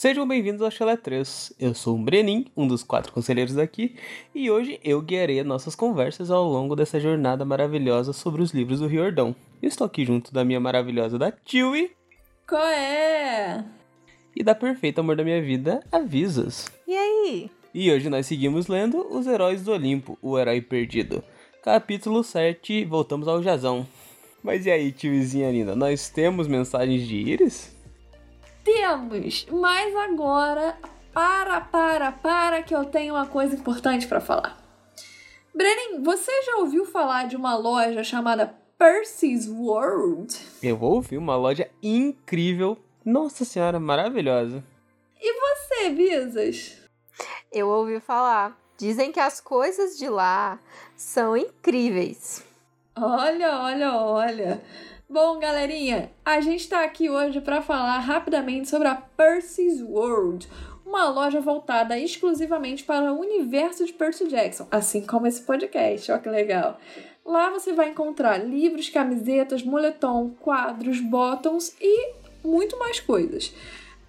Sejam bem-vindos ao Chalé 3. Eu sou o Brenin, um dos quatro conselheiros daqui, e hoje eu guiarei nossas conversas ao longo dessa jornada maravilhosa sobre os livros do Riordão. Eu estou aqui junto da minha maravilhosa da Tiwi. Qual é? E da perfeita amor da minha vida, Avisas. E aí? E hoje nós seguimos lendo Os Heróis do Olimpo, o Herói Perdido. Capítulo 7, voltamos ao Jazão. Mas e aí, tiozinha linda, nós temos mensagens de Íris? Temos, mas agora para, para, para que eu tenho uma coisa importante para falar. Brenin, você já ouviu falar de uma loja chamada Percy's World? Eu ouvi uma loja incrível. Nossa senhora, maravilhosa. E você, Visas? Eu ouvi falar. Dizem que as coisas de lá são incríveis. Olha, olha, olha. Bom, galerinha, a gente está aqui hoje para falar rapidamente sobre a Percy's World, uma loja voltada exclusivamente para o universo de Percy Jackson, assim como esse podcast. Olha que legal. Lá você vai encontrar livros, camisetas, moletom, quadros, bottoms e muito mais coisas.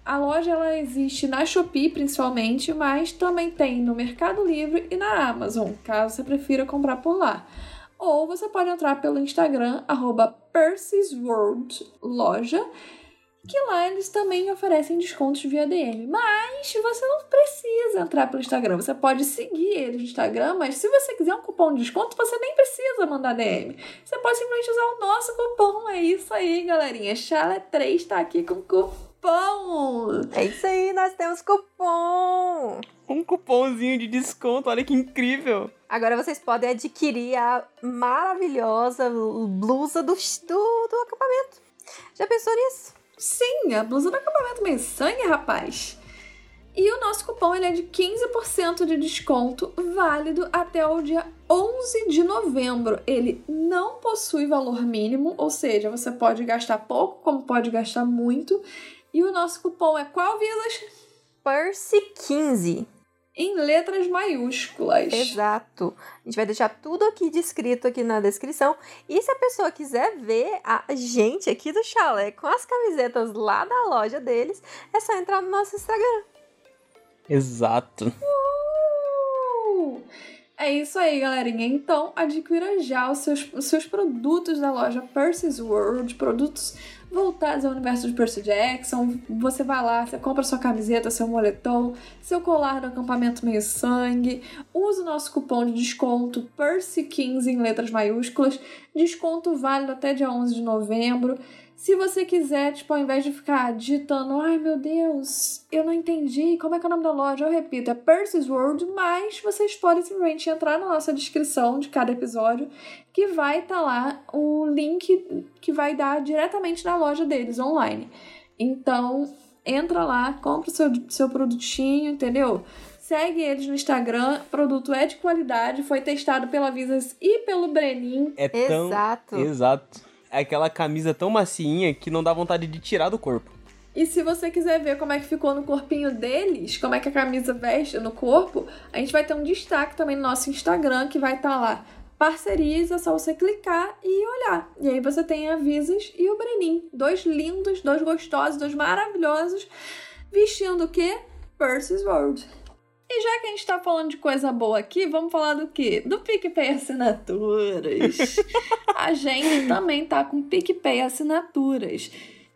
A loja ela existe na Shopee principalmente, mas também tem no Mercado Livre e na Amazon, caso você prefira comprar por lá. Ou você pode entrar pelo Instagram, arroba Loja, que lá eles também oferecem descontos via DM. Mas você não precisa entrar pelo Instagram. Você pode seguir eles no Instagram, mas se você quiser um cupom de desconto, você nem precisa mandar DM. Você pode simplesmente usar o nosso cupom. É isso aí, galerinha. Chalé3 tá aqui com cupom cupom! É isso aí, nós temos cupom! Um cupomzinho de desconto, olha que incrível! Agora vocês podem adquirir a maravilhosa blusa do, do, do acampamento. Já pensou nisso? Sim, a blusa do acampamento meio sangue, rapaz! E o nosso cupom ele é de 15% de desconto, válido até o dia 11 de novembro. Ele não possui valor mínimo, ou seja, você pode gastar pouco, como pode gastar muito. E o nosso cupom é qual, Vilas? Percy15. Em letras maiúsculas. Exato. A gente vai deixar tudo aqui descrito aqui na descrição. E se a pessoa quiser ver a gente aqui do chalé com as camisetas lá da loja deles, é só entrar no nosso Instagram. Exato. Uh! É isso aí, galerinha. Então, adquira já os seus, os seus produtos da loja Percy's World, produtos voltados ao universo de Percy Jackson. Você vai lá, você compra sua camiseta, seu moletom, seu colar do acampamento meio sangue. Usa o nosso cupom de desconto Percy15 em letras maiúsculas. Desconto válido até dia 11 de novembro. Se você quiser, tipo, ao invés de ficar digitando, ai meu Deus, eu não entendi, como é que é o nome da loja? Eu repito, é Percy's World, mas vocês podem simplesmente entrar na nossa descrição de cada episódio, que vai estar tá lá o link que vai dar diretamente na loja deles online. Então, entra lá, compra o seu, seu produtinho, entendeu? Segue eles no Instagram, produto é de qualidade, foi testado pela Visas e pelo Brenin. É tão... Exato. Exato aquela camisa tão macinha que não dá vontade de tirar do corpo. E se você quiser ver como é que ficou no corpinho deles, como é que a camisa veste no corpo, a gente vai ter um destaque também no nosso Instagram que vai estar tá lá. Parceriza, é só você clicar e olhar. E aí você tem a Visas e o Brenin. Dois lindos, dois gostosos, dois maravilhosos, vestindo o quê? Percy's World. E já que a gente tá falando de coisa boa aqui, vamos falar do quê? Do PicPay Assinaturas. a gente também tá com PicPay Assinaturas.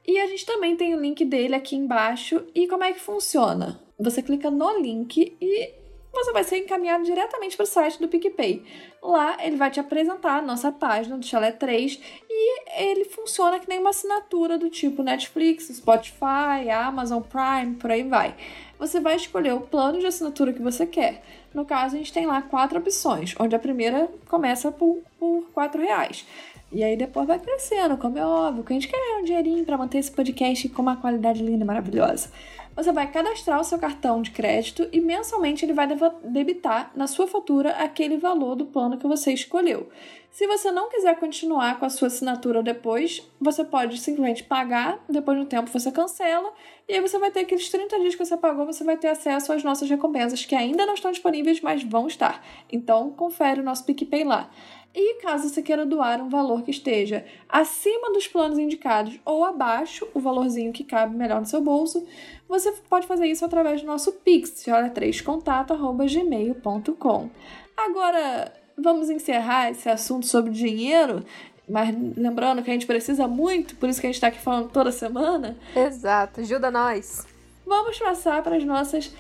E a gente também tem o link dele aqui embaixo. E como é que funciona? Você clica no link e você vai ser encaminhado diretamente para o site do PicPay. Lá ele vai te apresentar a nossa página do Chalé 3 e ele funciona que nem uma assinatura do tipo Netflix, Spotify, Amazon Prime, por aí vai você vai escolher o plano de assinatura que você quer. No caso, a gente tem lá quatro opções, onde a primeira começa por, por quatro reais. E aí depois vai crescendo, como é óbvio, que a gente quer um dinheirinho para manter esse podcast com uma qualidade linda e maravilhosa. Você vai cadastrar o seu cartão de crédito e mensalmente ele vai debitar na sua fatura aquele valor do plano que você escolheu. Se você não quiser continuar com a sua assinatura depois, você pode simplesmente pagar, depois de um tempo você cancela, e aí você vai ter aqueles 30 dias que você pagou, você vai ter acesso às nossas recompensas que ainda não estão disponíveis, mas vão estar. Então, confere o nosso PicPay lá. E caso você queira doar um valor que esteja acima dos planos indicados ou abaixo, o valorzinho que cabe melhor no seu bolso, você pode fazer isso através do nosso Pix, olha3contato.gmail.com. Agora, vamos encerrar esse assunto sobre dinheiro, mas lembrando que a gente precisa muito, por isso que a gente está aqui falando toda semana. Exato, ajuda nós. Vamos passar para as nossas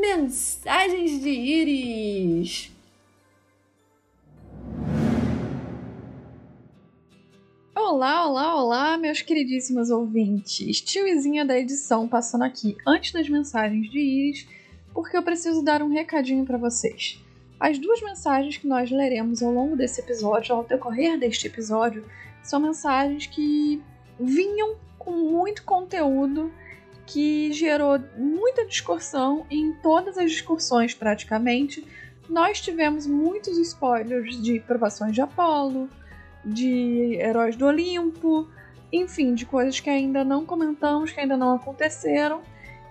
mensagens de íris. Olá, olá, olá, meus queridíssimos ouvintes. Tiozinha da edição passando aqui antes das mensagens de íris, porque eu preciso dar um recadinho para vocês. As duas mensagens que nós leremos ao longo desse episódio, ao decorrer deste episódio, são mensagens que vinham com muito conteúdo que gerou muita discussão em todas as discussões praticamente. Nós tivemos muitos spoilers de provações de Apolo, de Heróis do Olimpo, enfim, de coisas que ainda não comentamos, que ainda não aconteceram.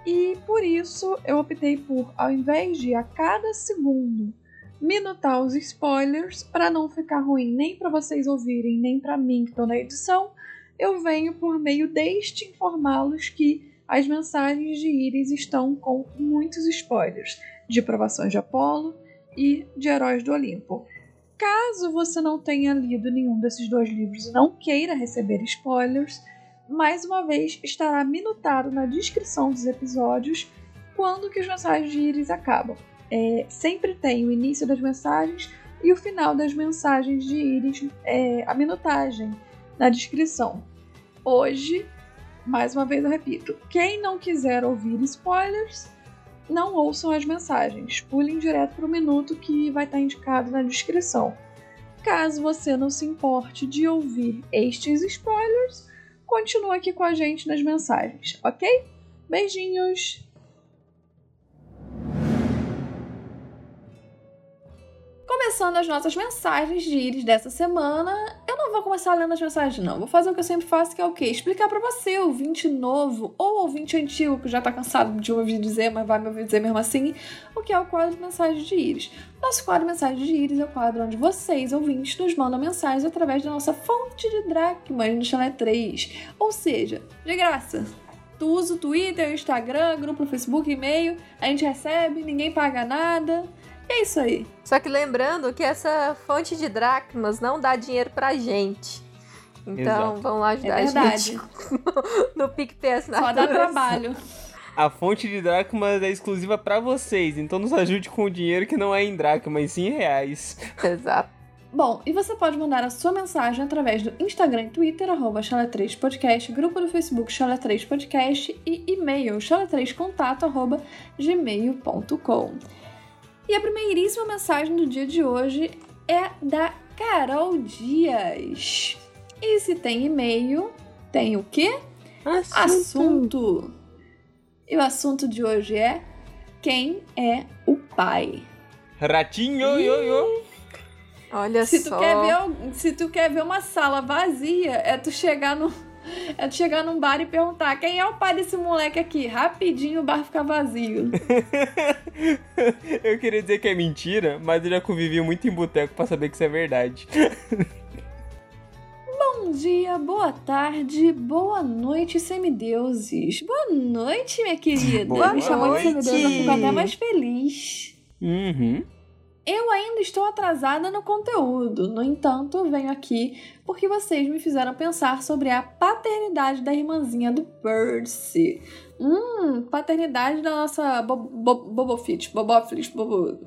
E por isso eu optei por, ao invés de a cada segundo minutar os spoilers, para não ficar ruim nem para vocês ouvirem, nem para mim que estou na edição, eu venho por meio deste informá-los que as mensagens de Iris estão com muitos spoilers de provações de Apolo e de Heróis do Olimpo. Caso você não tenha lido nenhum desses dois livros e não queira receber spoilers, mais uma vez estará minutado na descrição dos episódios quando que as mensagens de Iris acabam. É, sempre tem o início das mensagens e o final das mensagens de Iris, é, a minutagem na descrição. Hoje mais uma vez eu repito: quem não quiser ouvir spoilers, não ouçam as mensagens. Pulem direto para o minuto que vai estar indicado na descrição. Caso você não se importe de ouvir estes spoilers, continue aqui com a gente nas mensagens, ok? Beijinhos! Começando as nossas mensagens de íris dessa semana, eu não vou começar lendo as mensagens, não. Vou fazer o que eu sempre faço, que é o quê? Explicar para você, ouvinte novo ou ouvinte antigo, que já tá cansado de ouvir dizer, mas vai me ouvir dizer mesmo assim, o que é o quadro de mensagens de íris. Nosso quadro de mensagens de íris é o quadro onde vocês, ouvintes, nos mandam mensagens através da nossa fonte de dracmas no Chalé 3. Ou seja, de graça. Tu usa o Twitter, o Instagram, grupo no Facebook, e-mail, a gente recebe, ninguém paga nada. É isso aí. Só que lembrando que essa fonte de dracmas não dá dinheiro pra gente. Então, Exato. vão lá ajudar é a gente no, no PicPay Só dá trabalho. A fonte de dracmas é exclusiva para vocês, então nos ajude com o dinheiro que não é em dracmas, sim em reais. Exato. Bom, e você pode mandar a sua mensagem através do Instagram e Twitter, arroba 3 podcast grupo do Facebook Chala3podcast e e-mail chala3contato, arroba gmail.com. E a primeiríssima mensagem do dia de hoje é da Carol Dias. E se tem e-mail, tem o quê? Assunto. assunto. E o assunto de hoje é quem é o pai? Ratinho, e... yo, yo. Olha se só. Tu quer ver, se tu quer ver uma sala vazia, é tu chegar no é tu chegar num bar e perguntar quem é o pai desse moleque aqui. Rapidinho o bar fica vazio. eu queria dizer que é mentira, mas eu já convivi muito em boteco pra saber que isso é verdade. Bom dia, boa tarde, boa noite, semideuses. Boa noite, minha querida. Boa Me chamou de semideusa, eu fico até mais feliz. Uhum. Eu ainda estou atrasada no conteúdo, no entanto, venho aqui porque vocês me fizeram pensar sobre a paternidade da irmãzinha do Percy. Hum, paternidade da nossa bo bo Bobofit, Bobofit, Bobo...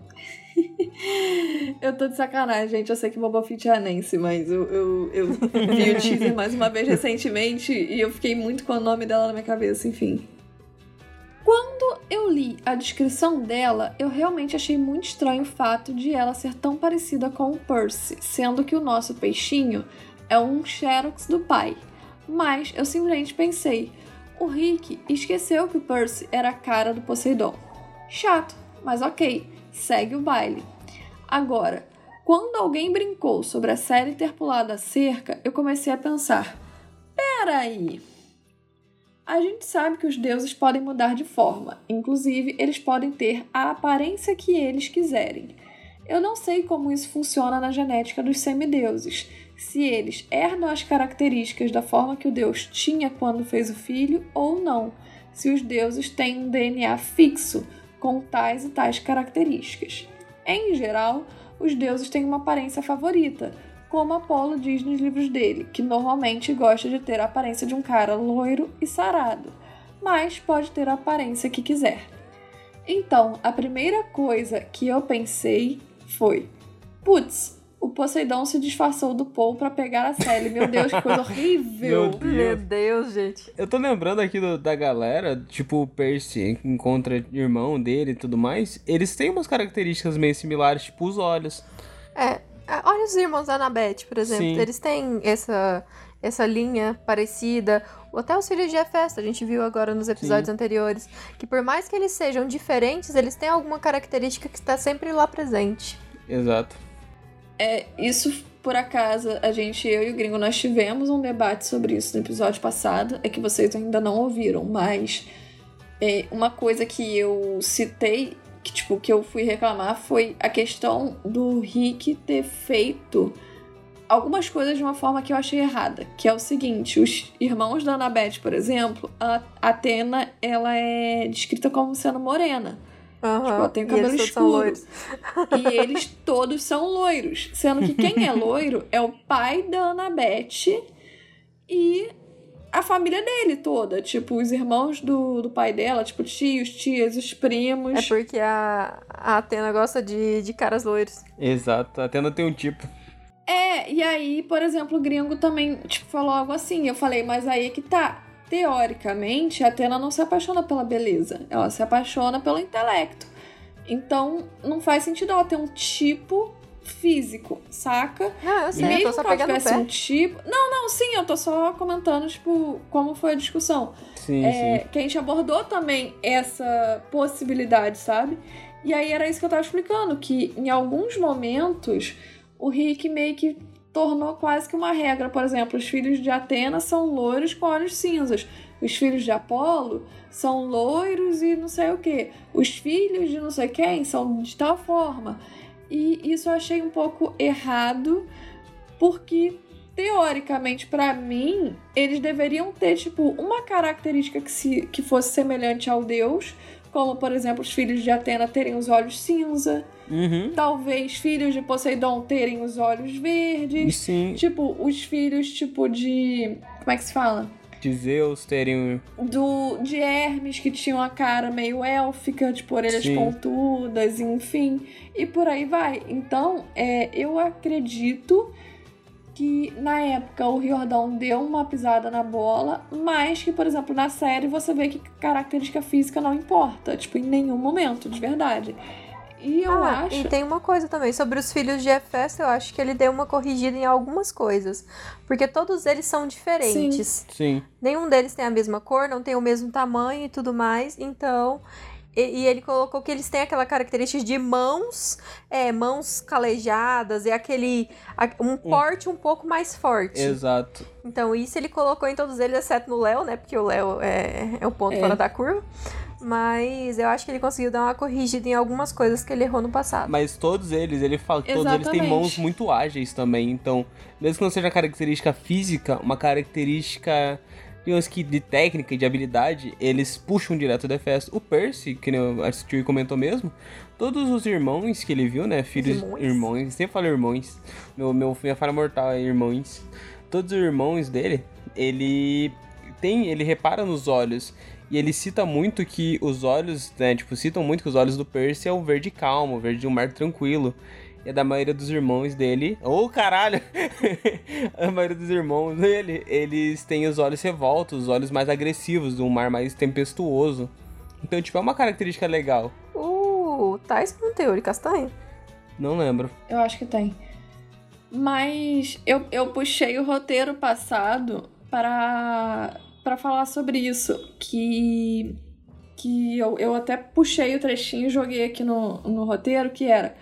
eu tô de sacanagem, gente. Eu sei que Bobofit é Nancy, mas eu, eu, eu vi o teaser mais uma vez recentemente e eu fiquei muito com o nome dela na minha cabeça, enfim. Quando eu li a descrição dela, eu realmente achei muito estranho o fato de ela ser tão parecida com o Percy, sendo que o nosso peixinho é um Xerox do pai. Mas eu simplesmente pensei, o Rick esqueceu que o Percy era a cara do Poseidon. Chato, mas ok, segue o baile. Agora, quando alguém brincou sobre a série ter pulado a cerca, eu comecei a pensar: peraí. A gente sabe que os deuses podem mudar de forma, inclusive eles podem ter a aparência que eles quiserem. Eu não sei como isso funciona na genética dos semideuses. Se eles herdam as características da forma que o Deus tinha quando fez o filho ou não. Se os deuses têm um DNA fixo com tais e tais características. Em geral, os deuses têm uma aparência favorita, como Apolo diz nos livros dele, que normalmente gosta de ter a aparência de um cara loiro e sarado, mas pode ter a aparência que quiser. Então, a primeira coisa que eu pensei foi: putz, o Poseidon se disfarçou do Paul para pegar a Sally. Meu Deus, que coisa horrível! Meu Deus. Meu Deus, gente. Eu tô lembrando aqui do- da galera, tipo, o Percy encontra irmão dele e tudo mais. Eles têm umas características meio similares, tipo os olhos. É, é, olha os irmãos da Annabeth, por exemplo. Sim. Eles têm essa, essa linha parecida. Ou Até os filhos de Hefesto, a gente viu agora nos episódios Sim. anteriores. Que por mais que eles sejam diferentes, eles têm alguma característica que está sempre lá presente. Exato. É, isso, por acaso, a gente, eu e o Gringo, nós tivemos um debate sobre isso no episódio passado. É que vocês ainda não ouviram, mas é, uma coisa que eu citei, que, tipo, que eu fui reclamar, foi a questão do Rick ter feito algumas coisas de uma forma que eu achei errada. Que é o seguinte, os irmãos da Annabeth, por exemplo, a Atena, ela é descrita como sendo morena. Aham. ela tem o E cabelo são escuro. E eles todos são loiros. Sendo que quem é loiro é o pai da Annabeth e a família dele toda. Tipo, os irmãos do, do pai dela, tipo, tios, tias, os primos. É porque a, a Atena gosta de, de caras loiros. Exato. A Atena tem um tipo. É, e aí, por exemplo, o gringo também, tipo, falou algo assim. Eu falei, mas aí é que tá. Teoricamente, a Atena não se apaixona pela beleza. Ela se apaixona pelo intelecto. Então, não faz sentido ela ter um tipo físico, saca? Não, eu E sei, eu mesmo tô só que ela pegando tivesse pé. um tipo. Não, não, sim, eu tô só comentando, tipo, como foi a discussão. Sim, É, sim. que a gente abordou também essa possibilidade, sabe? E aí era isso que eu tava explicando, que em alguns momentos o Rick meio que tornou quase que uma regra. Por exemplo, os filhos de Atena são loiros com olhos cinzas. Os filhos de Apolo são loiros e não sei o que. Os filhos de não sei quem são de tal forma. E isso eu achei um pouco errado, porque teoricamente, pra mim, eles deveriam ter, tipo, uma característica que, se, que fosse semelhante ao deus, como, por exemplo, os filhos de Atena terem os olhos cinza, Uhum. talvez filhos de Poseidon terem os olhos verdes, sim, tipo, os filhos, tipo, de... como é que se fala? De Zeus terem. do de Hermes que tinham a cara meio élfica, tipo orelhas Sim. pontudas, enfim, e por aí vai. Então, é, eu acredito que na época o Riordão deu uma pisada na bola, mas que, por exemplo, na série você vê que característica física não importa, tipo, em nenhum momento, de verdade. E eu Ah, acho. E tem uma coisa também, sobre os filhos de Hefesto, eu acho que ele deu uma corrigida em algumas coisas. Porque todos eles são diferentes. Sim. Nenhum deles tem a mesma cor, não tem o mesmo tamanho e tudo mais. Então. E, e ele colocou que eles têm aquela característica de mãos, é, mãos calejadas, e aquele. a- um porte um pouco mais forte. Exato. Então, isso ele colocou em todos eles, exceto no Léo, né? Porque o Léo é, é o ponto É. fora da curva. Mas eu acho que ele conseguiu dar uma corrigida em algumas coisas que ele errou no passado. Mas todos eles, ele fala que todos eles têm mãos muito ágeis também. Então, mesmo que não seja uma característica física, uma característica, digamos que de técnica e de habilidade, eles puxam direto do Hefesto. O Percy, que o Stewie comentou mesmo, todos os irmãos que ele viu, né? Filhos, Irmãos? irmãos, sempre falo irmãos. Meu, meu, minha falha mortal é irmãos. Todos os irmãos dele, ele tem, ele repara nos olhos. E ele cita muito que os olhos, né, tipo, citam muito que os olhos do Percy é o verde calmo, o verde de um mar tranquilo. E a da maioria dos irmãos dele. Ô, caralho! a maioria dos irmãos dele, eles têm os olhos revoltos, os olhos mais agressivos, de um mar mais tempestuoso. Então, tipo, é uma característica legal. Uh, Tais Monteiro e Castanho. Não lembro. Eu acho que tem. Mas eu, eu puxei o roteiro passado para para falar sobre isso. Que, que eu, eu até puxei o trechinho e joguei aqui no, no roteiro, que era.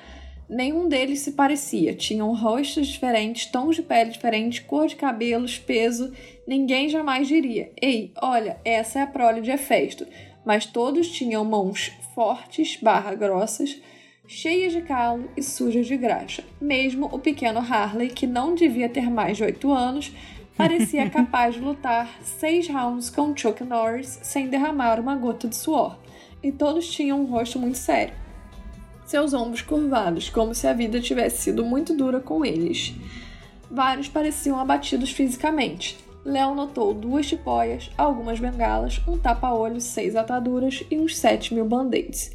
Nenhum deles se parecia. Tinham rostos diferentes, tons de pele diferentes, cor de cabelos, peso. Ninguém jamais diria: Ei, olha, essa é a prole de Hefesto. Mas todos tinham mãos fortes, barra grossas, cheias de calo e sujas de graxa. Mesmo o pequeno Harley, que não devia ter mais de 8 anos, parecia capaz de lutar seis rounds com Chuck Norris sem derramar uma gota de suor. E todos tinham um rosto muito sério. Seus ombros curvados, como se a vida tivesse sido muito dura com eles. Vários pareciam abatidos fisicamente. Léo notou duas tipóias, algumas bengalas, um tapa-olho, seis ataduras e uns 7 mil band-aids.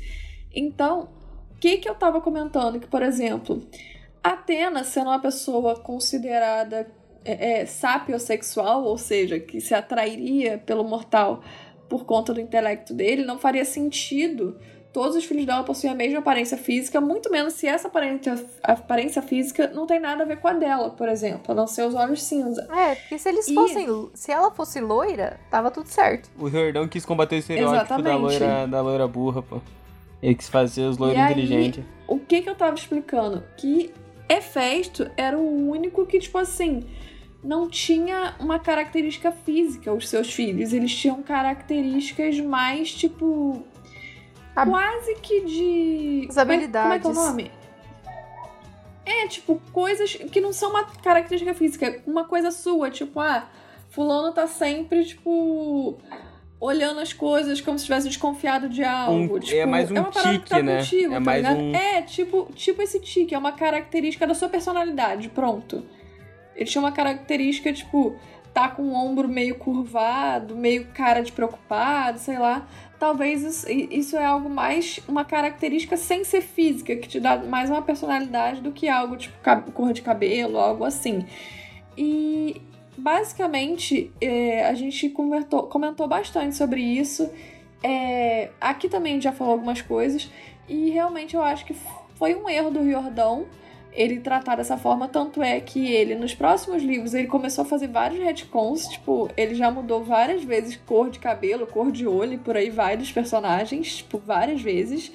Então, o que, que eu tava comentando? Que, por exemplo, Atena, sendo uma pessoa considerada é, é, sapiosexual, ou seja, que se atrairia pelo mortal por conta do intelecto dele, não faria sentido todos os filhos dela possuem a mesma aparência física, muito menos se essa aparência, aparência física não tem nada a ver com a dela, por exemplo, a não ser os olhos cinza. É, porque se eles E- fossem. Se ela fosse loira, tava tudo certo. O Riordão quis combater o estereótipo da loira, da loira burra, pô. Ele quis fazer os loiros aí- inteligentes. O que que eu tava explicando? Que Hefesto era o único que, tipo assim, não tinha uma característica física, os seus filhos. Eles tinham características mais, tipo. A- Quase que de. As como é- Como é que é o habilidades. nome? É, tipo, coisas que não são uma característica física, uma coisa sua, tipo, ah, fulano tá sempre, tipo, olhando as coisas como se estivesse desconfiado de algo. Um- tipo, é mais um uma parada que tique, tá né? contigo, É tá mais ligado? um- É, tipo, tipo esse tique, é uma característica da sua personalidade, pronto. Ele tinha uma característica, tipo, tá com o ombro meio curvado, meio cara de preocupado, sei lá. Talvez isso, é algo mais uma característica sem ser física, que te dá mais uma personalidade do que algo tipo cor de cabelo, algo assim. E basicamente é, a gente comentou, comentou bastante sobre isso. É, aqui também já falou algumas coisas. E realmente eu acho que foi um erro do Riordão ele tratar dessa forma, tanto é que ele, nos próximos livros, ele começou a fazer vários retcons, tipo, ele já mudou várias vezes cor de cabelo, cor de olho e por aí vai dos personagens, tipo, várias vezes.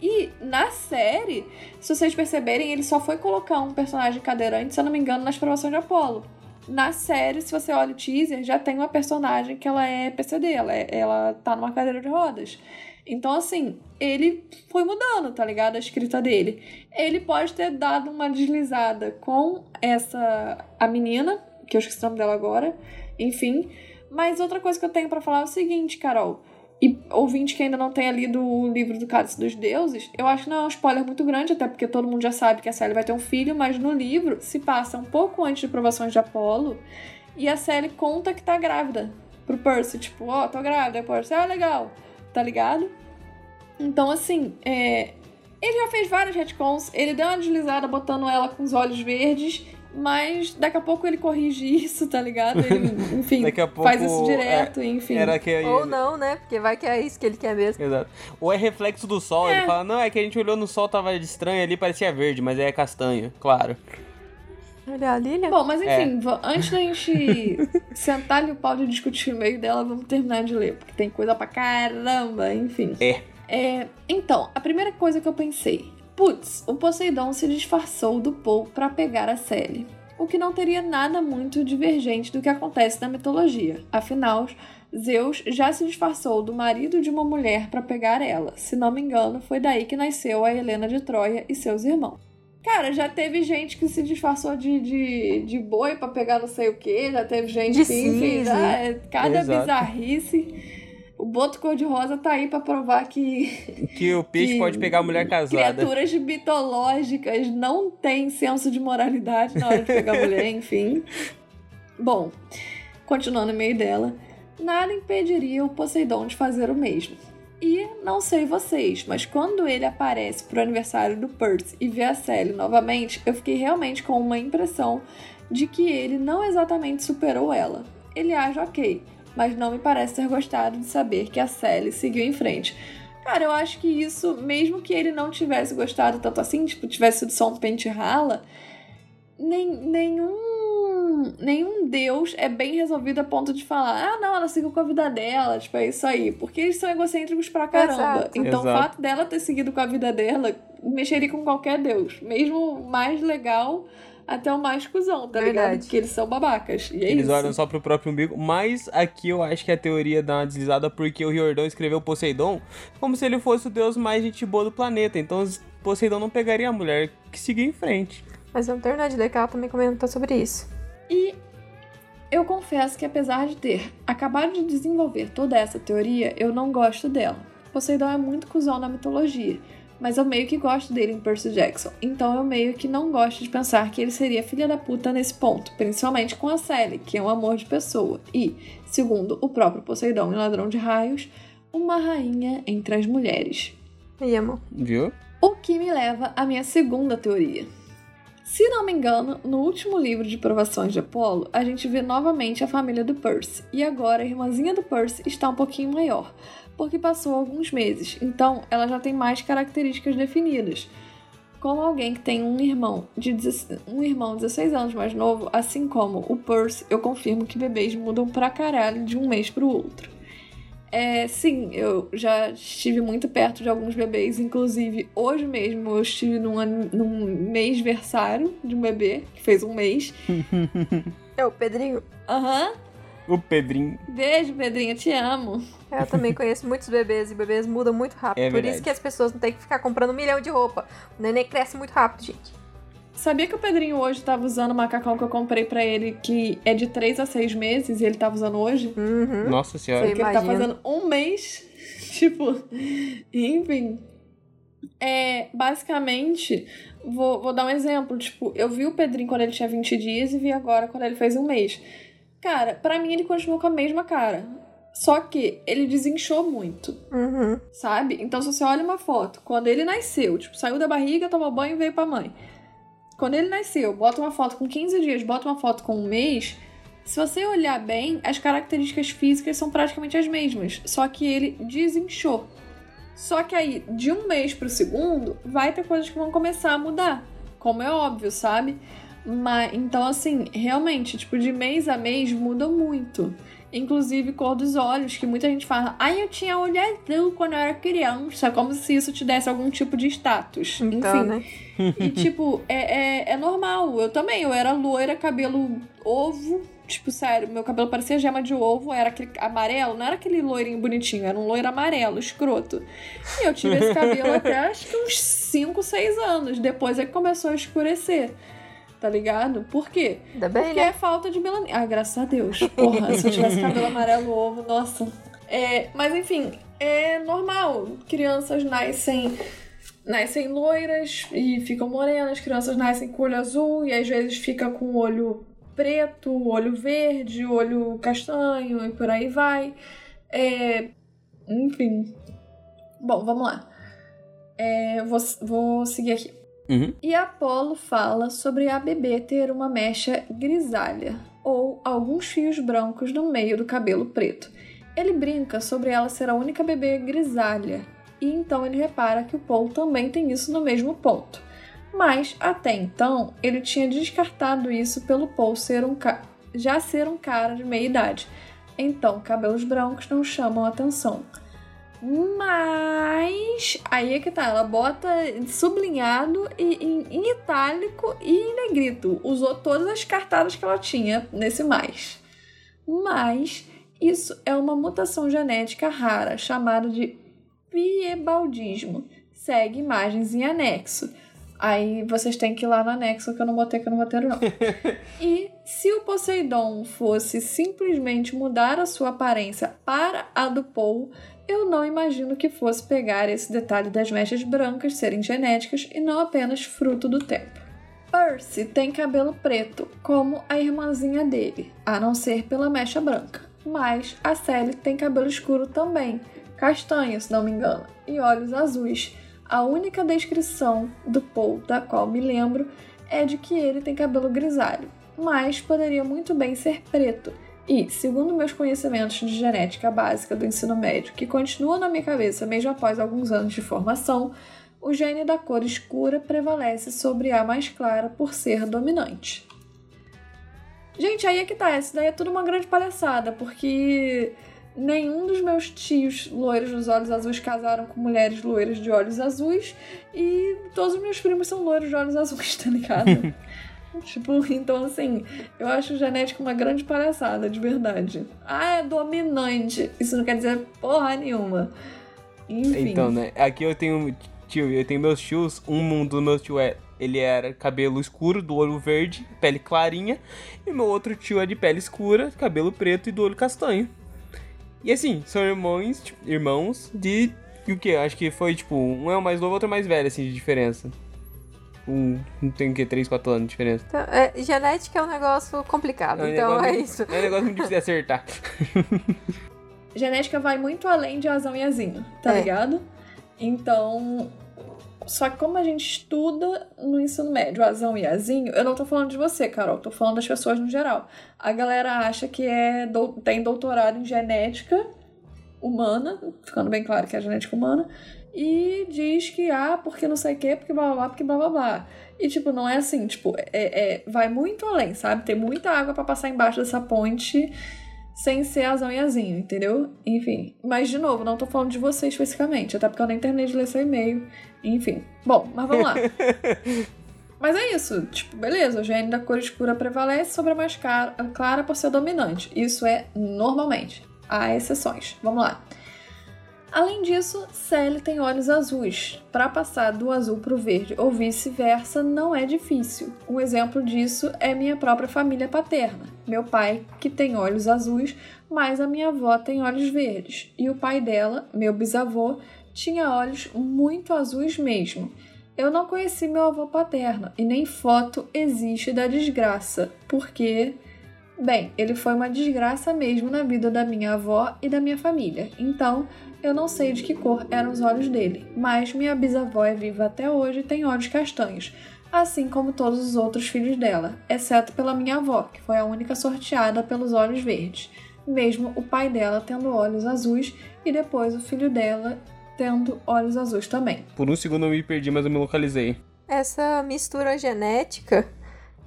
E na série, se vocês perceberem, ele só foi colocar um personagem cadeirante, se eu não me engano, nas provações de Apolo. Na série, se você olha o teaser, já tem uma personagem que ela é PCD, ela, é- ela tá numa cadeira de rodas. Então, assim, ele foi mudando, tá ligado? A escrita dele. Ele pode ter dado uma deslizada com essa. a menina, que eu esqueci o nome dela agora. Enfim. Mas outra coisa que eu tenho pra falar é o seguinte, Carol. E ouvinte que ainda não tenha lido o livro do Cálice dos Deuses, eu acho que não é um spoiler muito grande, até porque todo mundo já sabe que a Sally vai ter um filho, mas no livro se passa um pouco antes de provações de Apolo e a Sally conta que tá grávida pro Percy, tipo, ó, tô grávida, Percy, ah, legal, tá ligado? Então, assim, é, ele já fez vários retcons, ele deu uma deslizada botando ela com os olhos verdes, mas daqui a pouco ele corrige isso, tá ligado? Ele, enfim, Daqui a pouco, faz isso direto, enfim. Era que Ou não, né? Porque vai que é isso que ele quer mesmo. Exato. Ou é reflexo do sol, É. ele fala, não, é que a gente olhou no sol, tava estranho ali, parecia verde, mas é castanho, claro. Olha a Lilia. Bom, mas enfim, va- antes da gente sentar ali o pau de discutir no meio dela, vamos terminar de ler, porque tem coisa pra caramba, enfim. É. É, então, a primeira coisa que eu pensei, putz, o Poseidon se disfarçou do Paul pra pegar a Sally. O que não teria nada muito divergente do que acontece na mitologia. Afinal, Zeus já se disfarçou do marido de uma mulher pra pegar ela. Se não me engano, foi daí que nasceu a Helena de Troia e seus irmãos. Cara, já teve gente que se disfarçou de, de, de boi pra pegar não sei o que, já teve gente De que, enfim, cisne. já é cada Exato. bizarrice. O boto cor-de-rosa tá aí pra provar que Que o peixe Que pode pegar a mulher casada. criaturas mitológicas não têm senso de moralidade na hora de pegar mulher, enfim. Bom, continuando no meio dela, nada impediria o Poseidon de fazer o mesmo. E não sei vocês, mas quando ele aparece pro aniversário do Percy e vê a Sally novamente, eu fiquei realmente com uma impressão de que ele não exatamente superou ela. Ele age ok, mas não me parece ter gostado de saber que a Sally seguiu em frente. Cara, eu acho que isso, mesmo que ele não tivesse gostado tanto assim, tipo, tivesse sido só um pente rala, nem, nenhum, nenhum deus é bem resolvido a ponto de falar, ah, não, ela seguiu com a vida dela, tipo, é isso aí. Porque eles são egocêntricos pra caramba. Exato. Então o Exato. fato dela ter seguido com a vida dela mexeria com qualquer deus. Mesmo o mais legal, até o mais cuzão, tá Verdade. ligado? Porque eles são babacas. E é Eles isso. olham só pro próprio umbigo, mas aqui eu acho que a teoria dá uma deslizada porque o Riordão escreveu Poseidon como se ele fosse o deus mais gente boa do planeta. Então Poseidon não pegaria a mulher que seguia em frente. Mas vamos terminar de ler que ela também comentou sobre isso. E eu confesso que apesar de ter acabado de desenvolver toda essa teoria, eu não gosto dela. Poseidon é muito cuzão na mitologia, mas eu meio que gosto dele em Percy Jackson. Então eu meio que não gosto de pensar que ele seria filha da puta nesse ponto, principalmente com a Sally, que é um amor de pessoa. E, segundo o próprio Poseidon em Ladrão de Raios, uma rainha entre as mulheres. E amor. Viu? O que me leva à minha segunda teoria. Se não me engano, no último livro de provações de Apolo, a gente vê novamente a família do Percy, e agora a irmãzinha do Percy está um pouquinho maior, porque passou alguns meses, então ela já tem mais características definidas. Como alguém que tem um irmão de 16 um irmão 16 anos mais novo, assim como o Percy, eu confirmo que bebês mudam pra caralho de um mês pro outro. É, sim, eu já estive muito perto de alguns bebês, inclusive hoje mesmo eu estive num, num mês versário de um bebê, que fez um mês. É o Pedrinho. Aham, O Pedrinho. beijo, Pedrinho, te amo. Eu também conheço muitos bebês e bebês mudam muito rápido. É Por verdade. isso que as pessoas não têm que ficar comprando um milhão de roupa. O neném cresce muito rápido, gente. Sabia que o Pedrinho hoje tava usando o macacão que eu comprei pra ele, que é de 3 a 6 meses, e ele tava usando hoje? Uhum. Nossa senhora. Sim. Porque ele tá fazendo um mês. tipo, enfim. É, basicamente, vou, vou dar um exemplo. Tipo, eu vi o Pedrinho quando ele tinha 20 dias e vi agora quando ele fez um mês. Cara, pra mim ele continuou com a mesma cara. Só que ele desinchou muito, Uhum. sabe? Então, se você olha uma foto, quando ele nasceu, tipo, saiu da barriga, tomou banho e veio pra mãe. Quando ele nasceu, bota uma foto com 15 dias, bota uma foto com um mês. Se você olhar bem, as características físicas são praticamente as mesmas, só que ele desinchou. Só que aí, de um mês pro segundo, vai ter coisas que vão começar a mudar, como é óbvio, sabe? Mas então assim, realmente, tipo, de mês a mês muda muito. Inclusive cor dos olhos, que muita gente fala, ai, eu tinha olho azul quando eu era criança, como se isso te desse algum tipo de status. Então, Enfim, né? e, tipo, é, é, é normal. Eu também. Eu era loira, cabelo ovo. Tipo, sério, meu cabelo parecia gema de ovo. Era aquele amarelo. Não era aquele loirinho bonitinho. Era um loiro amarelo, escroto. E eu tive esse cabelo até acho que uns 5, 6 anos. Depois é que começou a escurecer. Tá ligado? Por quê? Ainda bem, Porque né? é falta de melanina. Ah, graças a Deus. Porra, se eu tivesse cabelo amarelo ovo, nossa. É, mas enfim, é normal. Crianças nascem nascem loiras e ficam morenas, crianças nascem com olho azul e às vezes fica com olho preto, olho verde, olho castanho e por aí vai. É, enfim. Bom, vamos lá. É, vou, vou seguir aqui. Uhum. E Apolo fala sobre a bebê ter uma mecha grisalha, ou alguns fios brancos no meio do cabelo preto. Ele brinca sobre ela ser a única bebê grisalha, e então ele repara que o Paul também tem isso no mesmo ponto. Mas até então ele tinha descartado isso pelo Paul ser um ca- já ser um cara de meia idade. Então cabelos brancos não chamam atenção. Mas aí é que tá, ela bota sublinhado e em, em itálico e em negrito. Usou todas as cartadas que ela tinha nesse mais. Mas isso é uma mutação genética rara chamada de piebaldismo. Segue imagens em anexo. Aí vocês têm que ir lá no anexo que eu não botei aqui no roteiro, não. e se o Poseidon fosse simplesmente mudar a sua aparência para a do Paul, eu não imagino que fosse pegar esse detalhe das mechas brancas serem genéticas e não apenas fruto do tempo. Percy tem cabelo preto, como a irmãzinha dele, a não ser pela mecha branca. Mas a Sally tem cabelo escuro também, castanho, se não me engano, e olhos azuis. A única descrição do Paul da qual me lembro é de que ele tem cabelo grisalho, mas poderia muito bem ser preto. E, segundo meus conhecimentos de genética básica do ensino médio, que continuam na minha cabeça mesmo após alguns anos de formação, o gene da cor escura prevalece sobre a mais clara por ser dominante. Gente, aí é que tá, isso daí é tudo uma grande palhaçada, porque nenhum dos meus tios loiros dos olhos azuis casaram com mulheres loiras de olhos azuis e todos os meus primos são loiros de olhos azuis, tá ligado? Tipo, então assim, eu acho genética uma grande palhaçada, de verdade. Ah, é dominante. Isso não quer dizer porra nenhuma. Enfim. Então, né? Aqui eu tenho tio, eu tenho meus tios. Um dos meus tios é. Ele era cabelo escuro, do olho verde, pele clarinha. E meu outro tio é de pele escura, cabelo preto e do olho castanho. E assim, são irmãos, tipo, irmãos de. O que? Acho que foi tipo, um é o mais novo, outro é mais velho, assim, de diferença. Um, tem o que? 3, 4 anos de diferença. Então, é, genética é um negócio complicado, É um então negócio é muito- isso. É um negócio muito difícil de acertar. Genética vai muito além de azão e azinho, tá É. ligado? Então. Só que como a gente estuda no ensino médio, azão e azinho, eu não tô falando de você, Carol, tô falando das pessoas no geral. A galera acha que é dou- tem doutorado em genética humana, ficando bem claro que é genética humana, e diz que, ah, porque não sei o quê, porque blá blá blá, porque blá blá blá. E, tipo, não é assim, tipo, é, é- vai muito além, sabe? Tem muita água pra passar embaixo dessa ponte sem ser azão e azinho, entendeu? Enfim. Mas, de novo, não tô falando de você especificamente, até porque eu nem terminei de ler seu e-mail. Enfim. Bom, mas vamos lá. Mas é isso, tipo, beleza, o gene da cor escura prevalece sobre a mais cara- clara por ser dominante. Isso é normalmente. Há exceções. Vamos lá. Além disso, Sally tem olhos azuis. Para passar do azul para o verde ou vice-versa não é difícil. Um exemplo disso é minha própria família paterna. Meu pai, que tem olhos azuis, mas a minha avó tem olhos verdes. E o pai dela, meu bisavô, tinha olhos muito azuis mesmo. Eu não conheci meu avô paterno e nem foto existe da desgraça, porque, bem, ele foi uma desgraça mesmo na vida da minha avó e da minha família. Então, eu não sei de que cor eram os olhos dele, mas minha bisavó é viva até hoje e tem olhos castanhos, assim como todos os outros filhos dela, exceto pela minha avó, que foi a única sorteada pelos olhos verdes, mesmo o pai dela tendo olhos azuis e depois o filho dela tendo olhos azuis também. Por um segundo eu me perdi, mas eu me localizei. Essa mistura genética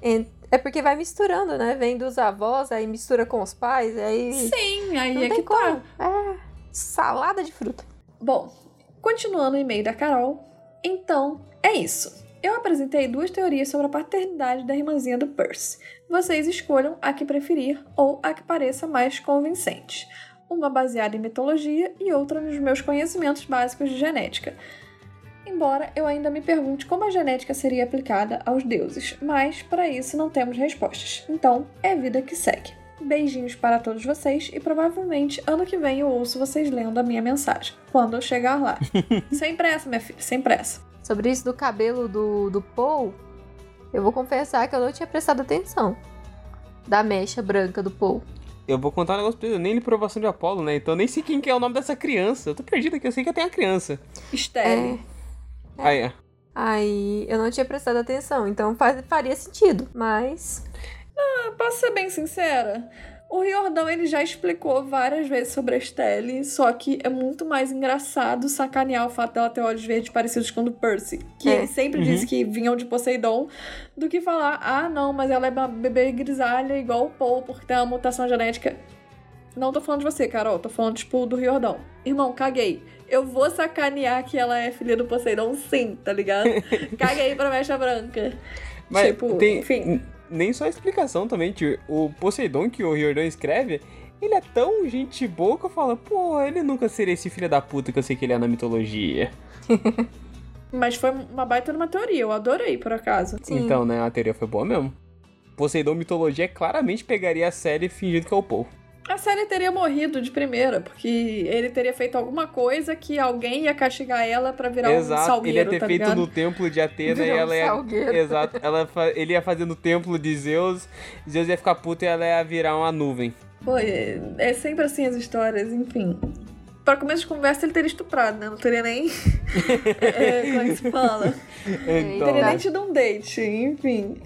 en- é porque vai misturando, né? Vem dos avós, aí mistura com os pais, aí. Sim, aí Não é tem que tá. como. É salada de fruta. Bom, continuando o e-mail da Carol, então é isso. Eu apresentei duas teorias sobre a paternidade da irmãzinha do Percy. Vocês escolham a que preferir ou a que pareça mais convincente. Uma baseada em mitologia e outra nos meus conhecimentos básicos de genética. Embora eu ainda me pergunte como a genética seria aplicada aos deuses, mas para isso não temos respostas. Então, é vida que segue. Beijinhos para todos vocês e provavelmente ano que vem eu ouço vocês lendo a minha mensagem, quando eu chegar lá. sem pressa, minha filha, sem pressa. Sobre isso do cabelo do, do Paul, eu vou confessar que eu não tinha prestado atenção. Da mecha branca do Paul. Eu vou contar um negócio pra eu nem li provação de Apolo, né? Então eu nem sei quem que é o nome dessa criança. Eu tô perdido aqui, eu sei que tem a criança. Estelle. É. Aí, é. Aí eu não tinha prestado atenção, então faz- faria sentido. Mas. Posso ser bem sincera? O Riordão ele já explicou várias vezes sobre a Estelle, só que é muito mais engraçado sacanear o fato dela ter olhos verdes parecidos com o do Percy, que É. ele sempre Uhum. disse que vinham de Poseidon, do que falar, ah não, mas ela é uma bebê grisalha igual o Paul, porque tem uma mutação genética. Não tô falando de você, Carol, tô falando, tipo, do Riordão. Irmão, caguei. Eu vou sacanear que ela é filha do Poseidon, sim, tá ligado? caguei pra mecha branca. Mas tipo, tem, enfim. Nem só a explicação também, tio. O Poseidon que o Riordan escreve, ele é tão gente boa que eu falo, pô, ele nunca seria esse filho da puta que eu sei que ele é na mitologia. Mas foi uma baita numa teoria, eu adorei, por acaso. Sim. Então, né, a teoria foi boa mesmo. Poseidon mitologia claramente pegaria a série fingindo que é o Paul. A série teria morrido de primeira, porque ele teria feito alguma coisa que alguém ia castigar ela pra virar um Exato, salgueiro, ele ia ter tá feito ligado? no templo de Atena e Virar um ela ia. salgueiro. Exato, ela fa- ele ia fazer no templo de Zeus, Zeus ia ficar puto e ela ia virar uma nuvem. Pô, é, sempre assim as histórias, enfim. Pra começo de conversa, ele teria estuprado, né? Não teria nem. é, como é que se fala? Então, Teria Tá. nem tido um date, enfim.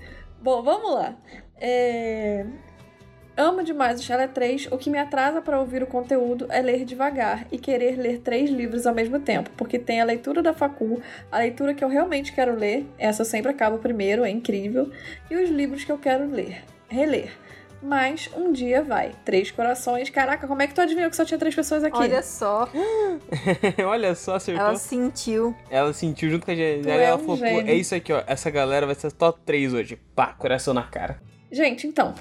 Bom, vamos lá. É, Amo demais o Chalé 3. O que me atrasa para ouvir o conteúdo é ler devagar e querer ler três livros ao mesmo tempo, porque tem a leitura da facul, a leitura que eu realmente quero ler, essa eu sempre acabo primeiro, é incrível, e os livros que eu quero ler, reler. mas um dia vai. Três corações. Caraca, como é que tu adivinhou que só tinha três pessoas aqui? Olha só. Olha só, acertou. Ela sentiu. Ela sentiu junto com a gente. Tu Aí é ela um falou, é isso aqui, ó. Essa galera vai ser top 3 hoje. Pá, coração na cara. Gente, então.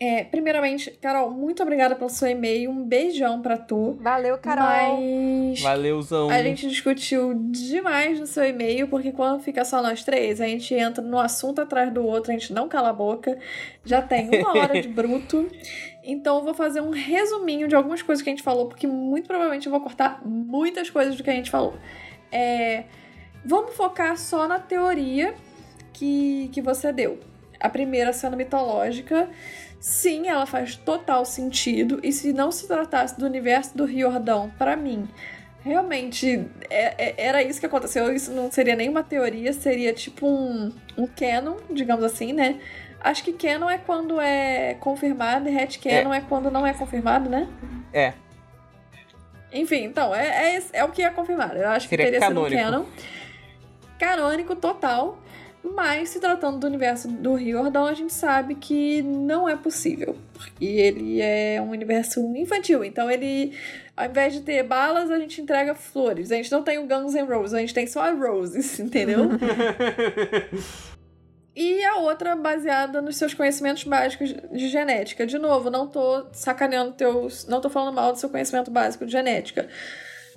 É, primeiramente, Carol, muito obrigada pelo seu e-mail. Um beijão pra tu. Valeu, Carol. Mas Valeuzão. a gente discutiu demais no seu e-mail, porque quando fica só nós três, a gente entra no assunto atrás do outro, a gente não cala a boca. Já tem uma hora de bruto. Então eu vou fazer um resuminho de algumas coisas que a gente falou, porque muito provavelmente eu vou cortar muitas coisas do que a gente falou. É, vamos focar só na teoria que, que você deu. A primeira sendo mitológica. Sim, ela faz total sentido. E se não se tratasse do universo do Riordão, pra mim, realmente é- é- era isso que aconteceu. Isso não seria nem uma teoria, seria tipo um, um canon, digamos assim, né? Acho que canon é quando é confirmado e headcanon é. quando não é confirmado, né? É. Enfim, então, é, é, é o que é confirmado. Eu acho que Seria teria canônico. sido canon. Canônico total. Mas se tratando do universo do Riordão, a gente sabe que não é possível. Porque ele é um universo infantil. Então ele, ao invés de ter balas, a gente entrega flores. A gente não tem o Guns N' Roses, a gente tem só a Roses, entendeu? E a outra baseada nos seus conhecimentos básicos de genética. De novo, não tô sacaneando teus. Não tô falando mal do seu conhecimento básico de genética.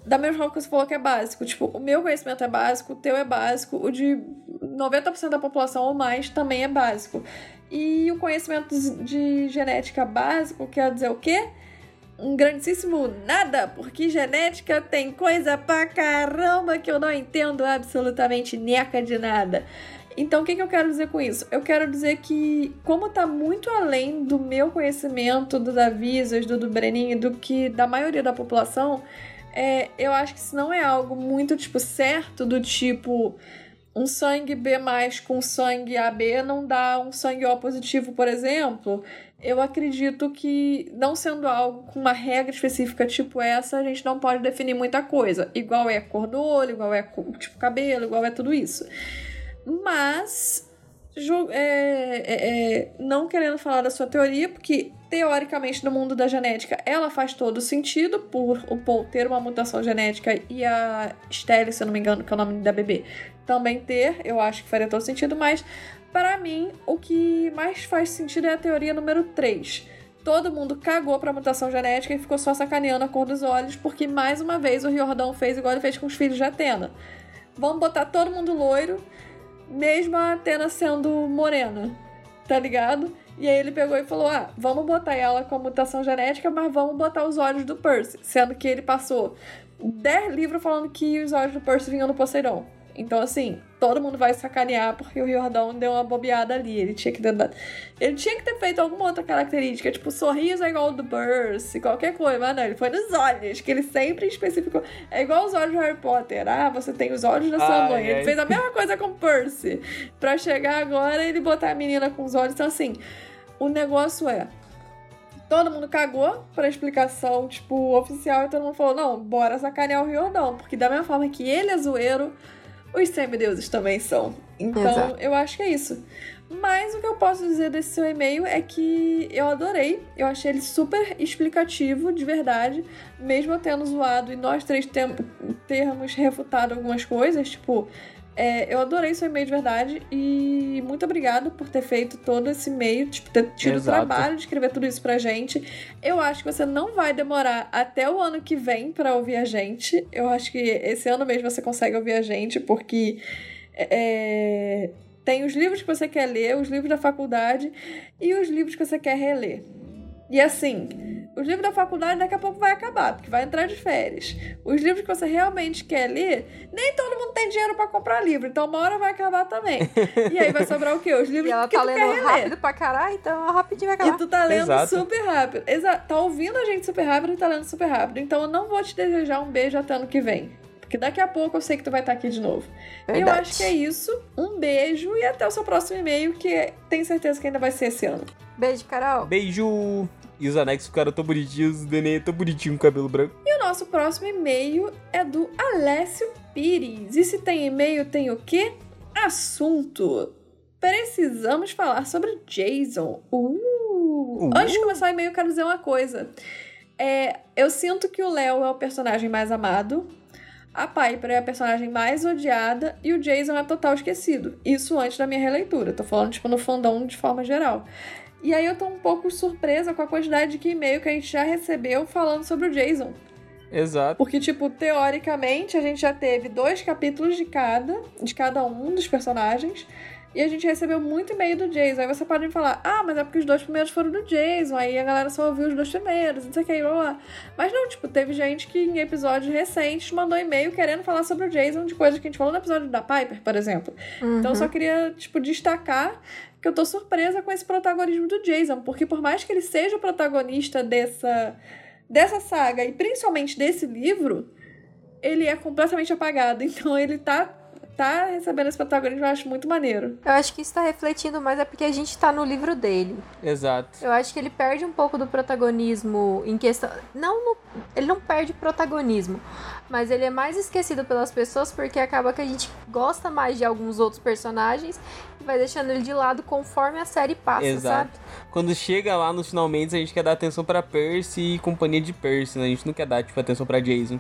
Da mesma forma que você falou que é básico. Tipo, o meu conhecimento é básico, o teu é básico, o de 90% da população ou mais também é básico. E o conhecimento de genética básico quer dizer o quê? Um grandíssimo nada, porque genética tem coisa pra caramba que eu não entendo absolutamente neca de nada. Então, o que, que eu quero dizer com isso? Eu quero dizer que, como tá muito além do meu conhecimento, do Davisas, do do Breninho, do que da maioria da população, é, eu acho que se não é algo muito, tipo, certo, do tipo, um sangue B com sangue AB não dá um sangue O positivo, por exemplo, eu acredito que, não sendo algo com uma regra específica tipo essa, a gente não pode definir muita coisa. Igual é cor do olho, igual é tipo cabelo, igual é tudo isso. Mas, é, é, é, não querendo falar da sua teoria, porque teoricamente no mundo da genética ela faz todo sentido por o Paul ter uma mutação genética e a Stelle, se eu não me engano, que é o nome da bebê, também ter, eu acho que faria todo sentido, mas para mim o que mais faz sentido é a teoria número 3. Todo mundo cagou pra mutação genética e ficou só sacaneando a cor dos olhos, porque mais uma vez o Riordão fez igual ele fez com os filhos de Atena. Vamos botar todo mundo loiro, mesmo a Atena sendo morena, tá ligado? E aí ele pegou e falou: ah, vamos botar ela com a mutação genética, mas vamos botar os olhos do Percy. Sendo que ele passou 10 livros falando que os olhos do Percy vinham do Poseidon. Então, assim, todo mundo vai sacanear porque o Riordão deu uma bobeada ali. Ele tinha que ter, dado- ele tinha que ter feito alguma outra característica, tipo, sorriso é igual ao do Percy, qualquer coisa. Mas não, ele foi nos olhos, que ele sempre especificou. É igual os olhos do Harry Potter. Ah, você tem os olhos da sua Ai, mãe. Ele ai. fez a mesma coisa com o Percy. Pra chegar agora ele botar a menina com os olhos. Então, assim, o negócio é. Todo mundo cagou pra explicação, tipo, oficial, e todo mundo falou: não, bora sacanear o Riordão, porque da mesma forma que ele é zoeiro, os semideuses também são. Então, Exato. eu acho que é isso. Mas o que eu posso dizer desse seu e-mail é que eu adorei, eu achei ele super explicativo, de verdade, mesmo eu tendo zoado e nós três termos refutado algumas coisas, tipo, é, eu adorei seu e-mail de verdade e muito obrigado por ter feito todo esse e-mail, tipo, ter tido o Exato. trabalho de escrever tudo isso pra gente. Eu acho que você não vai demorar até o ano que vem pra ouvir a gente. Eu acho que esse ano mesmo você consegue ouvir a gente, porque é, tem os livros que você quer ler, os livros da faculdade e os livros que você quer reler. E assim, os livros da faculdade daqui a pouco vai acabar, porque vai entrar de férias. Os livros que você realmente quer ler, nem todo mundo tem dinheiro pra comprar livro, então uma hora vai acabar também. E aí vai sobrar o quê? Os livros E ela que tá tu quer lendo reler. rápido pra caralho, então rapidinho vai E acabar. tu tá lendo Exato. super rápido. Exato. Tá ouvindo a gente super rápido e tá lendo super rápido. Então eu não vou te desejar um beijo até ano que vem. Porque daqui a pouco eu sei que tu vai estar aqui de novo. E eu Verdade. acho que é isso. Um beijo e até o seu próximo e-mail, que tenho certeza que ainda vai ser esse ano. Beijo, Carol. Beijo! E os anexos ficaram tão bonitinhos, o neném é tão bonitinho com cabelo branco. E o nosso próximo e-mail é do Alessio Pires. E se tem e-mail, tem o quê? Assunto. Precisamos falar sobre Jason. Uh! Uh, antes de começar o e-mail, eu quero dizer uma coisa. É, eu sinto que o Léo é o personagem mais amado, a Piper é a personagem mais odiada e o Jason é total esquecido. Isso antes da minha releitura. Tô falando, tipo, no fandom de forma geral. E aí eu tô um pouco surpresa com a quantidade de e-mail que a gente já recebeu falando sobre o Jason. Exato. Porque, tipo, teoricamente, a gente já teve dois capítulos de cada, de cada um dos personagens. E a gente recebeu muito e-mail do Jason. Aí você pode me falar, ah, mas é porque os dois primeiros foram do Jason. Aí a galera só ouviu os dois primeiros, não sei o que, blá, blá. Mas não, tipo, teve gente que em episódios recentes mandou e-mail querendo falar sobre o Jason, de coisas que a gente falou no episódio da Piper, por exemplo. Uhum. Então eu só queria, tipo, destacar que eu tô surpresa com esse protagonismo do Jason. Porque por mais que ele seja o protagonista dessa, dessa saga, e principalmente desse livro, ele é completamente apagado. Então ele tá tá recebendo esse protagonismo, eu acho muito maneiro. Eu acho que isso tá refletindo mais é porque a gente tá no livro dele. Exato. Eu acho que ele perde um pouco do protagonismo em questão. Não no... Ele não perde protagonismo, mas ele é mais esquecido pelas pessoas porque acaba que a gente gosta mais de alguns outros personagens e vai deixando ele de lado conforme a série passa, Exato. sabe? Quando chega lá nos finalmente, a gente quer dar atenção para Percy e companhia de Percy, né? A gente não quer dar tipo atenção para Jason.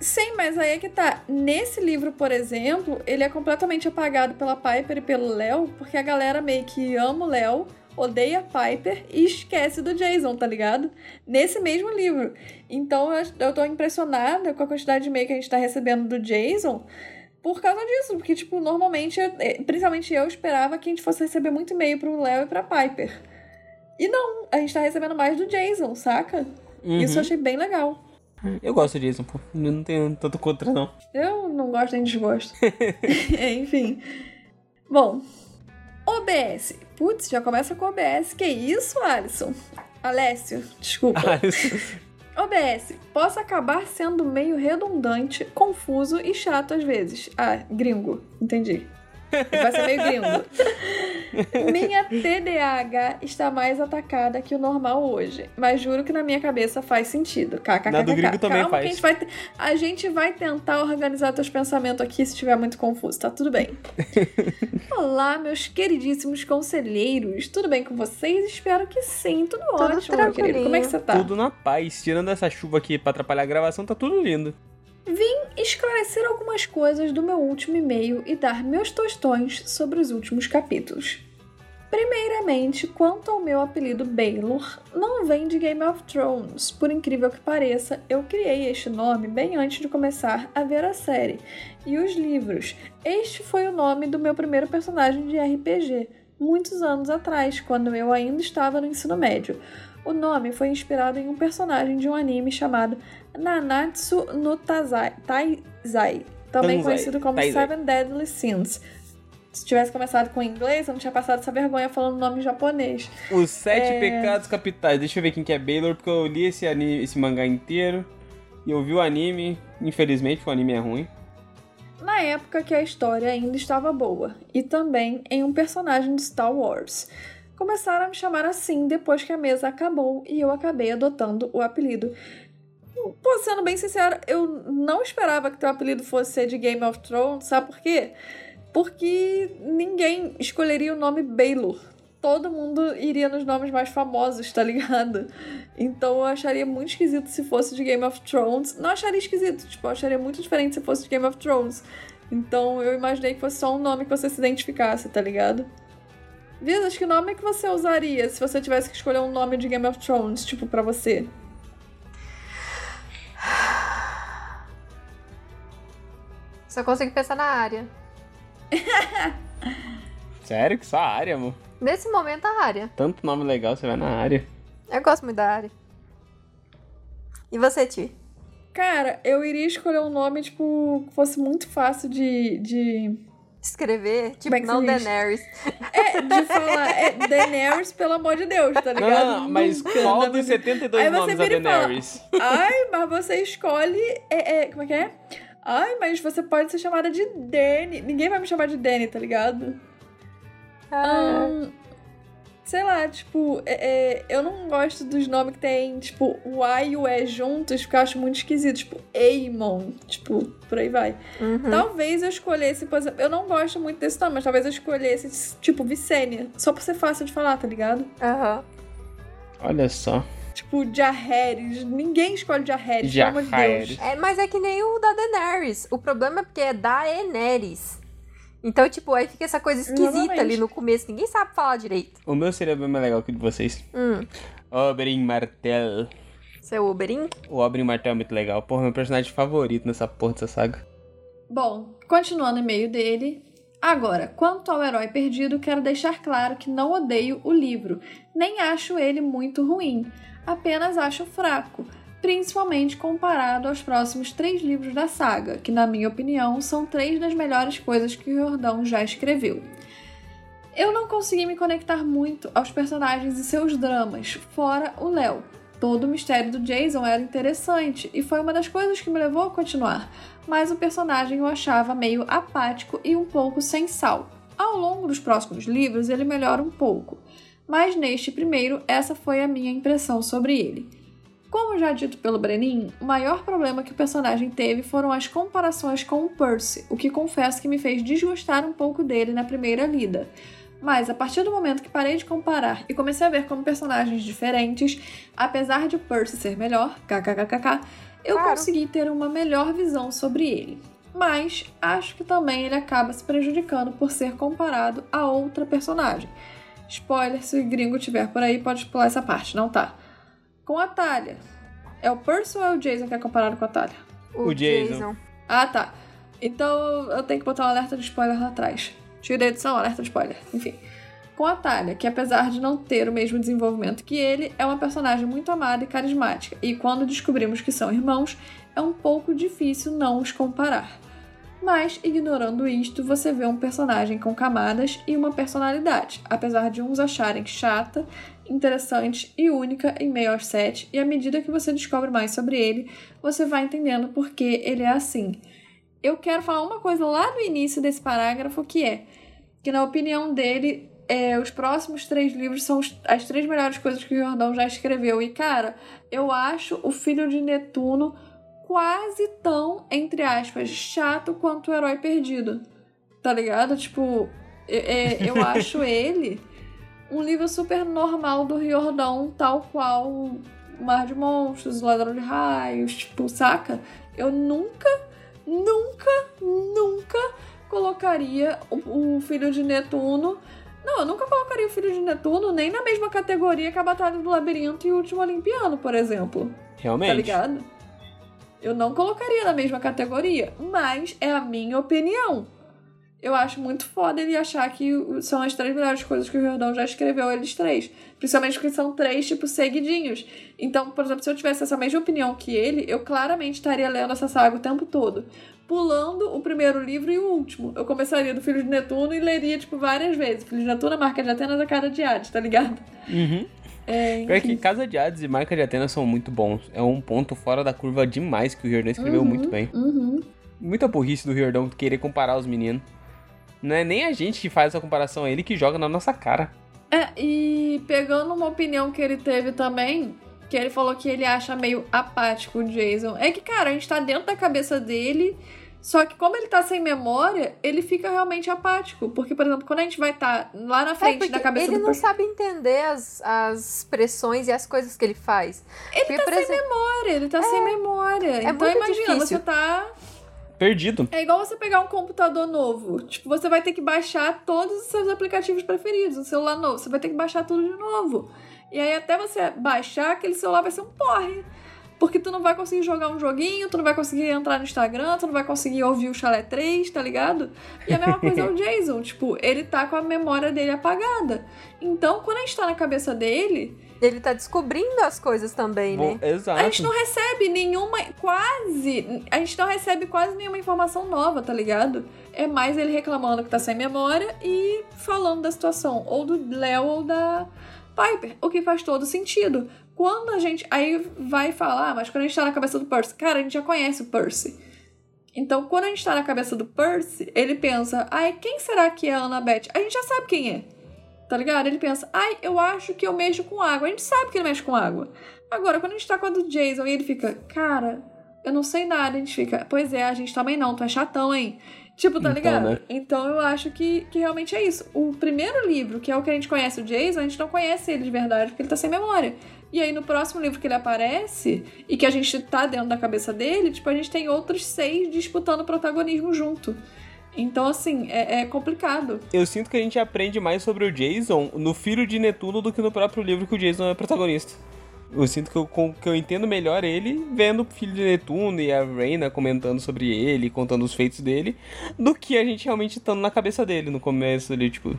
Sim, mas aí é que tá. Nesse livro, por exemplo, ele é completamente apagado pela Piper e pelo Léo, porque a galera meio que ama o Léo, odeia Piper e esquece do Jason, tá ligado? Nesse mesmo livro. Então eu, eu tô impressionada com a quantidade de e-mail que a gente tá recebendo do Jason por causa disso, porque, tipo, normalmente, é, principalmente eu esperava que a gente fosse receber muito e-mail pro Léo e pra Piper. E não, a gente tá recebendo mais do Jason, saca? Uhum. Isso eu achei bem legal. Eu gosto de Jason, pô. Eu não tenho tanto contra, não. Eu não gosto nem desgosto. Enfim. Bom. OBS. Putz, já começa com OBS. Que isso, Alisson? Alessio, desculpa. Alisson. OBS. Posso acabar sendo meio redundante, confuso e chato às vezes. Ah, gringo. Entendi. Vai ser meio gringo. minha TDAH está mais atacada que o normal hoje. Mas juro que na minha cabeça faz sentido. KKKK. Na do gringo também Calma faz. Que a, gente vai, a gente vai tentar organizar teus pensamentos aqui se estiver muito confuso, tá tudo bem. Olá, meus queridíssimos conselheiros. Tudo bem com vocês? Espero que sim. Tudo, tudo ótimo, meu querido. Como é que você tá? Tudo na paz. Tirando essa chuva aqui pra atrapalhar a gravação, tá tudo lindo. Vim esclarecer algumas coisas do meu último e-mail e dar meus tostões sobre os últimos capítulos. Primeiramente, quanto ao meu apelido Baylor, não vem de Game of Thrones. Por incrível que pareça, eu criei este nome bem antes de começar a ver a série e os livros. Este foi o nome do meu primeiro personagem de RPG, muitos anos atrás, quando eu ainda estava no ensino médio. O nome foi inspirado em um personagem de um anime chamado Nanatsu no Taizai, Taizai também Tanzai. conhecido como Taizai. Seven Deadly Sins. Se tivesse começado com inglês, eu não tinha passado essa vergonha falando o nome japonês. Os Sete é... Pecados Capitais. Deixa eu ver quem que é Baylor, porque eu li esse, anime, esse mangá inteiro. E eu vi o anime. Infelizmente, o anime é ruim. Na época que a história ainda estava boa. E também em um personagem de Star Wars começaram a me chamar assim depois que a mesa acabou e eu acabei adotando o apelido. Pô, sendo bem sincero, eu não esperava que teu apelido fosse ser de Game of Thrones, sabe por quê? Porque ninguém escolheria o nome Baylor. Todo mundo iria nos nomes mais famosos, tá ligado? Então eu acharia muito esquisito se fosse de Game of Thrones. Não acharia esquisito, tipo, eu acharia muito diferente se fosse de Game of Thrones. Então eu imaginei que fosse só um nome que você se identificasse, tá ligado? Visas, que nome que você usaria se você tivesse que escolher um nome de Game of Thrones, tipo, pra você? Só consigo pensar na área. Sério? Que só a área, amor? Nesse momento, a área. Tanto nome legal, você vai na área. Eu gosto muito da área. E você, Ti? Cara, eu iria escolher um nome, tipo, que fosse muito fácil de, de escrever, tipo, é não Daenerys. É, de falar, é Daenerys, pelo amor de Deus, tá ligado? Não, mas Nunca, qual dos 72 Aí nomes da Daenerys? Fala, Ai, mas você escolhe. É, é, como é que é? Ai, mas você pode ser chamada de Dany. Ninguém vai me chamar de Dany, tá ligado? Ah. Um, sei lá, tipo, é, é, eu não gosto dos nomes que tem, tipo, o A e o E juntos, porque eu acho muito esquisito. Tipo, Eamon, tipo, por aí vai. Uhum. Talvez eu escolhesse, por exemplo, eu não gosto muito desse nome, mas talvez eu escolhesse, tipo, Vicênia, só por ser fácil de falar, tá ligado? Aham. Uhum. Olha só. Tipo, Jaehaerys. Ninguém escolhe Jaehaerys, pelo amor de. Deus. É, mas é que nem o da Daenerys. O problema é porque é Daenerys. Então, tipo, aí fica essa coisa esquisita Exatamente. ali no começo. Ninguém sabe falar direito. O meu seria bem mais legal que o de vocês. Hum. Oberyn Martell. Seu Oberyn? O Oberyn Martell é muito legal. Porra, meu personagem favorito nessa porra dessa saga. Bom, continuando o e-mail dele. Agora, quanto ao herói perdido, quero deixar claro que não odeio o livro, nem acho ele muito ruim, apenas acho fraco, principalmente comparado aos próximos três livros da saga, que, na minha opinião, são três das melhores coisas que Jordão já escreveu. Eu não consegui me conectar muito aos personagens e seus dramas, fora o Léo. Todo o mistério do Jason era interessante e foi uma das coisas que me levou a continuar, mas o personagem eu achava meio apático e um pouco sem sal. Ao longo dos próximos livros ele melhora um pouco, mas neste primeiro essa foi a minha impressão sobre ele. Como já dito pelo Brenin, o maior problema que o personagem teve foram as comparações com o Percy, o que confesso que me fez desgostar um pouco dele na primeira lida. Mas a partir do momento que parei de comparar e comecei a ver como personagens diferentes, apesar de Percy ser melhor, kkkk, eu Claro. consegui ter uma melhor visão sobre ele. Mas acho que também ele acaba se prejudicando por ser comparado a outra personagem. Spoiler, se o gringo tiver por aí, pode pular essa parte, não tá. Com a Talia. É o Percy ou é o Jason que é comparado com a Talia? O Jason. Ah, tá. Então eu tenho que botar um alerta de spoiler lá atrás. Tio da edição, alerta de spoiler. Enfim. Com a Talia, que apesar de não ter o mesmo desenvolvimento que ele, é uma personagem muito amada e carismática. E quando descobrimos que são irmãos, é um pouco difícil não os comparar. Mas, ignorando isto, você vê um personagem com camadas e uma personalidade, apesar de uns acharem chata, interessante e única em meio aos sete, e à medida que você descobre mais sobre ele, você vai entendendo por que ele é assim. Eu quero falar uma coisa lá no início desse parágrafo que é que, na opinião dele, é, os próximos três livros são as três melhores coisas que o Jordão já escreveu. E, cara, eu acho o Filho de Netuno quase tão, entre aspas, chato quanto o Herói Perdido. Tá ligado? Tipo, é, eu acho ele um livro super normal do Riordão, tal qual Mar de Monstros, Ladrão de Raios, tipo, saca? Eu nunca, nunca, nunca colocaria o, o Filho de Netuno. Não, eu nunca colocaria o Filho de Netuno nem na mesma categoria que a Batalha do Labirinto e o Último Olimpiano, por exemplo. Tá Realmente. ligado? Eu não colocaria na mesma categoria, mas é a minha opinião. Eu acho muito foda ele achar que são as três melhores coisas que o Jordão já escreveu, eles três. Principalmente porque são três, tipo, seguidinhos. Então, por exemplo, se eu tivesse essa mesma opinião que ele, eu claramente estaria lendo essa saga o tempo todo. Pulando o primeiro livro e o último. Eu começaria do Filho de Netuno e leria, tipo, várias vezes. Filho de Netuno, a marca de Atenas, a cara de Hades, tá ligado? Uhum. É, Pior que. Casa de Hades e Marca de Atenas são muito bons. É um ponto fora da curva demais que o Riordão escreveu Uhum, muito bem. Uhum. Muita burrice do Riordão querer comparar os meninos. Não é nem a gente que faz essa comparação, é ele que joga na nossa cara. É, e pegando uma opinião que ele teve também, que ele falou que ele acha meio apático o Jason, é que, cara, a gente tá dentro da cabeça dele, só que como ele tá sem memória, ele fica realmente apático. Porque, por exemplo, quando a gente vai estar lá na É frente porque da cabeça ele do não personagem. sabe entender as, as pressões e as coisas que ele faz. Ele Porque, tá por sem exemplo, memória, ele tá sem memória. então muito imagina, difícil. você tá. Perdido. É igual você pegar um computador novo. Tipo, você vai ter que baixar todos os seus aplicativos preferidos. Um celular novo, você vai ter que baixar tudo de novo. E aí, até você baixar, aquele celular vai ser um porre. Porque tu não vai conseguir jogar um joguinho, tu não vai conseguir entrar no Instagram, tu não vai conseguir ouvir o Chalé 3, tá ligado? E a mesma coisa é o Jason. Tipo, ele tá com a memória dele apagada. Então, quando a gente tá na cabeça dele, ele tá descobrindo as coisas também, Bom, né? exato. a gente não recebe nenhuma. Quase. A gente não recebe quase nenhuma informação nova, tá ligado? É mais ele reclamando que tá sem memória e falando da situação, ou do Léo ou da Piper, o que faz todo sentido. Quando a gente. Aí vai falar, mas quando a gente tá na cabeça do Percy, cara, a gente já conhece o Percy. Então, quando a gente tá na cabeça do Percy, ele pensa, ai, quem será que é a Annabeth? A gente já sabe quem é. Tá ligado? Ele pensa, ai, eu acho que eu mexo com água. A gente sabe que ele mexe com água. Agora, quando a gente tá com a do Jason e ele fica, cara, eu não sei nada, a gente fica, pois é, a gente também não, tu é chatão, hein? Tipo, tá Então, ligado? né? Então eu acho que, que realmente é isso. O primeiro livro, que é o que a gente conhece o Jason, a gente não conhece ele de verdade, porque ele tá sem memória. E aí no próximo livro que ele aparece, e que a gente tá dentro da cabeça dele, tipo, a gente tem outros seis disputando protagonismo junto. Então, assim, é, é complicado. Eu sinto que a gente aprende mais sobre o Jason no Filho de Netuno do que no próprio livro que o Jason é protagonista. Eu sinto que eu, que eu entendo melhor ele vendo o Filho de Netuno e a Reina comentando sobre ele, contando os feitos dele, do que a gente realmente estando na cabeça dele no começo ali, tipo.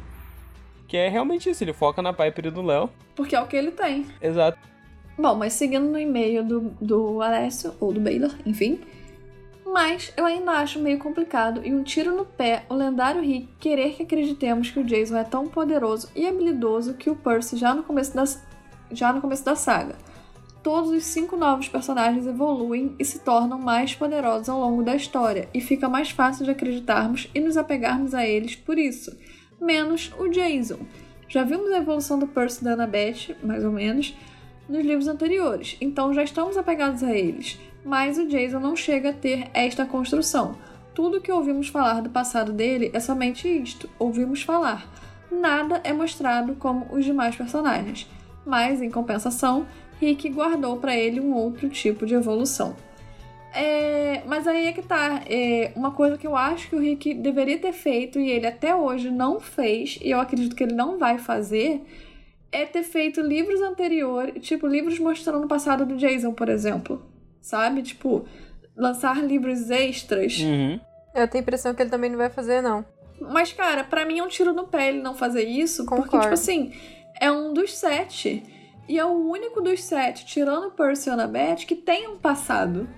Que é realmente isso, ele foca na Piper e do Léo. Porque é o que ele tem. Exato. Bom, mas seguindo no e-mail do, do Alessio, ou do Baylor, enfim. Mas eu ainda acho meio complicado e um tiro no pé o lendário Rick querer que acreditemos que o Jason é tão poderoso e habilidoso que o Percy já no começo da, já no começo da saga. Todos os cinco novos personagens evoluem e se tornam mais poderosos ao longo da história, e fica mais fácil de acreditarmos e nos apegarmos a eles por isso. Menos o Jason. Já vimos a evolução do Percy da Annabeth, mais ou menos, nos livros anteriores, então já estamos apegados a eles. Mas o Jason não chega a ter esta construção. Tudo que ouvimos falar do passado dele é somente isto: ouvimos falar. Nada é mostrado como os demais personagens. Mas, em compensação, Rick guardou para ele um outro tipo de evolução. É, mas aí é que tá. É, uma coisa que eu acho que o Rick deveria ter feito e ele até hoje não fez, e eu acredito que ele não vai fazer, é ter feito livros anteriores, tipo, livros mostrando o passado do Jason, por exemplo. Sabe? Tipo, lançar livros extras. Uhum. Eu tenho a impressão que ele também não vai fazer, não. Mas, cara, pra mim é um tiro no pé ele não fazer isso, porque, Concordo. tipo assim, é um dos sete. E é o único dos sete, tirando o Percy e Annabeth, que tem um passado.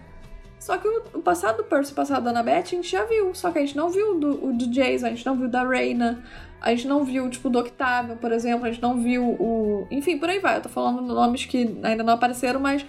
Só que o, passado do Percy o passado da Annabeth a gente já viu. Só que a gente não viu do, o do Jason, a gente não viu da Reina, a gente não viu, tipo, do Octavio, por exemplo, a gente não viu o. Enfim, por aí vai. Eu tô falando nomes que ainda não apareceram, mas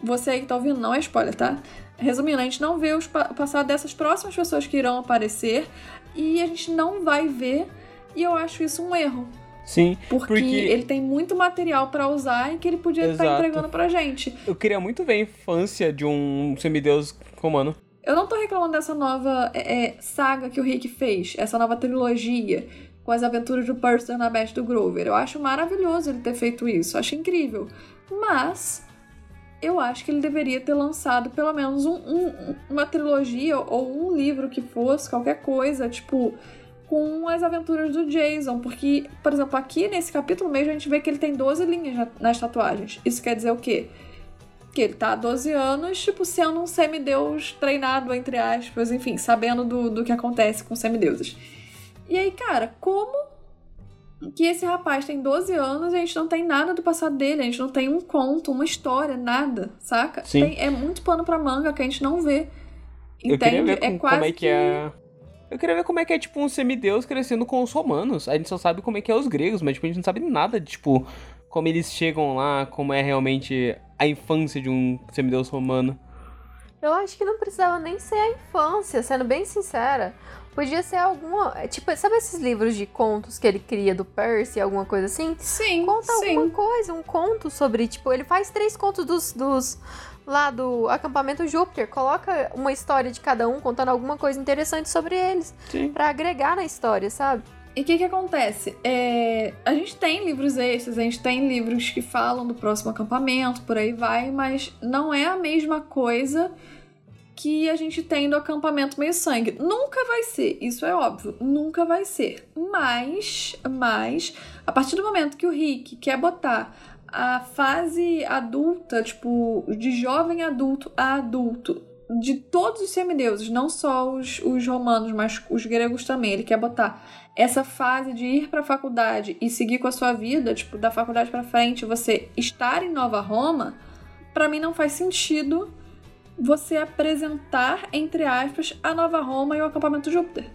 você aí que tá ouvindo não é spoiler, tá? Resumindo, a gente não vê os o passado dessas próximas pessoas que irão aparecer e a gente não vai ver, e eu acho isso um erro. Sim, Porque, Porque- ele tem muito material pra usar e que ele podia estar Exato. entregando pra gente. eu queria muito ver a infância de um semideus romano. Eu não tô reclamando dessa nova é, é, saga que o Rick fez, essa nova trilogia com as aventuras do Percy e da Beth do Grover. Eu acho maravilhoso ele ter feito isso, acho incrível. Mas eu acho que ele deveria ter lançado pelo menos um- um- uma trilogia ou um livro que fosse, qualquer coisa, tipo, com as aventuras do Jason. Porque, por exemplo, aqui nesse capítulo mesmo a gente vê que ele tem 12 linhas na- nas tatuagens. Isso quer dizer o quê? que ele tá há 12 anos, tipo, sendo um semideus treinado, entre aspas, enfim, sabendo do, do que acontece com semideuses. E aí, cara, como que esse rapaz tem 12 anos e a gente não tem nada do passado dele, a gente não tem um conto, uma história, nada, saca? Sim. Tem- é muito pano pra manga que a gente não vê. Eu queria Entende? ver com- é quase como é que é. Eu queria ver como é que é, tipo, um semideus crescendo com os romanos. A gente só sabe como é que é os gregos, mas, tipo, a gente não sabe nada de, tipo, como eles chegam lá, como é realmente a infância de um semideus romano. Eu acho que não precisava nem ser a infância, sendo bem sincera. Podia ser alguma. é, Tipo, sabe esses livros de contos que ele cria do Percy, alguma coisa assim? Sim, Conta sim. alguma coisa, um conto sobre, tipo, ele faz três contos dos, dos lá do acampamento Júpiter, coloca uma história de cada um contando alguma coisa interessante sobre eles. Pra agregar na história, sabe? E o que que acontece? É, a gente tem livros extras, a gente tem livros que falam do próximo acampamento, por aí vai, mas não é a mesma coisa que a gente tem do acampamento meio sangue. Nunca vai ser, isso é óbvio, nunca vai ser. Mas, mas, a partir do momento que o Rick quer botar a fase adulta, tipo, de jovem adulto a adulto, de todos os semideuses, não só os, os romanos, mas os gregos também, ele quer botar essa fase de ir pra faculdade e seguir com a sua vida, tipo, da faculdade pra frente, você estar em Nova Roma, pra mim não faz sentido você apresentar, entre aspas, a Nova Roma e o acampamento Júpiter.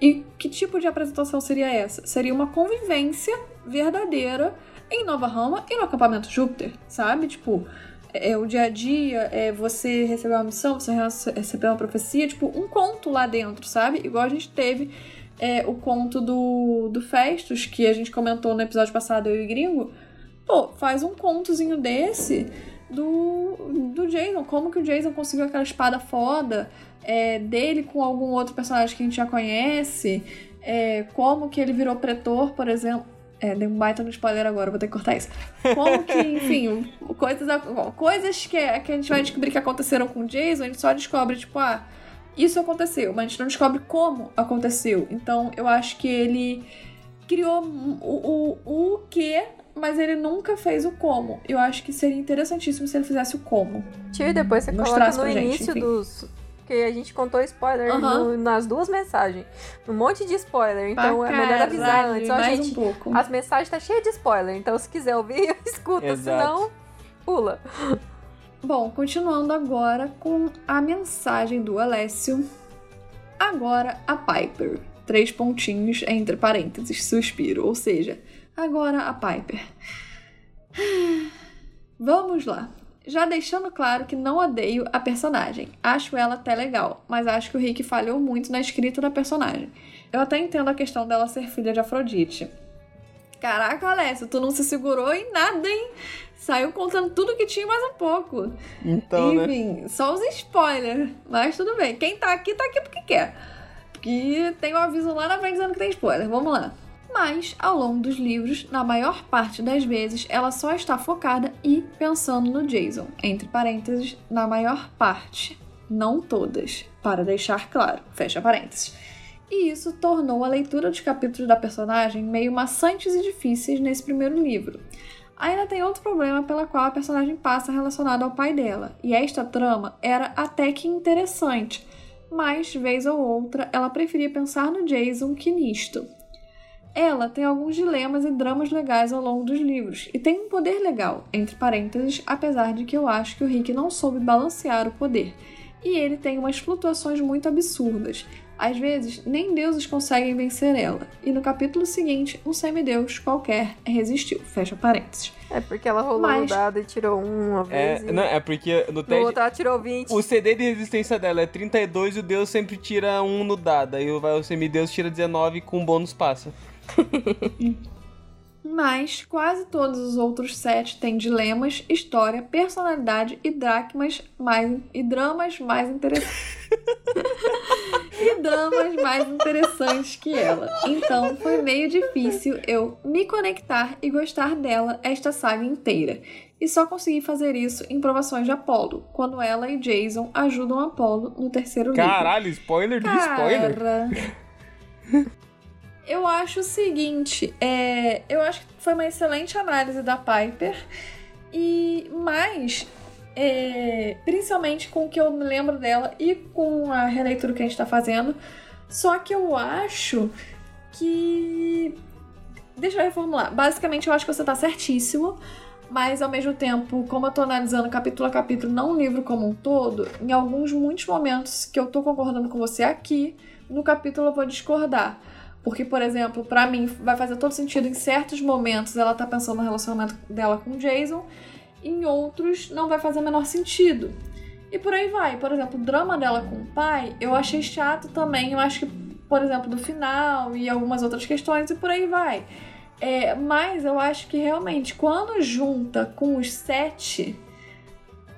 E que tipo de apresentação seria essa? Seria uma convivência verdadeira em Nova Roma e no acampamento Júpiter, sabe? Tipo, é o dia a dia, é você receber uma missão, você rece- receber uma profecia, tipo, um conto lá dentro, sabe? Igual a gente teve é, o conto do, do Festus, que a gente comentou no episódio passado, eu e Gringo. Pô, faz um contozinho desse do, do Jason. Como que o Jason conseguiu aquela espada foda é, dele com algum outro personagem que a gente já conhece. É, como que ele virou pretor, por exemplo. É, dei um baita no spoiler agora, vou ter que cortar isso. Como que, enfim, coisas, coisas que, que a gente vai descobrir que aconteceram com o Jason, a gente só descobre, tipo, ah, isso aconteceu, mas a gente não descobre como aconteceu. Então, eu acho que ele criou o, o, o que, mas ele nunca fez o como. Eu acho que seria interessantíssimo se ele fizesse o como. Tio, e depois você coloca no início dos, porque a gente contou spoiler uhum. no, nas duas mensagens. Um monte de spoiler. Então é melhor avisar antes. Ó, gente, um as mensagens tá cheias de spoiler. Então se quiser ouvir, escuta. Exato. Senão, pula. Bom, continuando agora com a mensagem do Alessio. Agora a Piper. Três pontinhos entre parênteses, suspiro. Ou seja, agora a Piper. Vamos lá. Já deixando claro que não odeio a personagem. Acho ela até legal, mas acho que o Rick falhou muito na escrita da personagem. Eu até entendo a questão dela ser filha de Afrodite. Caraca, Alessio, tu não se segurou em nada, hein? Saiu contando tudo que tinha mais um pouco. Então, né? Enfim, né? só os spoilers. Mas tudo bem. Quem tá aqui, tá aqui porque quer. Porque tem um aviso lá na frente dizendo que tem spoiler. Vamos lá mas ao longo dos livros, na maior parte das vezes, ela só está focada e pensando no Jason, entre parênteses, na maior parte, não todas, para deixar claro, fecha parênteses. E isso tornou a leitura dos capítulos da personagem meio maçantes e difíceis nesse primeiro livro. Ainda tem outro problema pela qual a personagem passa relacionado ao pai dela, e esta trama era até que interessante, mas, vez ou outra, ela preferia pensar no Jason que nisto. Ela tem alguns dilemas e dramas legais ao longo dos livros, e tem um poder legal, entre parênteses, apesar de que eu acho que o Rick não soube balancear o poder. E ele tem umas flutuações muito absurdas. Às vezes, nem deuses conseguem vencer ela. E no capítulo seguinte, um semideus qualquer resistiu. Fecha parênteses. É porque ela rolou Mas... o dado e tirou um uma vez. É, e... não, é porque no teste. No outro ela tirou 20. O CD de resistência dela é 32 e o deus sempre tira um no dado. Aí o semideus tira 19 com bônus passa. Mas quase todos os outros sete têm dilemas, história, personalidade e dracmas mais e dramas mais interessantes. e dramas mais interessantes que ela. Então foi meio difícil eu me conectar e gostar dela esta saga inteira. E só consegui fazer isso em provações de Apolo, quando ela e Jason ajudam Apolo no terceiro livro. Caralho, spoiler do spoiler. Eu acho o seguinte, é, eu acho que foi uma excelente análise da Piper, e mais, é, principalmente com o que eu me lembro dela e com a releitura que a gente está fazendo, só que eu acho que. Deixa eu reformular. Basicamente, eu acho que você está certíssimo, mas ao mesmo tempo, como eu tô analisando capítulo a capítulo, não o livro como um todo, em alguns muitos momentos que eu tô concordando com você aqui, no capítulo eu vou discordar. Porque, por exemplo, para mim vai fazer todo sentido em certos momentos ela tá pensando no relacionamento dela com o Jason, em outros não vai fazer o menor sentido. E por aí vai. Por exemplo, o drama dela com o pai, eu achei chato também. Eu acho que, por exemplo, do final e algumas outras questões, e por aí vai. É, mas eu acho que realmente, quando junta com os sete,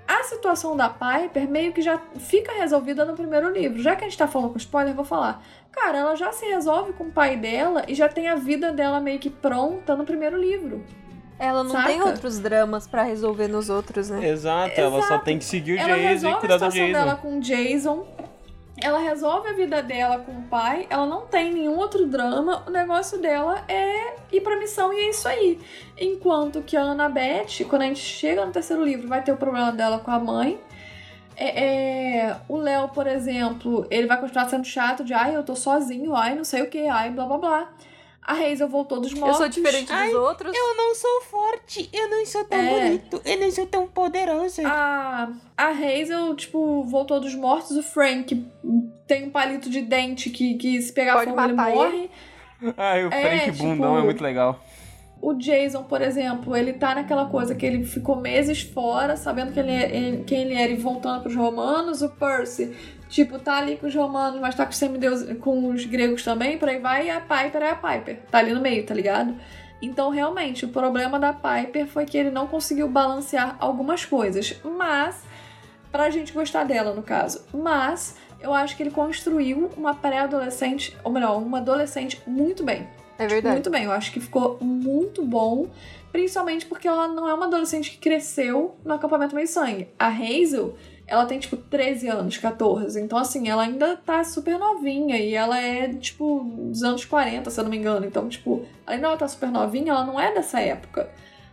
a situação da Piper meio que já fica resolvida no primeiro livro. Já que a gente tá falando com spoiler, vou falar. Cara, ela já se resolve com o pai dela e já tem a vida dela meio que pronta no primeiro livro. Ela não Saca? tem outros dramas para resolver nos outros, né? Exato, Exato, ela só tem que seguir o ela Jason e cuidar do Jason. a situação dela com o Jason. Ela resolve a vida dela com o pai, ela não tem nenhum outro drama, o negócio dela é ir pra missão e é isso aí. Enquanto que a Annabeth, quando a gente chega no terceiro livro, vai ter o problema dela com a mãe, é, é, o Léo, por exemplo, ele vai continuar sendo chato de ai, eu tô sozinho, ai, não sei o que, ai, blá blá blá. A Hazel voltou dos mortos. Eu sou diferente ai, dos outros. Eu não sou forte, eu não sou tão é. bonito, eu não sou tão poderosa. A, a Hazel, tipo, voltou dos mortos. O Frank tem um palito de dente que, que se pegar Pode fogo ele morre. Ai, o é, Frank tipo... bundão é muito legal. O Jason, por exemplo, ele tá naquela coisa que ele ficou meses fora, sabendo que ele é, quem ele era e voltando pros romanos. O Percy, tipo, tá ali com os romanos, mas tá com os semideus, com os gregos também, por aí vai. E a Piper é a Piper. Tá ali no meio, tá ligado? Então, realmente, o problema da Piper foi que ele não conseguiu balancear algumas coisas. Mas, pra gente gostar dela, no caso. Mas, eu acho que ele construiu uma pré-adolescente, ou melhor, uma adolescente muito bem. É verdade. Muito bem, eu acho que ficou muito bom. Principalmente porque ela não é uma adolescente que cresceu no acampamento meio sangue. A Hazel, ela tem tipo 13 anos, 14. Então, assim, ela ainda tá super novinha. E ela é, tipo, dos anos 40, se eu não me engano. Então, tipo, além dela tá super novinha, ela não é dessa época.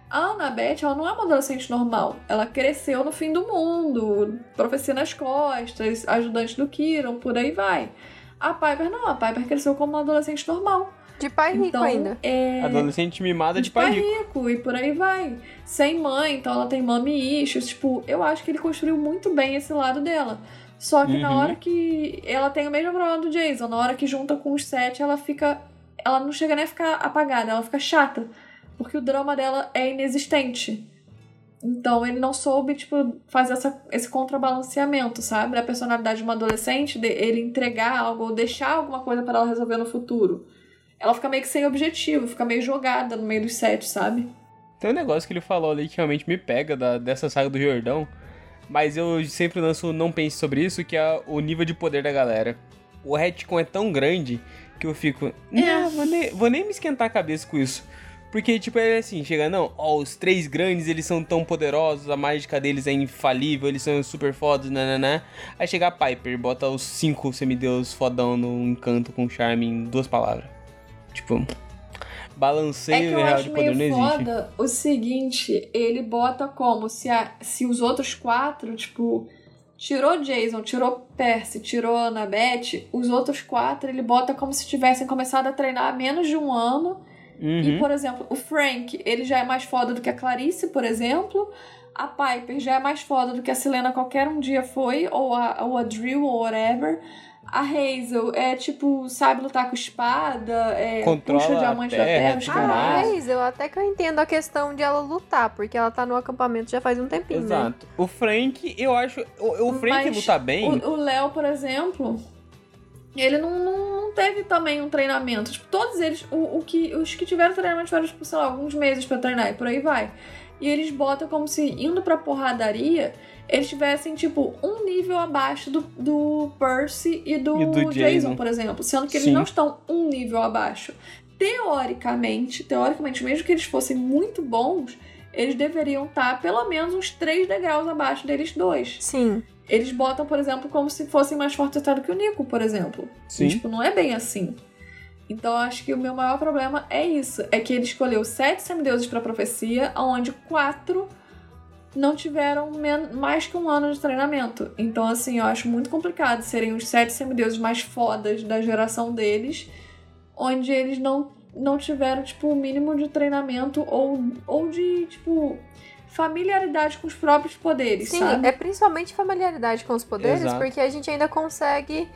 A Annabeth, ela não é uma adolescente normal. Ela cresceu no fim do mundo, profecia nas costas, ajudante do Kiron, por aí vai. A Piper não, a Piper cresceu como uma adolescente normal. De pai rico Então, ainda. é... Adolescente mimada de pai rico. e por aí vai. Sem mãe, então ela tem mommy issues. Tipo, eu acho que ele construiu muito bem esse lado dela. Só que na Uhum. hora que. Ela tem o mesmo problema do Jason. Na hora que junta com os sete, ela fica. Ela não chega nem a ficar apagada, ela fica chata. Porque o drama dela é inexistente. Então ele não soube, tipo, fazer essa, esse contrabalanceamento, sabe? Da personalidade de uma adolescente, de ele entregar algo ou deixar alguma coisa para ela resolver no futuro. Ela fica meio que sem objetivo, fica meio jogada no meio dos sete, sabe? Tem um negócio que ele falou ali que realmente me pega da, dessa saga do Jordão, mas eu sempre lanço Não Pense Sobre Isso, que é o nível de poder da galera. O retcon é tão grande que eu fico, não, É. vou, nem, vou nem me esquentar a cabeça com isso. Porque, tipo, é assim, chega, não, ó, os três grandes, eles são tão poderosos, a mágica deles é infalível, eles são super fodas, nananã. Aí chega a Piper, bota os cinco semideus fodão no encanto com charme em duas palavras. Tipo, É balanceio eu real de poder não existe. foda o seguinte, ele bota como se, a, se os outros quatro, tipo, tirou Jason, tirou Percy, tirou Annabeth, os outros quatro ele bota como se tivessem começado a treinar há menos de um ano. E, Uhum. por exemplo, o Frank, ele já é mais foda do que a Clarice, por exemplo. A Piper já é mais foda do que a Selena qualquer um dia foi, ou a, ou a Drill, ou whatever. A Hazel é tipo, sabe lutar com espada, é, Controla puxa a diamante terra, da terra, os tudo Ah, caralho. mas eu até que eu entendo a questão de ela lutar, porque ela tá no acampamento já faz um tempinho, né? Exato. O Frank, eu acho. O, o Frank Mas luta bem. O o Léo, por exemplo, ele não, não, não teve também um treinamento. Tipo, todos eles, o, o que, os que tiveram treinamento tiveram, tipo, sei lá, alguns meses pra treinar e por aí vai. E eles botam como se indo pra porradaria, eles tivessem, tipo, um nível abaixo do, do Percy e do, E do Jason, Jason. por exemplo. Sendo que eles Sim. não estão um nível abaixo. Teoricamente, teoricamente, mesmo que eles fossem muito bons, eles deveriam estar pelo menos uns três degraus abaixo deles dois. Sim. Eles botam, por exemplo, como se fossem mais fortes até do que o Nico, por exemplo. Sim. E, tipo, não é bem assim. Então, eu acho que o meu maior problema é isso. É que ele escolheu sete semideuses pra profecia, onde quatro não tiveram mais que um ano de treinamento. Então, assim, eu acho muito complicado serem os sete semideuses mais fodas da geração deles, onde eles não, não tiveram, tipo, o mínimo de treinamento ou, ou de, tipo, familiaridade com os próprios poderes, Sim, sabe? é principalmente familiaridade com os poderes, Exato. porque a gente ainda consegue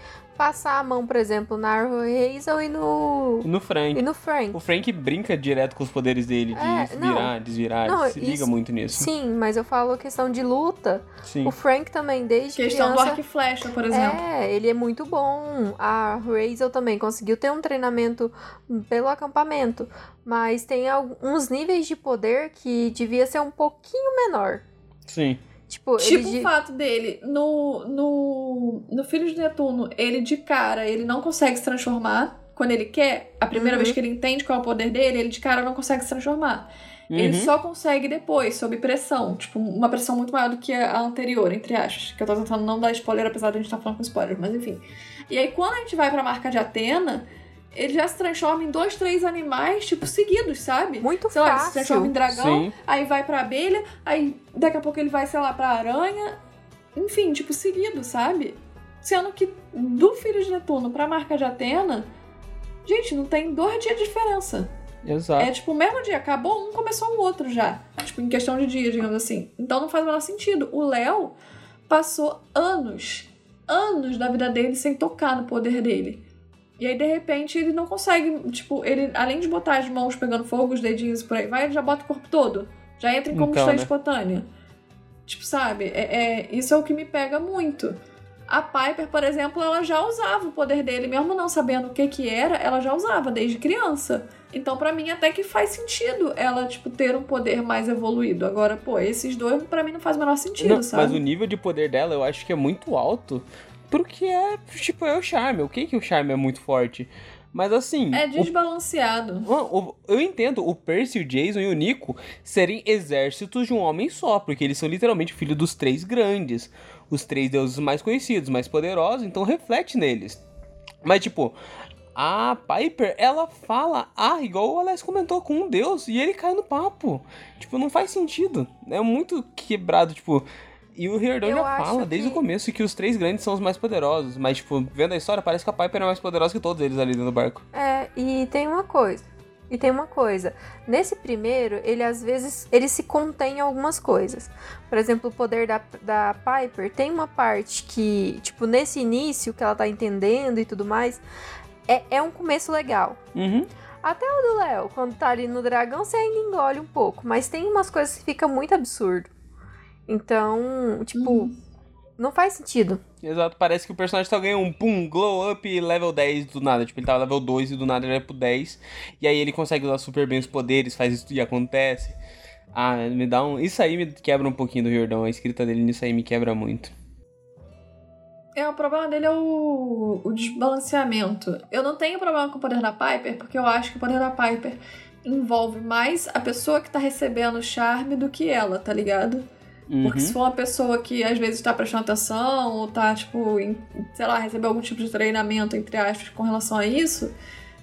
passar a mão, por exemplo, na Hazel e no, No Frank. e no Frank. O Frank brinca direto com os poderes dele, de É, virar, desvirar, Não, ele se liga isso- muito nisso. Sim, mas eu falo questão de luta. Sim. O Frank também, desde Questão do criança... arco e flecha, por exemplo. É, ele é muito bom. A Hazel também conseguiu ter um treinamento pelo acampamento, mas tem alguns níveis de poder que devia ser um pouquinho menor. Sim. Tipo, Tipo ele o fato dele, no, no, no Filho de Netuno, ele de cara, ele não consegue se transformar quando ele quer. A primeira Uhum. vez que ele entende qual é o poder dele, ele de cara não consegue se transformar. Ele Uhum. só consegue depois, sob pressão. Tipo, uma pressão muito maior do que a anterior, entre aspas. Que eu tô tentando não dar spoiler, apesar de a gente estar falando com spoiler, mas enfim. E aí, quando a gente vai pra marca de Atena, ele já se transforma em dois, três animais, tipo, seguidos, sabe? muito Sei lá, ele se transforma em fácil. dragão, Sim. aí vai pra abelha, aí daqui a pouco ele vai, sei lá, pra aranha. Enfim, tipo, seguido, sabe? Sendo que do Filho de Netuno pra marca de Atena, gente, não tem dois dias de diferença. Exato. É tipo, o mesmo dia, acabou um, começou o outro já. Tipo, em questão de dia, digamos assim. Então não faz o menor sentido. O Léo passou anos, anos da vida dele sem tocar no poder dele. E aí, de repente, ele não consegue, tipo, ele, além de botar as mãos pegando fogo, os dedinhos por aí vai, ele já bota o corpo todo. Já entra em combustão Então, né? espontânea. Tipo, sabe? É, é- isso é o que me pega muito. A Piper, por exemplo, ela já usava o poder dele, mesmo não sabendo o que que era, ela já usava desde criança. Então, pra mim, até que faz sentido ela, tipo, ter um poder mais evoluído. Agora, pô, esses dois, pra mim, não faz o menor sentido, Não, sabe? mas o nível de poder dela eu acho que é muito alto. Porque é, tipo, é o charme. Ok que o charme é muito forte. Mas assim. É o- desbalanceado. o- o- eu entendo o Percy, o Jason e o Nico serem exércitos de um homem só, porque eles são literalmente filhos dos três grandes. Os três deuses mais conhecidos, mais poderosos, então reflete neles. Mas, tipo, a Piper, ela fala, ah, igual o Alex comentou, com um deus, e ele cai no papo. Tipo, não faz sentido. É muito quebrado, tipo. E o Riordan Eu já fala desde que- o começo que os três grandes são os mais poderosos. Mas, tipo, vendo a história, parece que a Piper é mais poderosa que todos eles ali dentro do barco. É, e tem uma coisa. E tem uma coisa. Nesse primeiro, ele às vezes ele se contém em algumas coisas. Por exemplo, o poder da, da Piper tem uma parte que, tipo, nesse início que ela tá entendendo e tudo mais, é, é um começo legal. Uhum. Até o do Léo, quando tá ali no dragão, você ainda engole um pouco. Mas tem umas coisas que fica muito absurdo. Então, tipo, não faz sentido. Exato, parece que o personagem só ganha um pum, glow up level 10 do nada. Tipo, ele tava level 2 e do nada ele vai pro 10. E aí ele consegue usar super bem os poderes, faz isso e acontece. Ah, me dá um. Isso aí me quebra um pouquinho do Riordão. A escrita dele nisso aí me quebra muito. É, o problema dele é o, o desbalanceamento. Eu não tenho problema com o poder da Piper, porque eu acho que o poder da Piper envolve mais a pessoa que tá recebendo o charme do que ela, tá ligado? Porque Uhum. se for uma pessoa que às vezes tá prestando atenção, ou tá, tipo, em, sei lá, recebeu algum tipo de treinamento, entre aspas, com relação a isso,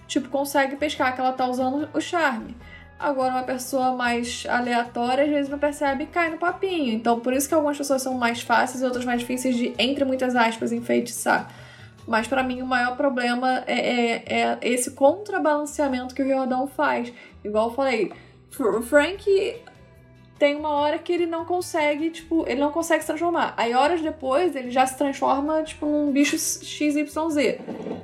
tipo, consegue pescar que ela tá usando o charme. Agora, uma pessoa mais aleatória, às vezes não percebe e cai no papinho. Então, por isso que algumas pessoas são mais fáceis e outras mais difíceis de, entre muitas aspas, enfeitiçar. Mas pra mim o maior problema é, é- é esse contrabalanceamento que o Riordão faz. Igual eu falei, Frank tem uma hora que ele não consegue, tipo, ele não consegue se transformar. Aí horas depois ele já se transforma, tipo, num bicho XYZ.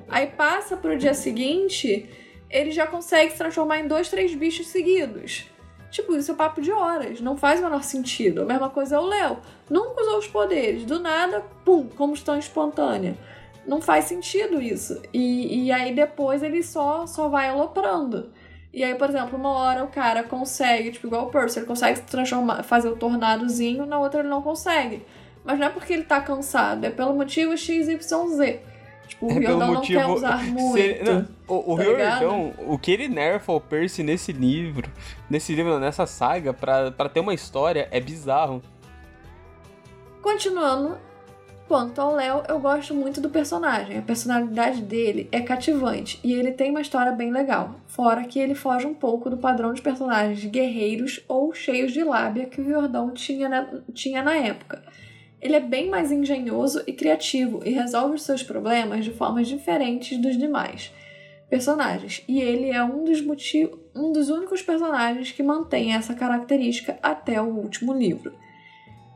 Aí passa pro dia seguinte, ele já consegue se transformar em dois, três bichos seguidos. Tipo, isso é papo de horas, não faz o menor sentido. A mesma coisa é o Léo. Nunca usou os poderes, do nada, pum, combustão espontânea. Não faz sentido isso. E, e aí depois ele só, só vai aloprando. E aí, por exemplo, uma hora o cara consegue, tipo, igual o Percy, ele consegue se transformar, fazer o tornadozinho, na outra ele não consegue. Mas não é porque ele tá cansado, é pelo motivo XYZ. Tipo, o É Riordão não motivo- quer usar muito. ele- não, o o tá Riordão, o que ele nerfa o Percy nesse livro, nesse livro, nessa saga, pra, pra ter uma história, é bizarro. Continuando, quanto ao Léo, eu gosto muito do personagem. A personalidade dele é cativante e ele tem uma história bem legal. Fora que ele foge um pouco do padrão de personagens guerreiros ou cheios de lábia que o Riordão tinha na, tinha na época. Ele é bem mais engenhoso e criativo e resolve os seus problemas de formas diferentes dos demais personagens. E ele é um dos motivos, um dos únicos personagens que mantém essa característica até o último livro.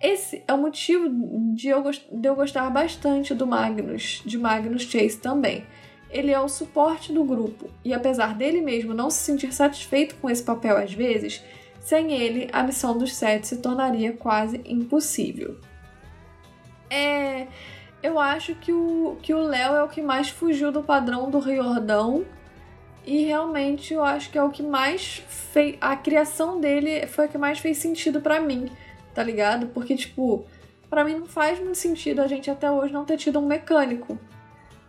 Esse é o motivo de eu, de eu gostar bastante do Magnus, de Magnus Chase também. Ele é o suporte do grupo, e apesar dele mesmo não se sentir satisfeito com esse papel às vezes, sem ele a missão dos sete se tornaria quase impossível. É. Eu acho que o que o Léo é o que mais fugiu do padrão do Riordão. E realmente eu acho que é o que mais fez. A criação dele foi a que mais fez sentido pra mim tá ligado? Porque, tipo, pra mim não faz muito sentido a gente até hoje não ter tido um mecânico.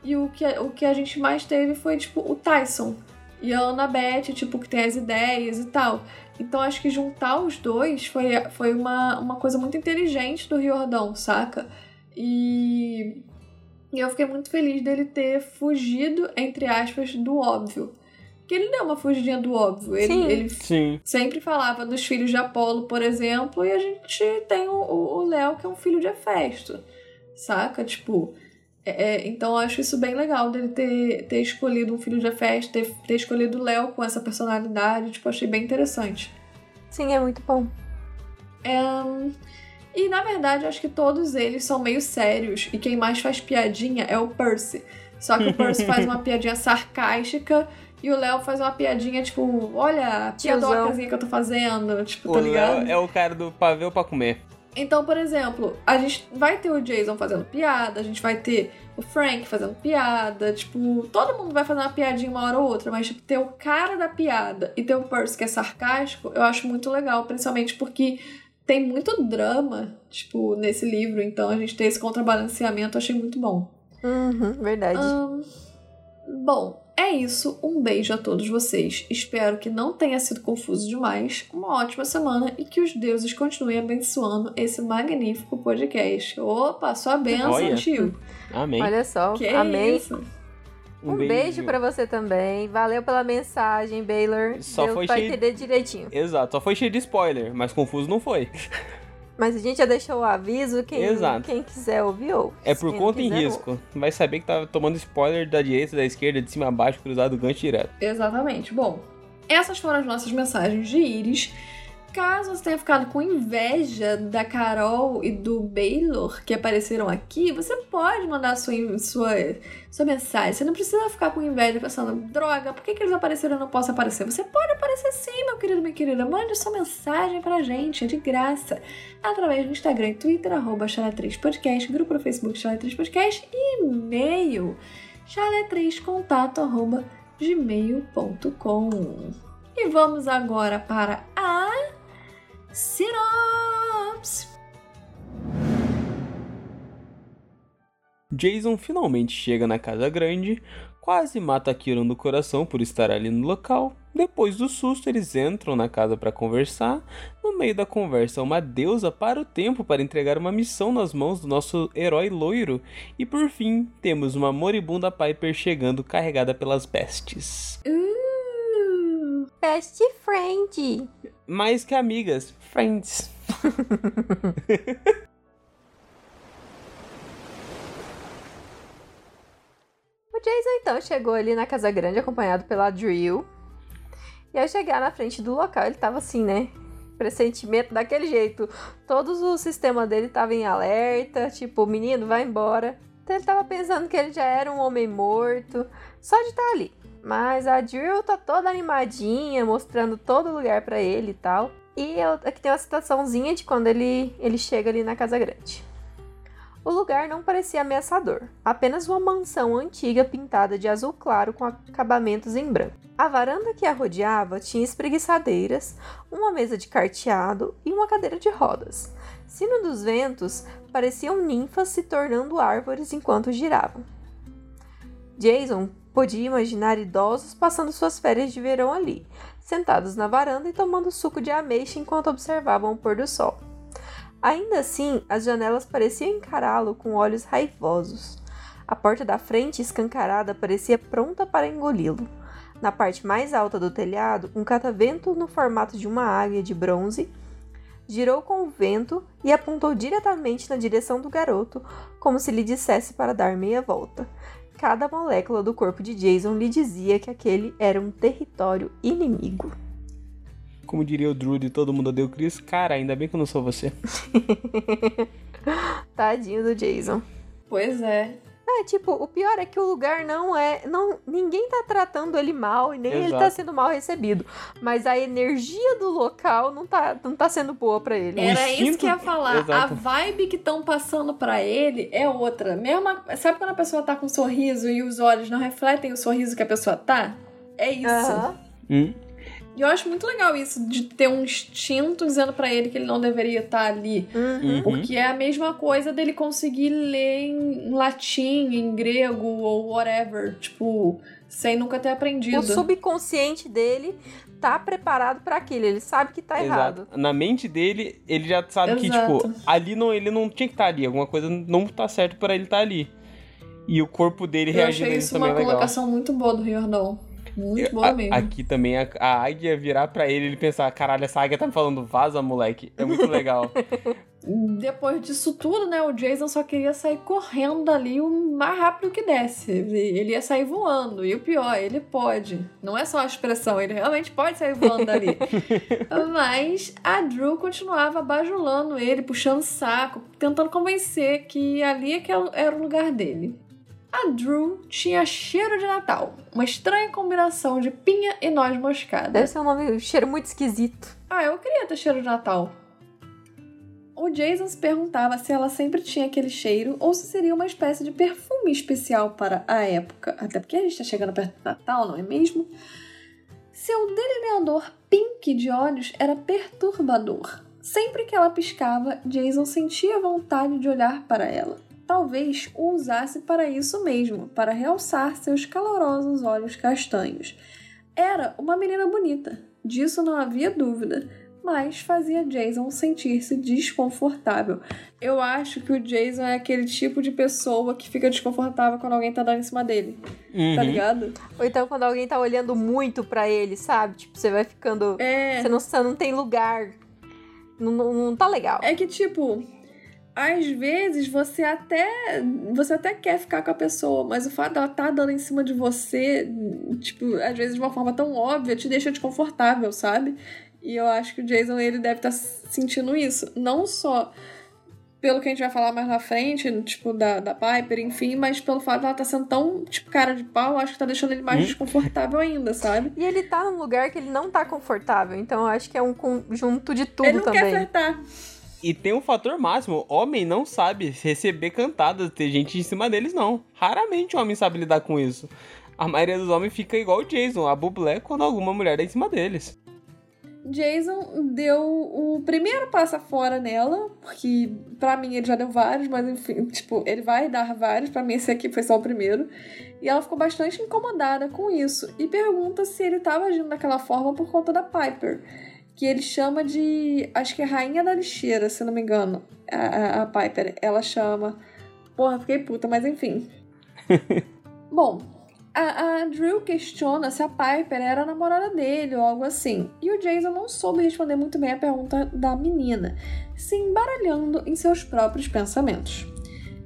E o que, o que a gente mais teve foi, tipo, o Tyson e a Annabeth, tipo, que tem as ideias e tal. Então acho que juntar os dois foi, foi uma, uma coisa muito inteligente do Riordão, saca? E, e eu fiquei muito feliz dele ter fugido, entre aspas, do óbvio. Porque ele deu uma fugidinha do óbvio. Ele, Sim. ele Sim. sempre falava dos filhos de Apolo, por exemplo, e a gente tem o Léo, que é um filho de Hefesto, saca? Tipo, é- é, então eu acho isso bem legal dele ter, ter escolhido um filho de Hefesto, ter, ter escolhido o Léo com essa personalidade, tipo, achei bem interessante. Sim, é muito bom. É, e na verdade, acho que todos eles são meio sérios, e quem mais faz piadinha é o Percy. Só que o Percy faz uma piadinha sarcástica e o Léo faz uma piadinha, tipo, olha a piadocazinha que eu tô fazendo, tipo, O tá Léo ligado? é o cara do pavê pra comer. Então, por exemplo, a gente vai ter o Jason fazendo piada, a gente vai ter o Frank fazendo piada, tipo, todo mundo vai fazer uma piadinha uma hora ou outra, mas tipo, ter o cara da piada e ter o Percy que é sarcástico, eu acho muito legal, principalmente porque tem muito drama, tipo, nesse livro, então a gente ter esse contrabalanceamento eu achei muito bom. Uhum, verdade. Ahn, bom, é isso. Um beijo a todos vocês. Espero que não tenha sido confuso demais. Uma ótima semana e que os deuses continuem abençoando esse magnífico podcast. Opa, sua benção, Olha. tio. Amém. Olha só, Que amém. isso? Um, beijo, pra você também. Valeu pela mensagem, Baylor. Só Deu foi pra cheio- entender direitinho. Exato, só foi cheio de spoiler, mas confuso não foi. Mas a gente já deixou o aviso. Quem, Exato. quem quiser ouvir, ouve. É por conta em risco. Vai saber que tá tomando spoiler da direita, da esquerda, de cima a baixo, cruzado, gancho direto. Exatamente. Bom, essas foram as nossas mensagens de Iris. Caso você tenha ficado com inveja da Carol e do Baylor que apareceram aqui, você pode mandar sua, sua, sua mensagem. Você não precisa ficar com inveja pensando, droga, por que, que eles apareceram e eu não posso aparecer? Você pode aparecer sim, meu querido, minha querida. Mande sua mensagem pra gente, é de graça. Através do Instagram e Twitter, arroba Chalé3podcast, grupo no Facebook Chalé3podcast e e-mail chalé3contato arroba gmail.com. E vamos agora para a sinopse. Jason finalmente chega na casa grande, quase mata Kieran do coração por estar ali no local. Depois do susto, eles entram na casa para conversar. No meio da conversa, uma deusa para o tempo para entregar uma missão nas mãos do nosso herói loiro. E por fim, temos uma moribunda Piper chegando carregada pelas bestes. Uh, Best friend. Mais que amigas, friends. O Jason então chegou ali na Casa Grande acompanhado pela Drill. E ao chegar na frente do local, ele tava assim, né? Pressentimento daquele jeito. Todos o sistema dele tava em alerta, tipo, menino, vai embora. Então ele tava pensando que ele já era um homem morto, só de estar ali. Mas a Drill tá toda animadinha, mostrando todo lugar pra ele e tal. E eu, aqui tem uma citaçãozinha de quando ele, ele chega ali na Casa Grande. O lugar não parecia ameaçador, apenas uma mansão antiga pintada de azul claro com acabamentos em branco. A varanda que a rodeava tinha espreguiçadeiras, uma mesa de carteado e uma cadeira de rodas. Sino dos ventos pareciam ninfas se tornando árvores enquanto giravam. Jason podia imaginar idosos passando suas férias de verão ali, sentados na varanda e tomando suco de ameixa enquanto observavam o pôr do sol. Ainda assim, as janelas pareciam encará-lo com olhos raivosos. A porta da frente, escancarada, parecia pronta para engoli-lo. Na parte mais alta do telhado, um catavento no formato de uma águia de bronze girou com o vento e apontou diretamente na direção do garoto, como se lhe dissesse para dar meia volta. Cada molécula do corpo de Jason lhe dizia que aquele era um território inimigo. Como diria o Drew de Todo Mundo o Chris, cara, ainda bem que eu não sou você. Tadinho do Jason. pois é. É, tipo, o pior é que o lugar não é. não Ninguém tá tratando ele mal e nem ele tá Exato. sendo mal recebido. Mas a energia do local não tá, não tá sendo boa pra ele. Era isso instinto- que eu ia falar. Exato. A vibe que estão passando pra ele é outra. Mesma, sabe quando a pessoa tá com um sorriso e os olhos não refletem o sorriso que a pessoa tá? É isso. Aham. Hum? E eu acho muito legal isso de ter um instinto dizendo pra ele que ele não deveria estar ali. Uhum. Uhum. Porque é a mesma coisa dele conseguir ler em latim, em grego ou whatever, tipo, sem nunca ter aprendido. O subconsciente dele tá preparado pra aquilo. Ele sabe que tá errado. Exato. Na mente dele, ele já sabe que, Exato. tipo, ali não, ele não tinha que estar ali. Alguma coisa não tá certo pra ele estar ali. E o corpo dele Eu reagindo achei a isso isso também uma é legal. colocação muito boa do Riordão. Muito boa A- mesmo. aqui também a, a águia virar pra ele ele pensar, caralho, essa águia tá me falando vaza, moleque. É muito legal. Depois disso tudo, né, o Jason só queria sair correndo dali o mais rápido que desse. Ele ia sair voando. E o pior, ele pode. Não é só uma expressão, ele realmente pode sair voando dali. Mas a Drew continuava bajulando ele, puxando saco, tentando convencer que ali é que era o lugar dele. A Drew tinha cheiro de Natal, uma estranha combinação de pinha e noz moscada. Deve ser um nome, um cheiro muito esquisito. Ah, eu queria ter cheiro de Natal. O Jason se perguntava se ela sempre tinha aquele cheiro ou se seria uma espécie de perfume especial para a época. Até porque a gente está chegando perto do Natal, não é mesmo? Seu delineador pink de olhos era perturbador. Sempre que ela piscava, Jason sentia vontade de olhar para ela. Talvez o usasse para isso mesmo, para realçar seus calorosos olhos castanhos. Era uma menina bonita, disso não havia dúvida, mas fazia Jason sentir-se desconfortável. Eu acho que o Jason é aquele tipo de pessoa que fica desconfortável quando alguém tá dando em cima dele. Uhum. Tá ligado? Ou então quando alguém tá olhando muito pra ele, sabe? Tipo, você vai ficando. É. Você, não, você não tem lugar. Não, não, não tá legal. É que, tipo, às vezes você até você até quer ficar com a pessoa, mas o fato dela tá dando em cima de você, tipo, às vezes de uma forma tão óbvia, te deixa desconfortável, sabe? E eu acho que o Jason ele deve estar sentindo isso, não só pelo que a gente vai falar mais na frente, tipo, da, da Piper, enfim, mas pelo fato dela tá sendo tão, tipo, cara de pau, acho que tá deixando ele mais Hum. desconfortável ainda, sabe? E ele tá num lugar que ele não tá confortável. Então eu acho que é um conjunto de tudo ele não quer também. flertar. E tem um fator máximo: homem não sabe receber cantadas, ter gente em cima deles, não. Raramente o homem sabe lidar com isso. A maioria dos homens fica igual o Jason, a bublé, quando alguma mulher dá em cima deles. Jason deu o primeiro passo fora nela, porque pra mim ele já deu vários, mas enfim, tipo, ele vai dar vários, pra mim esse aqui foi só o primeiro. E ela ficou bastante incomodada com isso e pergunta se ele tava agindo daquela forma por conta da Piper, que ele chama de, acho que é Rainha da Lixeira, se não me engano, a, a- a Piper. Ela chama. Porra, fiquei puta, mas enfim. Bom, a, a Drew questiona se a Piper era a namorada dele ou algo assim. E o Jason não soube responder muito bem a pergunta da menina, se embaralhando em seus próprios pensamentos.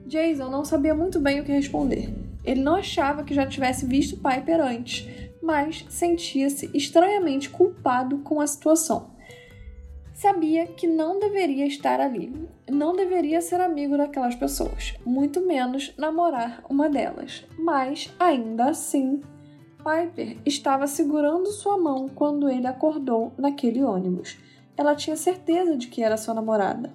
Jason não sabia muito bem o que responder. Ele não achava que já tivesse visto Piper antes, mas sentia-se estranhamente culpado com a situação. Sabia que não deveria estar ali, não deveria ser amigo daquelas pessoas, muito menos namorar uma delas. Mas, ainda assim, Piper estava segurando sua mão quando ele acordou naquele ônibus. Ela tinha certeza de que era sua namorada.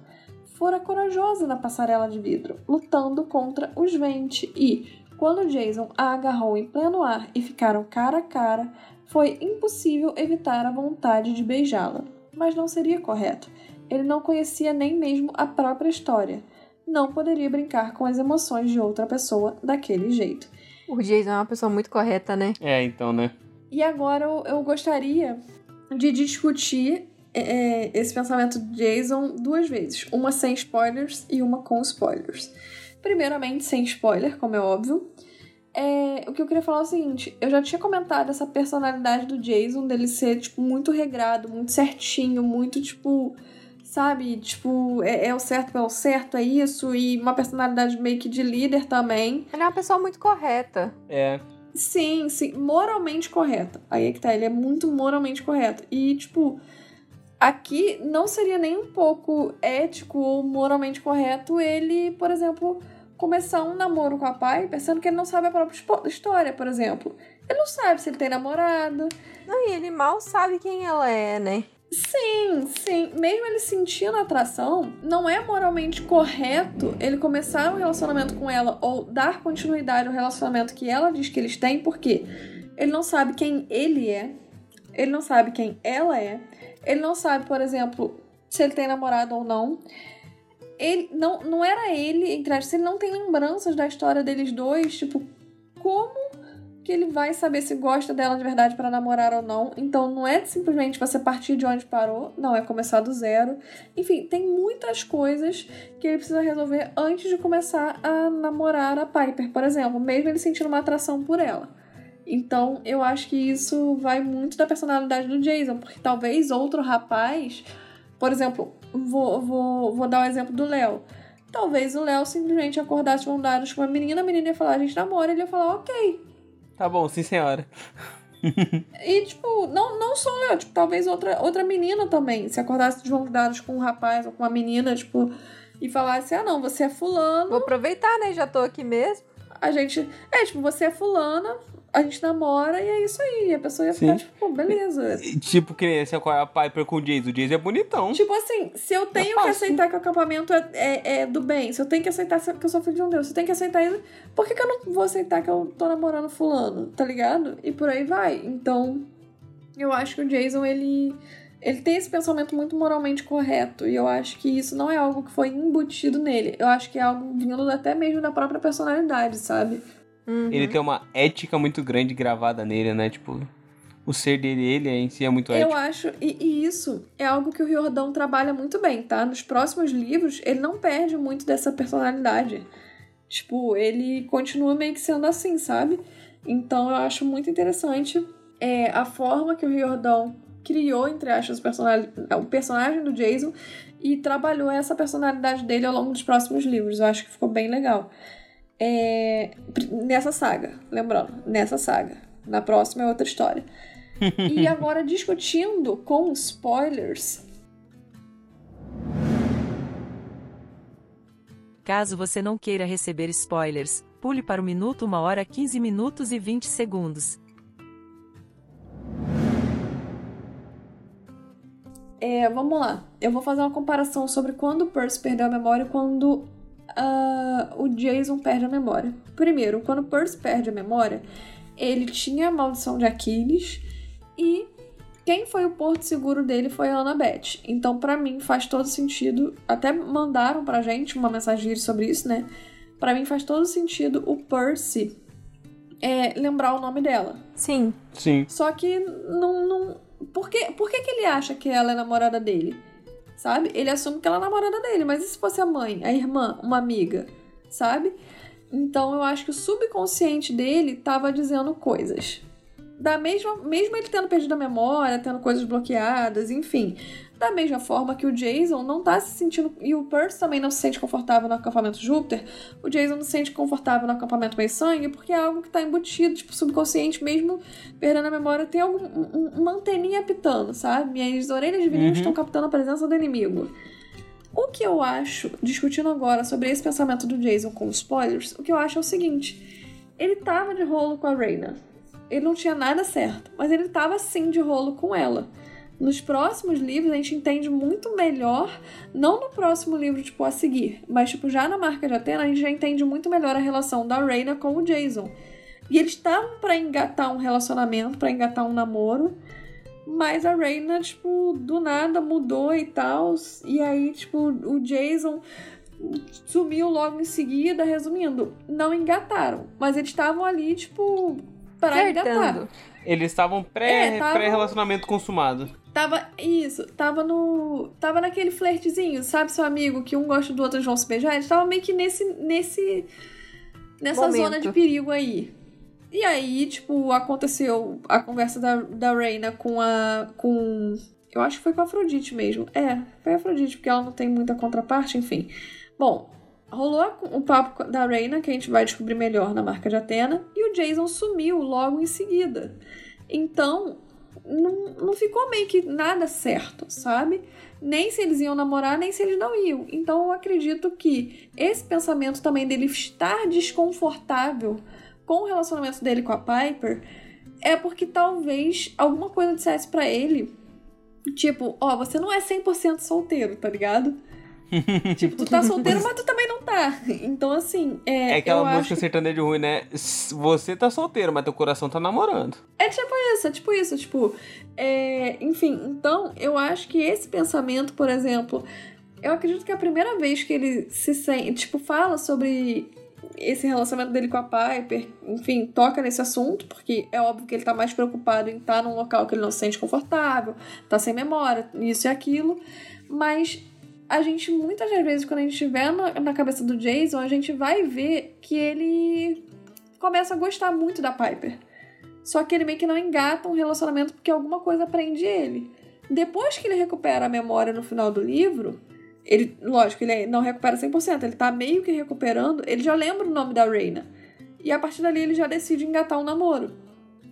Fora corajosa na passarela de vidro, lutando contra os ventos e, quando Jason a agarrou em pleno ar e ficaram cara a cara, foi impossível evitar a vontade de beijá-la. Mas não seria correto. Ele não conhecia nem mesmo a própria história. Não poderia brincar com as emoções de outra pessoa daquele jeito. O Jason é uma pessoa muito correta, né? É, então, né? E agora eu, eu gostaria de discutir é, esse pensamento de Jason duas vezes. Uma sem spoilers e uma com spoilers. Primeiramente, sem spoiler, como é óbvio. É, o que eu queria falar é o seguinte: eu já tinha comentado essa personalidade do Jason, dele ser, tipo, muito regrado, muito certinho, muito, tipo, sabe? Tipo, é, é o certo pelo certo, é isso, e uma personalidade meio que de líder também. Ele é uma pessoa muito correta. É. Sim, sim, moralmente correta. Aí é que tá, ele é muito moralmente correto. E, tipo, aqui não seria nem um pouco ético ou moralmente correto ele, por exemplo, começar um namoro com a Piper, sendo que ele não sabe a própria história, por exemplo. Ele não sabe se ele tem namorado. Não, e ele mal sabe quem ela é, né? Sim, sim. Mesmo ele sentindo atração, não é moralmente correto ele começar um relacionamento com ela ou dar continuidade ao relacionamento que ela diz que eles têm, porque ele não sabe quem ele é, ele não sabe quem ela é, ele não sabe, por exemplo, se ele tem namorado ou não. Ele não, não era ele, entre aspas, ele não tem lembranças da história deles dois, tipo, como que ele vai saber se gosta dela de verdade pra namorar ou não. Então não é simplesmente você partir de onde parou, não, é começar do zero. Enfim, tem muitas coisas que ele precisa resolver antes de começar a namorar a Piper, por exemplo, mesmo ele sentindo uma atração por ela. Então, eu acho que isso vai muito da personalidade do Jason, porque talvez outro rapaz, por exemplo, vou, vou, vou dar o exemplo do Léo. Talvez o Léo simplesmente acordasse de dados com uma menina, a menina ia falar, a gente namora, ele ia falar, ok. Tá bom, sim, senhora. E, tipo, não, não só eu, tipo, talvez outra, outra menina também, se acordasse de dados com um rapaz ou com uma menina, tipo, e falasse, ah, não, você é fulano. Vou aproveitar, né? Já tô aqui mesmo. a gente. É, tipo, você é fulana, a gente namora e é isso aí. A pessoa ia ficar, Sim. tipo, pô, beleza. Tipo, que nem essa com a Piper com o Jason. O Jason é bonitão. Tipo assim, se eu tenho que aceitar que o acampamento é, é, é do bem, se eu tenho que aceitar que eu sou filho de um Deus, se eu tenho que aceitar isso, por que, que eu não vou aceitar que eu tô namorando fulano, tá ligado? E por aí vai. Então, eu acho que o Jason, ele, ele tem esse pensamento muito moralmente correto. E eu acho que isso não é algo que foi embutido nele. Eu acho que é algo vindo até mesmo da própria personalidade, sabe? Uhum. Ele tem uma ética muito grande gravada nele, né? Tipo, o ser dele, ele em si é muito Eu ético. acho, e, e isso é algo que o Riordão trabalha muito bem, tá? Nos próximos livros, ele não perde muito dessa personalidade. Tipo, ele continua meio que sendo assim, sabe? Então eu acho muito interessante é, a forma que o Riordão criou, entre aspas, o personagem, o personagem do Jason e trabalhou essa personalidade dele ao longo dos próximos livros. Eu acho que ficou bem legal. É, nessa saga, lembrando, nessa saga. Na próxima é outra história. E agora discutindo com spoilers. Caso você não queira receber spoilers, pule para o minuto 1 hora 15 minutos e 20 segundos. É, vamos lá. Eu vou fazer uma comparação sobre quando o Percy perdeu a memória e quando ah, o Jason perde a memória. Primeiro, quando o Percy perde a memória, ele tinha a maldição de Aquiles e quem foi o porto seguro dele foi a Annabeth. Então, pra mim, faz todo sentido. Até mandaram pra gente uma mensagem sobre isso, né? Pra mim faz todo sentido o Percy é, lembrar o nome dela. Sim. Sim. Só que não. não... Por, que, por que, que ele acha que ela é namorada dele? Sabe? Ele assume que ela é namorada dele, mas e se fosse a mãe, a irmã, uma amiga? Sabe? Então eu acho que o subconsciente dele tava dizendo coisas. Da mesma, mesmo ele tendo perdido a memória, tendo coisas bloqueadas, enfim. Da mesma forma que o Jason não tá se sentindo. E o Percy também não se sente confortável no acampamento Júpiter. O Jason não se sente confortável no acampamento Meio Sangue, porque é algo que tá embutido, tipo, subconsciente, mesmo perdendo a memória, tem algum, um- uma anteninha apitando, sabe? Minhas orelhas de vinil Uhum. estão captando a presença do inimigo. O que eu acho, discutindo agora sobre esse pensamento do Jason com spoilers, o que eu acho é o seguinte: ele tava de rolo com a Reina. Ele não tinha nada certo, mas ele tava sim de rolo com ela. Nos próximos livros a gente entende muito melhor, não no próximo livro, tipo, a seguir, mas tipo, já na marca de Atena, a gente já entende muito melhor a relação da Reina com o Jason. E eles estavam pra engatar um relacionamento, pra engatar um namoro, mas a Reina, tipo, do nada mudou e tal. E aí, tipo, o Jason sumiu logo em seguida. Resumindo, não engataram. Mas eles estavam ali, tipo, pra engatar. Eles estavam pré- É, pré-relacionamento consumado. Tava, isso, tava no. Tava naquele flertezinho, sabe, seu amigo, que um gosta do outro eles vão se beijar? Eles estavam meio que nesse. nesse. nessa Momento. zona de perigo aí. E aí, tipo, aconteceu a conversa da, da Reina com a. com. Eu acho que foi com a Afrodite mesmo. É, foi a Afrodite, porque ela não tem muita contraparte, enfim. Bom, rolou o papo da Reina, que a gente vai descobrir melhor na marca de Atena, e o Jason sumiu logo em seguida. Então, não, não ficou meio que nada certo, sabe? Nem se eles iam namorar, nem se eles não iam. Então eu acredito que esse pensamento também dele estar desconfortável com o relacionamento dele com a Piper é porque talvez alguma coisa dissesse pra ele. Tipo, ó, você não é 100% solteiro, tá ligado? tipo, tu tá solteiro, mas tu também não tá. Então, assim, é. É aquela eu música acho sertaneja ruim, né? Você tá solteiro, mas teu coração tá namorando. É tipo isso, é tipo isso, tipo. é, enfim, então eu acho que esse pensamento, por exemplo, eu acredito que é a primeira vez que ele se sente, tipo, fala sobre esse relacionamento dele com a Piper, enfim, toca nesse assunto, porque é óbvio que ele tá mais preocupado em estar num local que ele não se sente confortável, tá sem memória, isso e aquilo, mas a gente, muitas das vezes, quando a gente estiver na, na cabeça do Jason, a gente vai ver que ele começa a gostar muito da Piper. Só que ele meio que não engata um relacionamento porque alguma coisa prende ele. Depois que ele recupera a memória no final do livro, ele, lógico, ele não recupera 100%, ele tá meio que recuperando, ele já lembra o nome da Reina. E a partir dali ele já decide engatar um namoro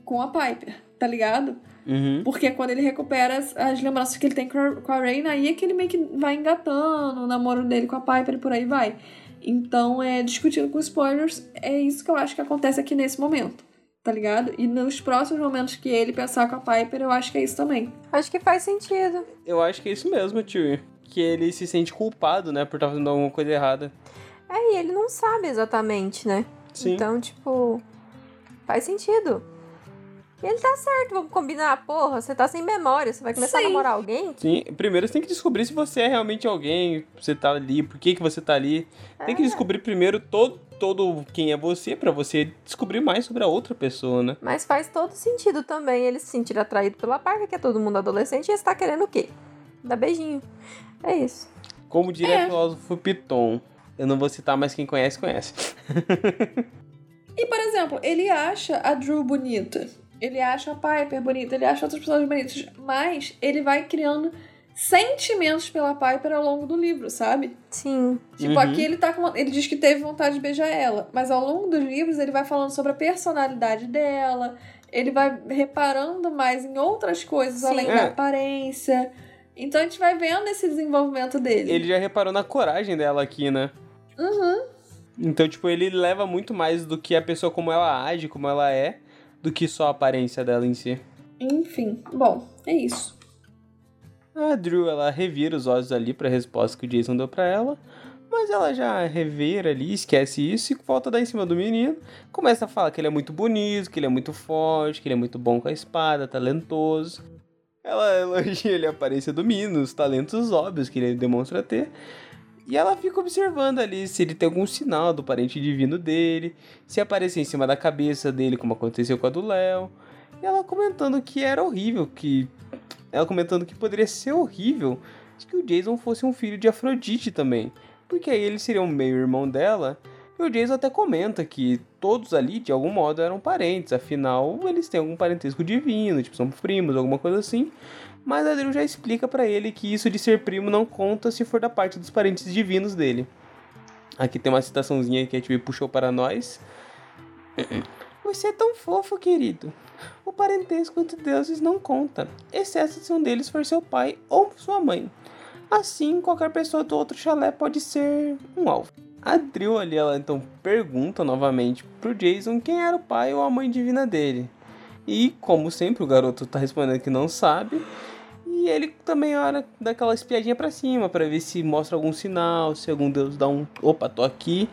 com a Piper, tá ligado? Uhum. Porque quando ele recupera as, as lembranças que ele tem com a, com a Reina, aí é que ele meio que vai engatando o namoro dele com a Piper e por aí vai. Então, é discutindo com spoilers, é isso que eu acho que acontece aqui nesse momento. Tá ligado? E nos próximos momentos que ele pensar com a Piper, eu acho que é isso também. Acho que faz sentido. Eu acho que é isso mesmo, tio. Que ele se sente culpado, né, por estar fazendo alguma coisa errada. É, e ele não sabe exatamente, né? Sim. Então, tipo, faz sentido. E ele tá certo, vamos combinar, porra, você tá sem memória, você vai começar a Sim. namorar alguém? Sim, primeiro você tem que descobrir se você é realmente alguém, você tá ali, por que, que você tá ali. Tem que descobrir primeiro todo, todo quem é você, pra você descobrir mais sobre a outra pessoa, né? Mas faz todo sentido também ele se sentir atraído pela Parker, que é todo mundo adolescente, e você tá querendo o quê? Dar beijinho. É isso. Como diria É. o filósofo Piton, eu não vou citar, mas quem conhece, conhece. E, por exemplo, ele acha a Drew bonita. Ele acha a Piper bonita, ele acha outras pessoas bonitas. Mas ele vai criando sentimentos pela Piper ao longo do livro, sabe? Sim. Tipo, Uhum. aqui ele tá com. Ele diz que teve vontade de beijar ela. Mas ao longo dos livros ele vai falando sobre a personalidade dela. Ele vai reparando mais em outras coisas Sim. além É. da aparência. Então a gente vai vendo esse desenvolvimento dele. Ele já reparou na coragem dela aqui, né? Uhum. Então, tipo, ele leva muito mais do que a pessoa como ela age, como ela é, do que só a aparência dela em si. Enfim, bom, é isso. A Drew, ela revira os olhos ali pra resposta que o Jason deu pra ela, mas ela já revira ali, esquece isso e volta a dar em cima do menino. Começa a falar que ele é muito bonito, que ele é muito forte, que ele é muito bom com a espada, talentoso. Ela elogia a aparência do menino, os talentos óbvios que ele demonstra ter. E ela fica observando ali se ele tem algum sinal do parente divino dele, se aparecer em cima da cabeça dele, como aconteceu com a do Léo. E ela comentando que era horrível, que. Ela comentando que poderia ser horrível se que o Jason fosse um filho de Afrodite também. Porque aí ele seria um meio-irmão dela. E o Jason até comenta que todos ali, de algum modo, eram parentes. Afinal, eles têm algum parentesco divino, tipo, são primos, alguma coisa assim. Mas a Drew já explica pra ele que isso de ser primo não conta se for da parte dos parentes divinos dele. Aqui tem uma citaçãozinha que a TV puxou para nós. Você é tão fofo, querido. O parentesco entre deuses não conta, exceto se um deles for seu pai ou sua mãe. Assim, qualquer pessoa do outro chalé pode ser um alvo. A ali, ela então pergunta novamente pro Jason quem era o pai ou a mãe divina dele. E, como sempre, o garoto tá respondendo que não sabe. E ele também olha daquela espiadinha pra cima pra ver se mostra algum sinal, se algum deus dá um. Opa, tô aqui.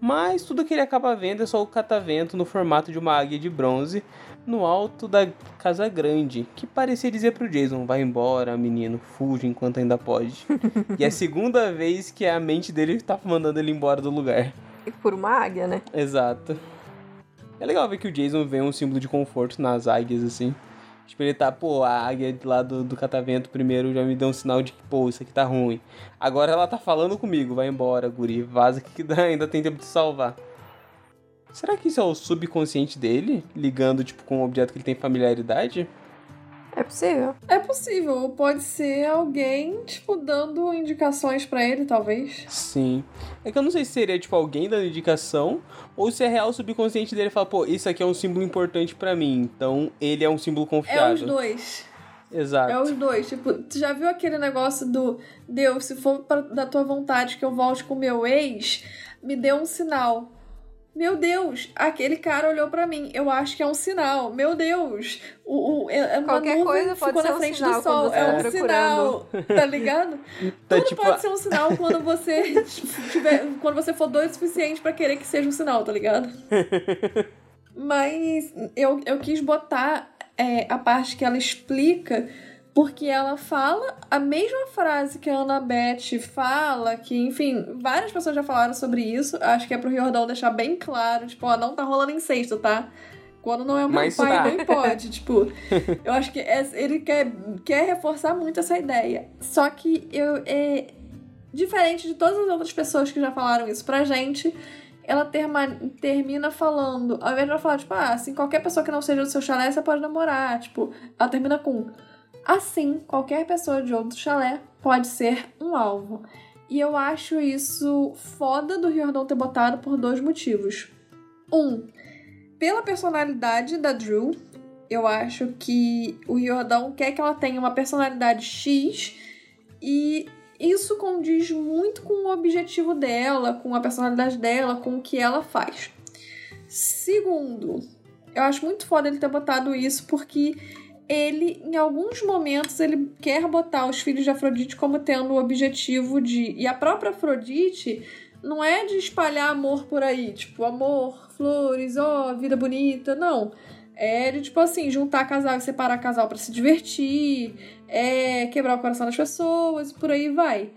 Mas tudo que ele acaba vendo é só o catavento no formato de uma águia de bronze no alto da casa grande, que parecia dizer pro Jason: vai embora, menino, fuja enquanto ainda pode. e é a segunda vez que a mente dele tá mandando ele embora do lugar. E por uma águia, né? Exato. É legal ver que o Jason vê um símbolo de conforto nas águias, assim. Tipo, ele tá, pô, a águia lá do, do catavento primeiro já me deu um sinal de que, pô, isso aqui tá ruim. Agora ela tá falando comigo, vai embora, guri, vaza que ainda tem tempo de salvar. Será que isso é o subconsciente dele? Ligando, tipo, com um objeto que ele tem familiaridade? É possível. É possível, ou pode ser alguém, tipo, dando indicações pra ele, talvez. Sim. É que eu não sei se seria, tipo, alguém dando indicação, ou se é real o subconsciente dele e fala, pô, isso aqui é um símbolo importante pra mim, então ele é um símbolo É confiável. os dois. Exato. É os dois. Tipo, tu já viu aquele negócio do Deus, se for pra- da tua vontade que eu volte com meu ex, me dê um sinal. Meu Deus, aquele cara olhou pra mim. Eu acho que é um sinal. Meu Deus, o, o, é- é uma Qualquer nuvem coisa pode ficou ser na um frente sinal do sol. quando você É tá um sinal, tá ligado? Tá, Tudo tipo, pode ser um sinal quando você tiver, quando você for doido o suficiente pra querer que seja um sinal, tá ligado? Mas eu, eu quis botar é, a parte que ela explica, porque ela fala a mesma frase que a Annabeth fala, que, enfim, várias pessoas já falaram sobre isso. Acho que é pro Riordão deixar bem claro, tipo, ó, não tá rolando incesto, tá? Quando não é meu Mas pai, tá. nem pode. Tipo, eu acho que é- ele quer, quer reforçar muito essa ideia. Só que eu, é, diferente de todas as outras pessoas que já falaram isso pra gente, ela terma- termina falando, ao invés de ela falar, tipo, ah, assim, qualquer pessoa que não seja do seu chalé, você pode namorar. Tipo, ela termina com, assim, qualquer pessoa de outro chalé pode ser um alvo. E eu acho isso foda do Riordão ter botado por dois motivos. Um, pela personalidade da Drew, eu acho que o Riordão quer que ela tenha uma personalidade X e isso condiz muito com o objetivo dela, com a personalidade dela, com o que ela faz. Segundo, eu acho muito foda ele ter botado isso porque ele, em alguns momentos, ele quer botar os filhos de Afrodite como tendo o objetivo de. E a própria Afrodite não é de espalhar amor por aí, tipo, amor, flores, ó, oh, vida bonita, não. É de, tipo assim, juntar casal e separar casal para se divertir, é quebrar o coração das pessoas, por aí vai.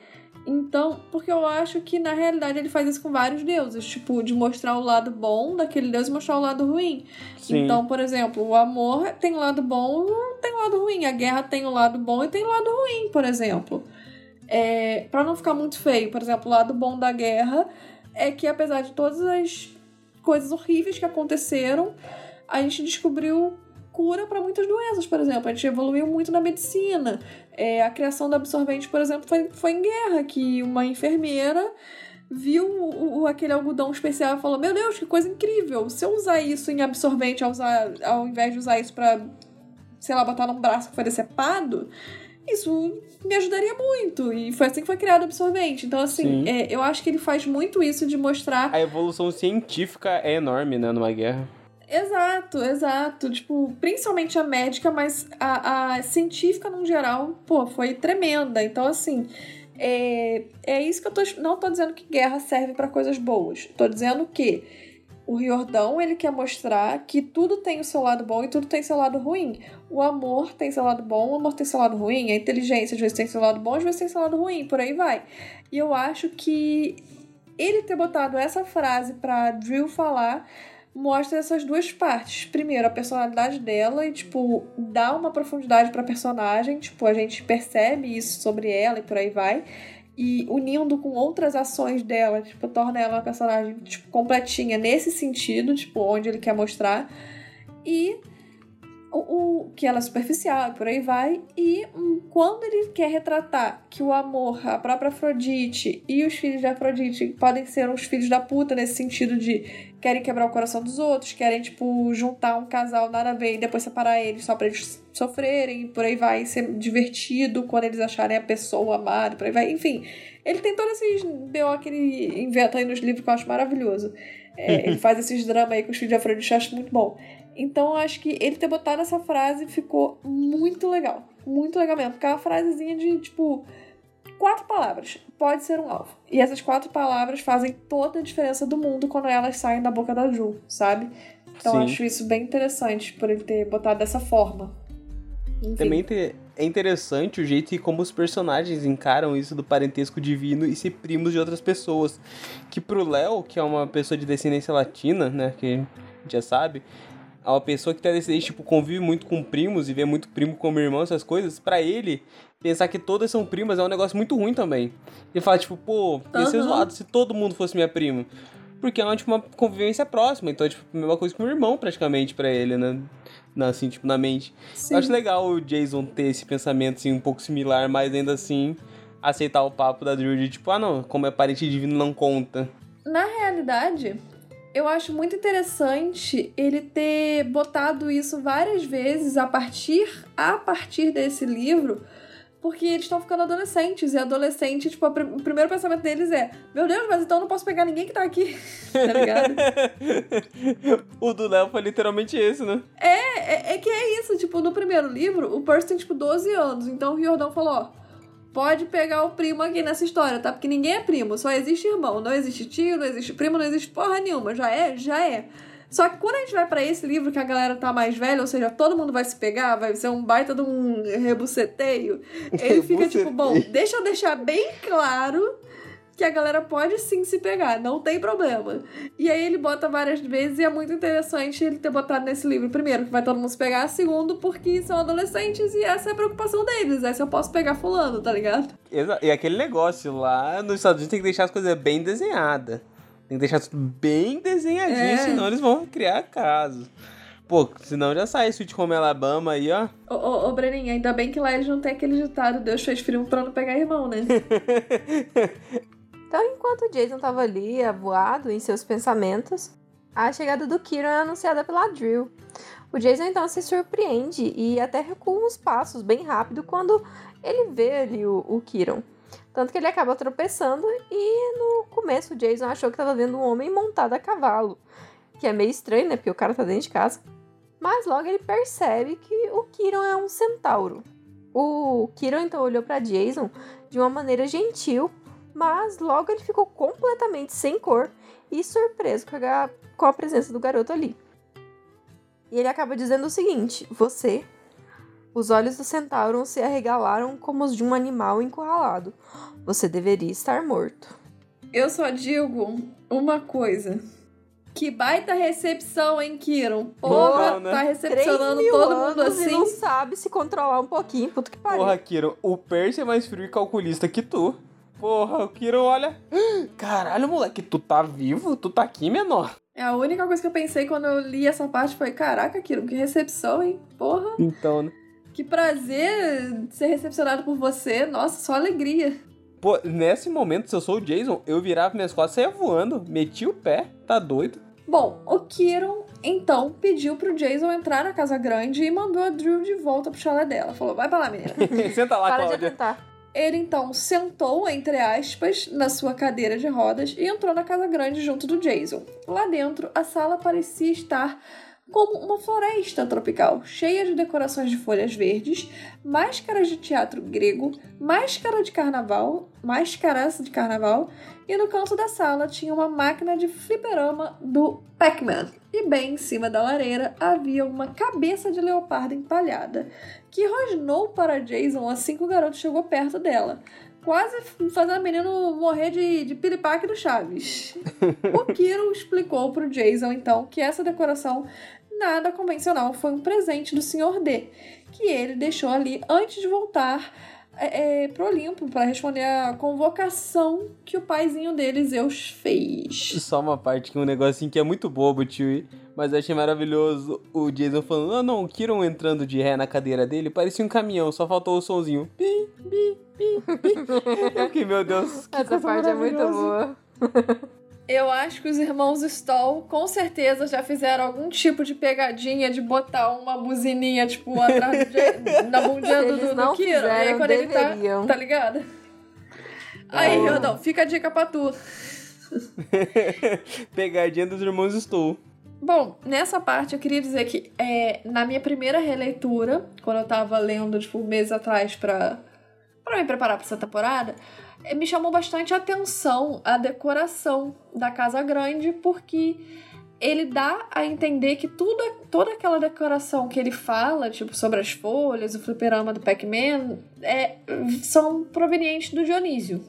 Então, porque eu acho que na realidade ele faz isso com vários deuses, tipo, de mostrar o lado bom daquele deus e mostrar o lado ruim. Sim. Então, por exemplo, o amor tem o lado bom tem o lado ruim, a guerra tem o lado bom e tem o lado ruim, por exemplo. É, para não ficar muito feio, por exemplo, o lado bom da guerra é que apesar de todas as coisas horríveis que aconteceram, a gente descobriu cura para muitas doenças, por exemplo. A gente evoluiu muito na medicina. É, a criação do absorvente, por exemplo, foi, foi em guerra, que uma enfermeira viu o, o, aquele algodão especial e falou: Meu Deus, que coisa incrível! Se eu usar isso em absorvente, ao, usar, ao invés de usar isso para, sei lá, botar num braço que foi decepado, isso me ajudaria muito. E foi assim que foi criado o absorvente. Então, assim, é, eu acho que ele faz muito isso de mostrar. A evolução científica é enorme, né, numa guerra. Exato, exato. Tipo, principalmente a médica, mas a, a científica no geral, pô, foi tremenda. Então, assim, é, é isso que eu tô. Não tô dizendo que guerra serve para coisas boas. Tô dizendo que o Riordão, ele quer mostrar que tudo tem o seu lado bom e tudo tem seu lado ruim. O amor tem seu lado bom, o amor tem seu lado ruim, a inteligência às vezes tem seu lado bom, às vezes tem seu lado ruim, por aí vai. E eu acho que ele ter botado essa frase pra Drill falar mostra essas duas partes. Primeiro, a personalidade dela e, tipo, dá uma profundidade pra personagem. Tipo, a gente percebe isso sobre ela e por aí vai. E unindo com outras ações dela, tipo, torna ela uma personagem, tipo, completinha nesse sentido, tipo, onde ele quer mostrar. E o, o, que ela é superficial e por aí vai. E hum, quando ele quer retratar que o amor, a própria Afrodite e os filhos de Afrodite podem ser uns filhos da puta nesse sentido de querem quebrar o coração dos outros, querem, tipo, juntar um casal nada a ver e depois separar eles só pra eles sofrerem e por aí vai, ser divertido quando eles acharem a pessoa amada, por aí vai. Enfim, ele tem todos esses BO que ele inventa aí nos livros que eu acho maravilhoso. É, ele faz esses dramas aí com os filhos de Afrodite, eu acho muito bom. Então eu acho que ele ter botado essa frase ficou muito legal. Muito legal mesmo. Porque é uma frasezinha de, tipo, quatro palavras. Pode ser um alvo. E essas quatro palavras fazem toda a diferença do mundo quando elas saem da boca da Ju, sabe? Então eu acho isso bem interessante por ele ter botado dessa forma. Enfim. Também é interessante o jeito que como os personagens encaram isso do parentesco divino e ser primos de outras pessoas. Que pro Léo, que é uma pessoa de descendência latina, né, que a gente já sabe, a uma pessoa que tá descendente, tipo, convive muito com primos e vê muito primo como irmão, essas coisas, para ele, pensar que todas são primas é um negócio muito ruim também. Ele fala, tipo, pô, ia uhum. ser zoado se todo mundo fosse minha prima. Porque é uma, tipo, uma convivência próxima, então é tipo a mesma coisa que um irmão, praticamente, para ele, né? Na, assim, tipo, na mente. Sim. Eu acho legal o Jason ter esse pensamento, assim, um pouco similar, mas ainda assim aceitar o papo da Drew de tipo, ah não, como é parente divino não conta. Na realidade, eu acho muito interessante ele ter botado isso várias vezes a partir a partir desse livro, porque eles estão ficando adolescentes e adolescente, tipo, o primeiro pensamento deles é: "Meu Deus, mas então eu não posso pegar ninguém que tá aqui". tá ligado? o do Léo foi literalmente esse, né? É, é, é, que é isso, tipo, no primeiro livro, o Percy tem tipo 12 anos, então o Riordão falou: "Ó, pode pegar o primo aqui nessa história, tá? Porque ninguém é primo, só existe irmão. Não existe tio, não existe primo, não existe porra nenhuma. Já é? Já é. Só que quando a gente vai para esse livro que a galera tá mais velha, ou seja, todo mundo vai se pegar, vai ser um baita de um rebuceteio, ele fica tipo, bom, deixa eu deixar bem claro que a galera pode sim se pegar, não tem problema. E aí ele bota várias vezes e é muito interessante ele ter botado nesse livro. Primeiro, que vai todo mundo se pegar. Segundo, porque são adolescentes e essa é a preocupação deles. É se eu posso pegar fulano, tá ligado? E aquele negócio lá nos Estados Unidos tem que deixar as coisas bem desenhadas. Tem que deixar tudo bem desenhadinho, é. senão eles vão criar casos. Pô, senão já sai Sweet Home Alabama aí, ó. Ô, ô, ô, Breninha, ainda bem que lá eles não tem aquele ditado Deus fez frio pra não pegar irmão, né? Então, enquanto Jason estava ali, avoado em seus pensamentos, a chegada do Kieran é anunciada pela Drill. O Jason então se surpreende e até recua uns passos bem rápido quando ele vê ali o, o. Tanto que ele acaba tropeçando e no começo o Jason achou que estava vendo um homem montado a cavalo. Que é meio estranho, né? Porque o cara tá dentro de casa. Mas logo ele percebe que o Kiron é um centauro. O Kiron então olhou para Jason de uma maneira gentil, mas logo ele ficou completamente sem cor e surpreso com a, com a presença do garoto ali. E ele acaba dizendo o seguinte: Você. Os olhos do centauro se arregalaram como os de um animal encurralado. Você deveria estar morto. Eu só digo uma coisa. Que baita recepção, hein, Kiron? Porra, Bom, né? tá recepcionando todo mundo anos E assim. não sabe se controlar um pouquinho. Puta que pariu. Porra, Kiro, o Percy é mais frio e calculista que tu. Porra, o Kiro olha. Caralho, moleque, tu tá vivo? Tu tá aqui, menor? É a única coisa que eu pensei quando eu li essa parte foi: caraca, Kiron, que recepção, hein? Porra, Então, né? que prazer ser recepcionado por você. Nossa, só alegria. Pô, nesse momento, se eu sou o Jason, eu virava minhas costas e saia voando. Meti o pé, tá doido? Bom, o Kiron então pediu pro Jason entrar na casa grande e mandou a Drew de volta pro chalé dela. Falou: vai pra lá, menina. Senta lá, Para de Cláudia. atentar. Ele então sentou, entre aspas, na sua cadeira de rodas e entrou na casa grande junto do Jason. Lá dentro, a sala parecia estar como uma floresta tropical, cheia de decorações de folhas verdes, máscaras de teatro grego, máscara de carnaval, máscaras de carnaval, e no canto da sala tinha uma máquina de fliperama do Pac-Man. E bem em cima da lareira havia uma cabeça de leopardo empalhada, que rosnou para Jason assim que o garoto chegou perto dela. Quase fazendo o menino morrer de, de piripaque do Chaves. o Kiro explicou pro Jason, então, que essa decoração nada convencional foi um presente do Sr. D, que ele deixou ali antes de voltar é, é, pro Olimpo para responder a convocação que o paizinho dele, Zeus, fez. Só uma parte que um negocinho que é muito bobo, tio. Mas eu achei maravilhoso o Jason falando: Ah, não, o Kiron entrando de ré na cadeira dele parecia um caminhão, só faltou o sonzinho. Pi, pi, pi, pi. Eu fiquei, meu Deus, que Essa coisa parte é muito boa. Eu acho que os irmãos Stoll com certeza já fizeram algum tipo de pegadinha de botar uma buzininha, tipo, atrás de, na bundinha do, do, não do Kiro. E aí quando ele tá, deveriam. tá ligado? Aí, Oh. Rodão, fica a dica pra tu. Pegadinha dos irmãos Stoll. Bom, nessa parte eu queria dizer que é, na minha primeira releitura, quando eu tava lendo, tipo, meses atrás pra, pra me preparar pra essa temporada, me chamou bastante atenção a decoração da Casa Grande, porque ele dá a entender que tudo, toda aquela decoração que ele fala, tipo, sobre as folhas, o fliperama do Pac-Man, é, são provenientes do Dionísio.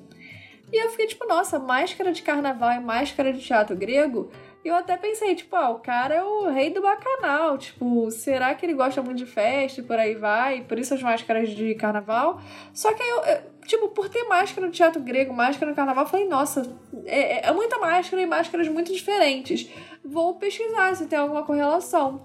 E eu fiquei tipo, nossa, máscara de carnaval e máscara de teatro grego e eu até pensei, tipo, ah, o cara é o rei do bacanal. Tipo, será que ele gosta muito de festa e por aí vai? Por isso as máscaras de carnaval. Só que aí eu, tipo, por ter máscara no teatro grego, máscara no carnaval, eu falei, nossa, é, é muita máscara e máscaras muito diferentes. Vou pesquisar se tem alguma correlação.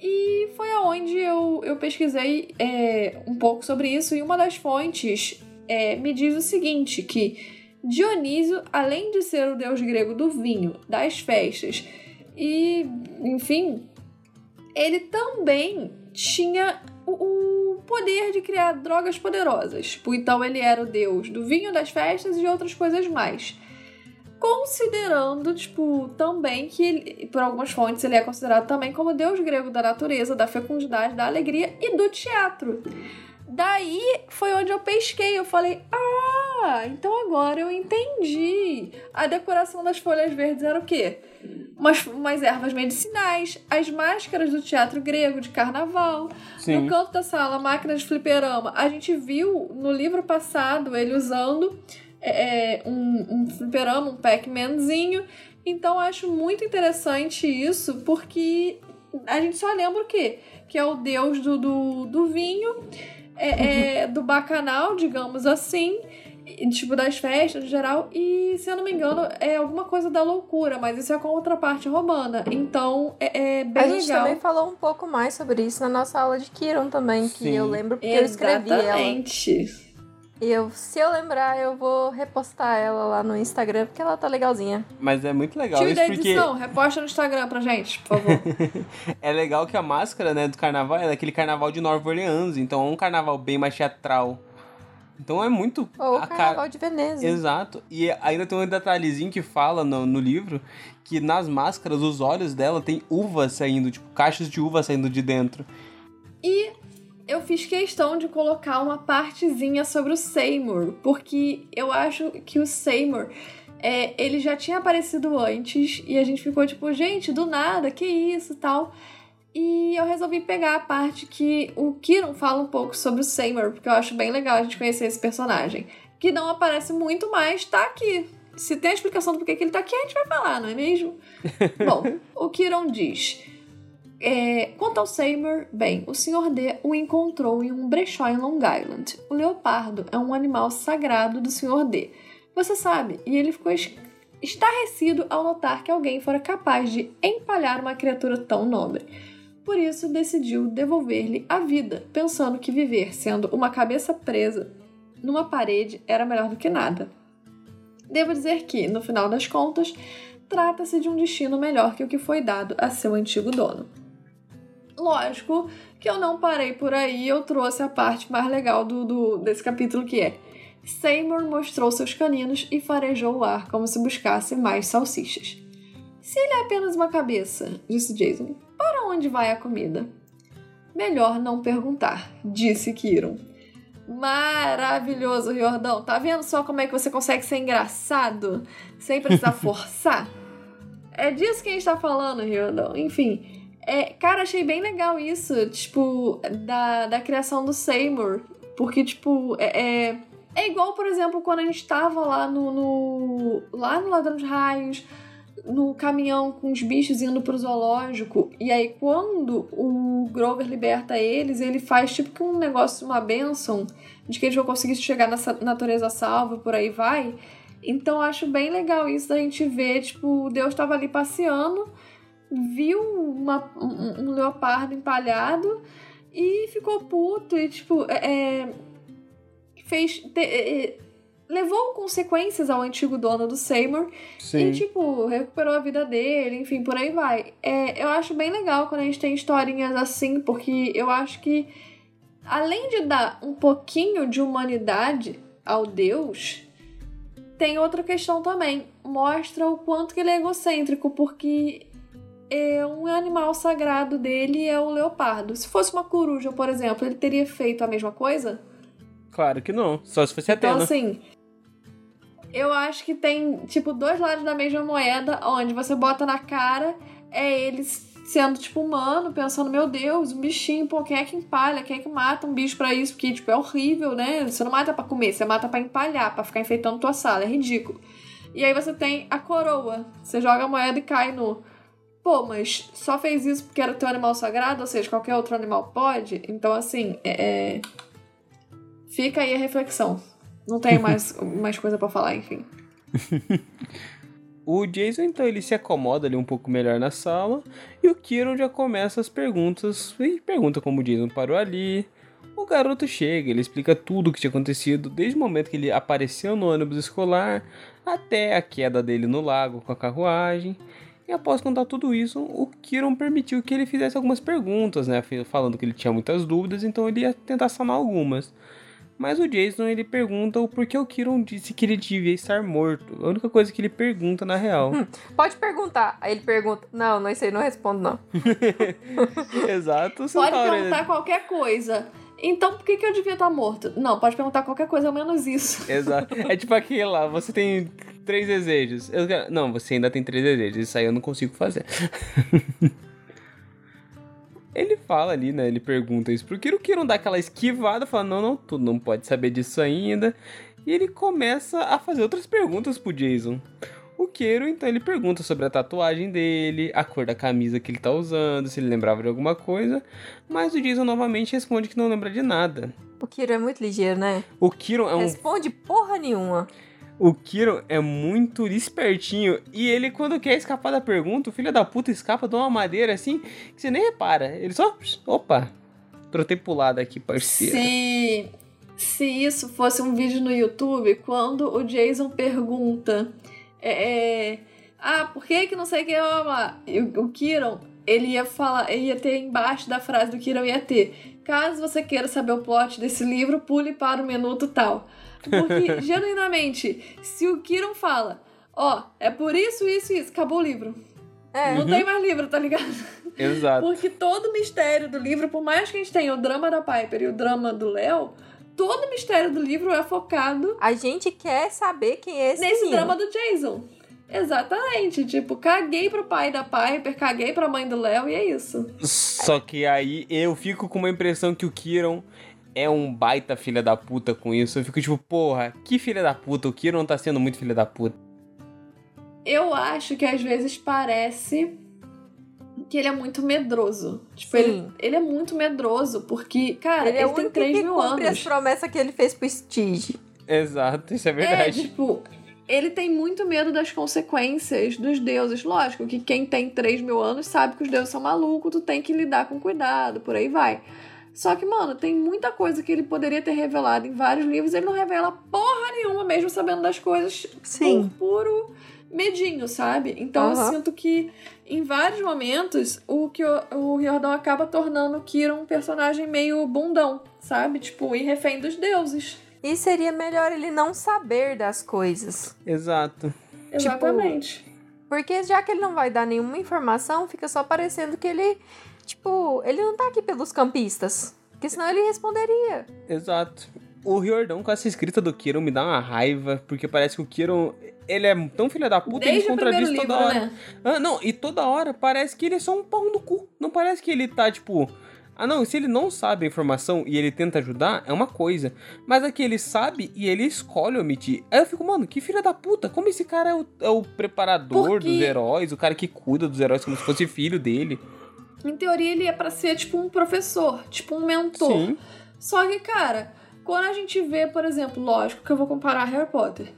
E foi aonde eu, eu pesquisei é, um pouco sobre isso, e uma das fontes é, me diz o seguinte: que Dionísio, além de ser o deus grego do vinho, das festas e, enfim, ele também tinha o, o poder de criar drogas poderosas. Tipo, Então ele era o deus do vinho, das festas e de outras coisas mais. Considerando, tipo, também que, ele, por algumas fontes, ele é considerado também como deus grego da natureza, da fecundidade, da alegria e do teatro. Daí foi onde eu pesquei. Eu falei, ah, então agora eu entendi. A decoração das folhas verdes era o quê? Umas, umas ervas medicinais, as máscaras do teatro grego de carnaval. Sim. No canto da sala, máquina de fliperama. A gente viu no livro passado ele usando é, é, um, um fliperama, um Pac-Manzinho. Então eu acho muito interessante isso, porque a gente só lembra o quê? Que é o deus do, do, do vinho é, é, do bacanal, digamos assim, tipo das festas no geral, e se eu não me engano é alguma coisa da loucura, mas isso é com outra parte romana, então é, é bem a gente legal. também falou um pouco mais sobre isso na nossa aula de Kiron também, que Sim. eu lembro porque eu escrevi ela. Exatamente. E eu, se eu lembrar, eu vou repostar ela lá no Instagram, porque ela tá legalzinha. Mas é muito legal isso da porque edição, reposta no Instagram pra gente, por favor. é legal que a máscara, né, do carnaval é daquele carnaval de Nova Orleans, então é um carnaval bem mais teatral. Então é muito. Ou a o Carnaval de Veneza. Exato. E ainda tem um detalhezinho que fala no, no livro que nas máscaras os olhos dela tem uvas saindo, tipo, caixas de uva saindo de dentro. E eu fiz questão de colocar uma partezinha sobre o Seymour, porque eu acho que o Seymour. É, ele já tinha aparecido antes e a gente ficou tipo, gente, do nada, que isso tal. E eu resolvi pegar a parte que o Kiron fala um pouco sobre o Seymour, porque eu acho bem legal a gente conhecer esse personagem. Que não aparece muito, mas tá aqui. Se tem a explicação do porquê que ele tá aqui, a gente vai falar, não é mesmo? Bom, o Kiron diz. É, quanto ao Seymour, bem, o Sr. D o encontrou em um brechó em Long Island. O leopardo é um animal sagrado do Sr. D. Você sabe, e ele ficou estarrecido ao notar que alguém fora capaz de empalhar uma criatura tão nobre. Por isso, decidiu devolver-lhe a vida, pensando que viver sendo uma cabeça presa numa parede era melhor do que nada. Devo dizer que, no final das contas, trata-se de um destino melhor que o que foi dado a seu antigo dono. Lógico que eu não parei por aí, eu trouxe a parte mais legal do, do desse capítulo que é Seymour mostrou seus caninos e farejou o ar como se buscasse mais salsichas. Se ele é apenas uma cabeça, disse Jason, para onde vai a comida? Melhor não perguntar, disse Kiron. Maravilhoso, Riordão. Tá vendo só como é que você consegue ser engraçado sem precisar forçar? É disso que a gente tá falando, Riordão. Enfim, é, cara, achei bem legal isso, tipo, da, da criação do Seymour. Porque, tipo, é, é, é igual, por exemplo, quando a gente tava lá no, no. lá no Ladrão de Raios, no caminhão com os bichos indo pro zoológico. E aí, quando o Grover liberta eles, ele faz tipo que um negócio, uma benção, de que eles vão conseguir chegar nessa natureza salva, por aí vai. Então, acho bem legal isso da gente ver, tipo, Deus tava ali passeando viu uma, um, um, leopardo empalhado e ficou puto e, tipo, é, é fez. Te, é, é, levou consequências ao antigo dono do Seymour Sim. e, tipo, recuperou a vida dele, enfim, por aí vai. É, eu acho bem legal quando a gente tem historinhas assim, porque eu acho que, além de dar um pouquinho de humanidade ao Deus, tem outra questão também. Mostra o quanto que ele é egocêntrico, porque é um animal sagrado dele é o leopardo. Se fosse uma coruja, por exemplo, ele teria feito a mesma coisa? Claro que não. Só se fosse então, Atena. Então, assim, eu acho que tem, tipo, dois lados da mesma moeda, onde você bota na cara é eles sendo, tipo, humano, pensando, meu Deus, um bichinho, pô, quem é que empalha? Quem é que mata um bicho pra isso? Porque, tipo, é horrível, né? Você não mata para comer, você mata para empalhar, para ficar enfeitando tua sala, é ridículo. E aí você tem a coroa. Você joga a moeda e cai no pô, mas só fez isso porque era teu animal sagrado, ou seja, qualquer outro animal pode? Então, assim, é... é fica aí a reflexão. Não tenho mais, mais coisa para falar, enfim. o Jason, então, ele se acomoda ali um pouco melhor na sala. E o Kieran já começa as perguntas. E pergunta como o Jason parou ali. O garoto chega, ele explica tudo o que tinha acontecido, desde o momento que ele apareceu no ônibus escolar até a queda dele no lago com a carruagem. E após contar tudo isso, o Kiron permitiu que ele fizesse algumas perguntas, né? Falando que ele tinha muitas dúvidas, então ele ia tentar sanar algumas. Mas o Jason ele pergunta o porquê o Kiron disse que ele devia estar morto. A única coisa que ele pergunta na real. Hum, pode perguntar. Aí ele pergunta: Não, não sei, não respondo, não. Exato. Pode perguntar qualquer coisa. Então por que, que eu devia estar morto? Não, pode perguntar qualquer coisa menos isso. Exato. É tipo aquele lá, você tem três desejos. Eu, não, você ainda tem três desejos. Isso aí eu não consigo fazer. ele fala ali, né? Ele pergunta isso pro Kiro. O Kiro dá aquela esquivada, fala: Não, não, tu não pode saber disso ainda. E ele começa a fazer outras perguntas pro Jason. O Queiro, então, ele pergunta sobre a tatuagem dele, a cor da camisa que ele tá usando, se ele lembrava de alguma coisa, mas o Jason novamente responde que não lembra de nada. O Kiro é muito ligeiro, né? O Kiro é um. Responde porra nenhuma. O Kiro é muito espertinho e ele, quando quer escapar da pergunta, o filho da puta escapa de uma madeira assim que você nem repara. Ele só. Opa! Trotei pro lado aqui, parceiro. Se, se isso fosse um vídeo no YouTube, quando o Jason pergunta é, é, ah, por que que não sei o que ama? O, o Kiron, ele ia falar, ia ter embaixo da frase do Kiron ia ter Caso você queira saber o plot desse livro, pule para o minuto tal. Porque, genuinamente, se o Kiron fala, ó, oh, é por isso, isso e isso, acabou o livro. É. Não uhum. tem mais livro, tá ligado? Exato. Porque todo o mistério do livro, por mais que a gente tenha o drama da Piper e o drama do Léo, todo o mistério do livro é focado. A gente quer saber quem é esse Nesse menino. drama do Jason. Exatamente. Tipo, caguei pro pai da Piper, caguei pra mãe do Léo e é isso. Só que aí eu fico com uma impressão que o Kiron é um baita filha da puta com isso. Eu fico tipo, porra, que filha da puta. O Kiron tá sendo muito filha da puta. Eu acho que às vezes parece que ele é muito medroso. Tipo, ele, ele é muito medroso, porque, cara, ele, é ele é tem 3 mil anos. as promessas que ele fez pro Stige. Exato, isso é verdade. É, tipo, ele tem muito medo das consequências dos deuses. Lógico que quem tem 3 mil anos sabe que os deuses são malucos, tu tem que lidar com cuidado, por aí vai. Só que, mano, tem muita coisa que ele poderia ter revelado em vários livros, ele não revela porra nenhuma, mesmo sabendo das coisas Sim. por puro medinho, sabe? Então uhum. eu sinto que em vários momentos o que o, Riordan acaba tornando o Kira um personagem meio bundão, sabe? Tipo, e refém dos deuses. E seria melhor ele não saber das coisas. Exato. Exatamente. Tipo, porque já que ele não vai dar nenhuma informação, fica só parecendo que ele, tipo, ele não tá aqui pelos campistas. Porque senão ele responderia. Exato. O Riordão com essa escrita do Kiron me dá uma raiva, porque parece que o Kiron, ele é tão filho da puta, Desde ele contradiz toda livro, hora. Né? Ah, não, e toda hora parece que ele é só um pau no cu. Não parece que ele tá, tipo, ah, não, se ele não sabe a informação e ele tenta ajudar, é uma coisa. Mas aqui ele sabe e ele escolhe omitir. Aí eu fico, mano, que filha da puta. Como esse cara é o, é o preparador Porque... dos heróis, o cara que cuida dos heróis como se fosse filho dele. Em teoria, ele é para ser tipo um professor, tipo um mentor. Sim. Só que, cara, quando a gente vê, por exemplo, lógico que eu vou comparar Harry Potter.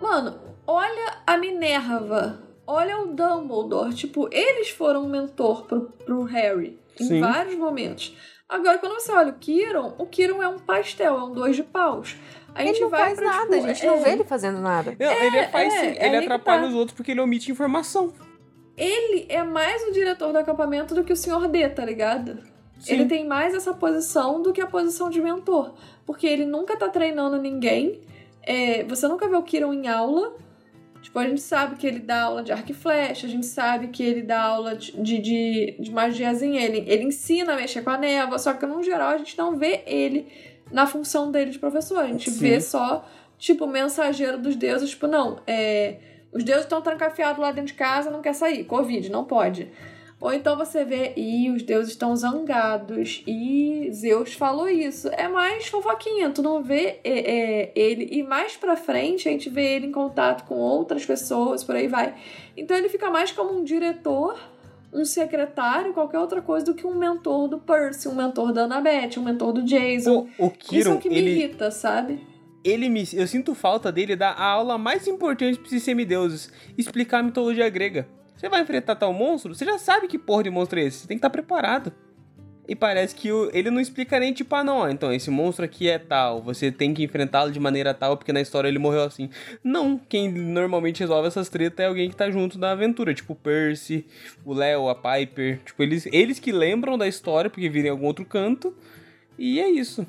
Mano, olha a Minerva, olha o Dumbledore. Tipo, eles foram um mentor pro, pro Harry em Sim. vários momentos. Agora, quando você olha o Kiron, o Kiron é um pastel, é um dois de paus. A ele gente não vai faz pra, nada, tipo, a gente é... não vê ele fazendo nada. Não, é, ele faz sim, é, ele atrapalha tá. os outros porque ele omite informação. Ele é mais o diretor do acampamento do que o Sr. D, tá ligado? Sim. Ele tem mais essa posição do que a posição de mentor. Porque ele nunca tá treinando ninguém. É, você nunca vê o Kiron em aula. Tipo, a gente sabe que ele dá aula de arco e flecha, a gente sabe que ele dá aula de, de, de, de magiazinha, ele, ele ensina a mexer com a névoa, só que no geral a gente não vê ele na função dele de professor. A gente Sim. vê só, tipo, mensageiro dos deuses, tipo, não, é, os deuses estão trancafiados lá dentro de casa, não quer sair, Covid, não pode. Ou então você vê, e os deuses estão zangados, e Zeus falou isso. É mais fofoquinha, tu não vê é, é, ele. E mais pra frente a gente vê ele em contato com outras pessoas, por aí vai. Então ele fica mais como um diretor, um secretário, qualquer outra coisa do que um mentor do Percy, um mentor da Annabeth, um mentor do Jason. O, o Kiron, isso é o que me ele... irrita, sabe? Ele me, eu sinto falta dele dar a aula mais importante para esses semideuses, explicar a mitologia grega. Você vai enfrentar tal monstro, você já sabe que porra de monstro é esse, você tem que estar tá preparado. E parece que ele não explica nem tipo, ah não, então esse monstro aqui é tal, você tem que enfrentá-lo de maneira tal, porque na história ele morreu assim. Não, quem normalmente resolve essas tretas é alguém que tá junto da aventura, tipo o Percy, o Léo, a Piper, tipo, eles, eles que lembram da história porque viram em algum outro canto, e é isso.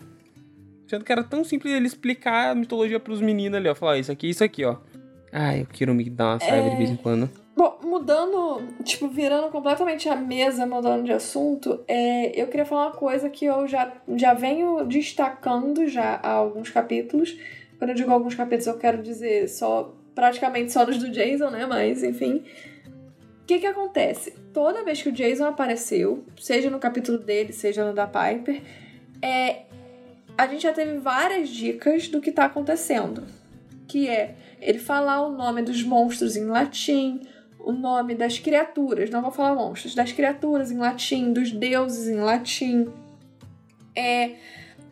Sendo que era tão simples ele explicar a mitologia pros meninos ali, ó, falar, isso aqui, isso aqui, ó. Ai, eu quero me dar uma raiva é... de vez em quando. Bom, mudando, tipo, virando completamente a mesa, mudando de assunto, é, eu queria falar uma coisa que eu já, já venho destacando já há alguns capítulos. Quando eu digo alguns capítulos, eu quero dizer só praticamente só dos do Jason, né? Mas, enfim. O que que acontece? Toda vez que o Jason apareceu, seja no capítulo dele, seja no da Piper, é, a gente já teve várias dicas do que tá acontecendo. Que é ele falar o nome dos monstros em latim, o nome das criaturas, não vou falar monstros, das criaturas em latim, dos deuses em latim. É,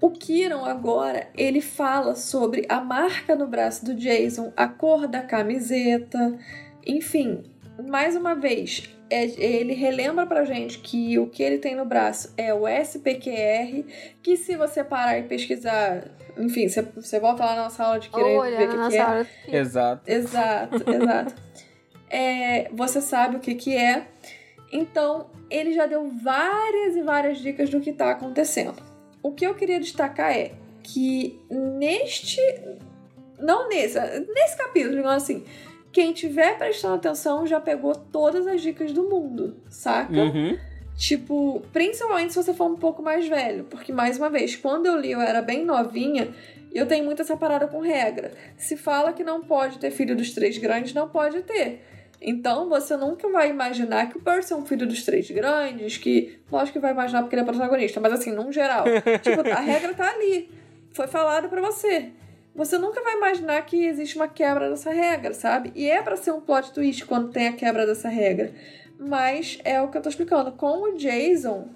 o Kiron agora, ele fala sobre a marca no braço do Jason, a cor da camiseta, enfim, mais uma vez, é, ele relembra pra gente que o que ele tem no braço é o SPQR, que se você parar e pesquisar, enfim, você, você volta lá na sala de querer Olha, ver o que, que é. Exato. Exato, exato é, você sabe o que, que é. Então, ele já deu várias e várias dicas do que está acontecendo. o que eu queria destacar é que neste. Não nesse, nesse capítulo, digamos assim. Quem tiver prestando atenção já pegou todas as dicas do mundo, saca? Uhum. Tipo, principalmente se você for um pouco mais velho. Porque, mais uma vez, quando eu li, eu era bem novinha. E eu tenho muito essa parada com regra. Se fala que não pode ter filho dos três grandes, não pode ter. Então você nunca vai imaginar que o Percy é um filho dos três grandes, que. Lógico que vai imaginar porque ele é protagonista, mas assim, num geral. tipo, a regra tá ali. Foi falado para você. Você nunca vai imaginar que existe uma quebra dessa regra, sabe? E é para ser um plot twist quando tem a quebra dessa regra. Mas é o que eu tô explicando. Com o Jason,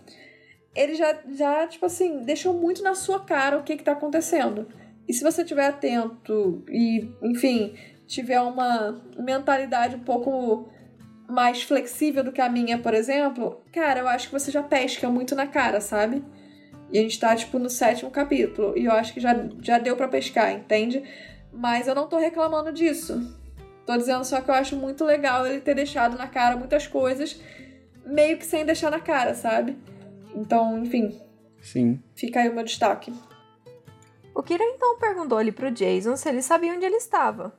ele já, já tipo assim, deixou muito na sua cara o que que tá acontecendo. E se você estiver atento e, enfim, tiver uma mentalidade um pouco mais flexível do que a minha, por exemplo, cara, eu acho que você já pesca muito na cara, sabe? E a gente tá, tipo, no sétimo capítulo. E eu acho que já, já deu para pescar, entende? Mas eu não tô reclamando disso. Tô dizendo só que eu acho muito legal ele ter deixado na cara muitas coisas, meio que sem deixar na cara, sabe? Então, enfim. Sim. Fica aí o meu destaque. O Kira então perguntou ali pro Jason se ele sabia onde ele estava.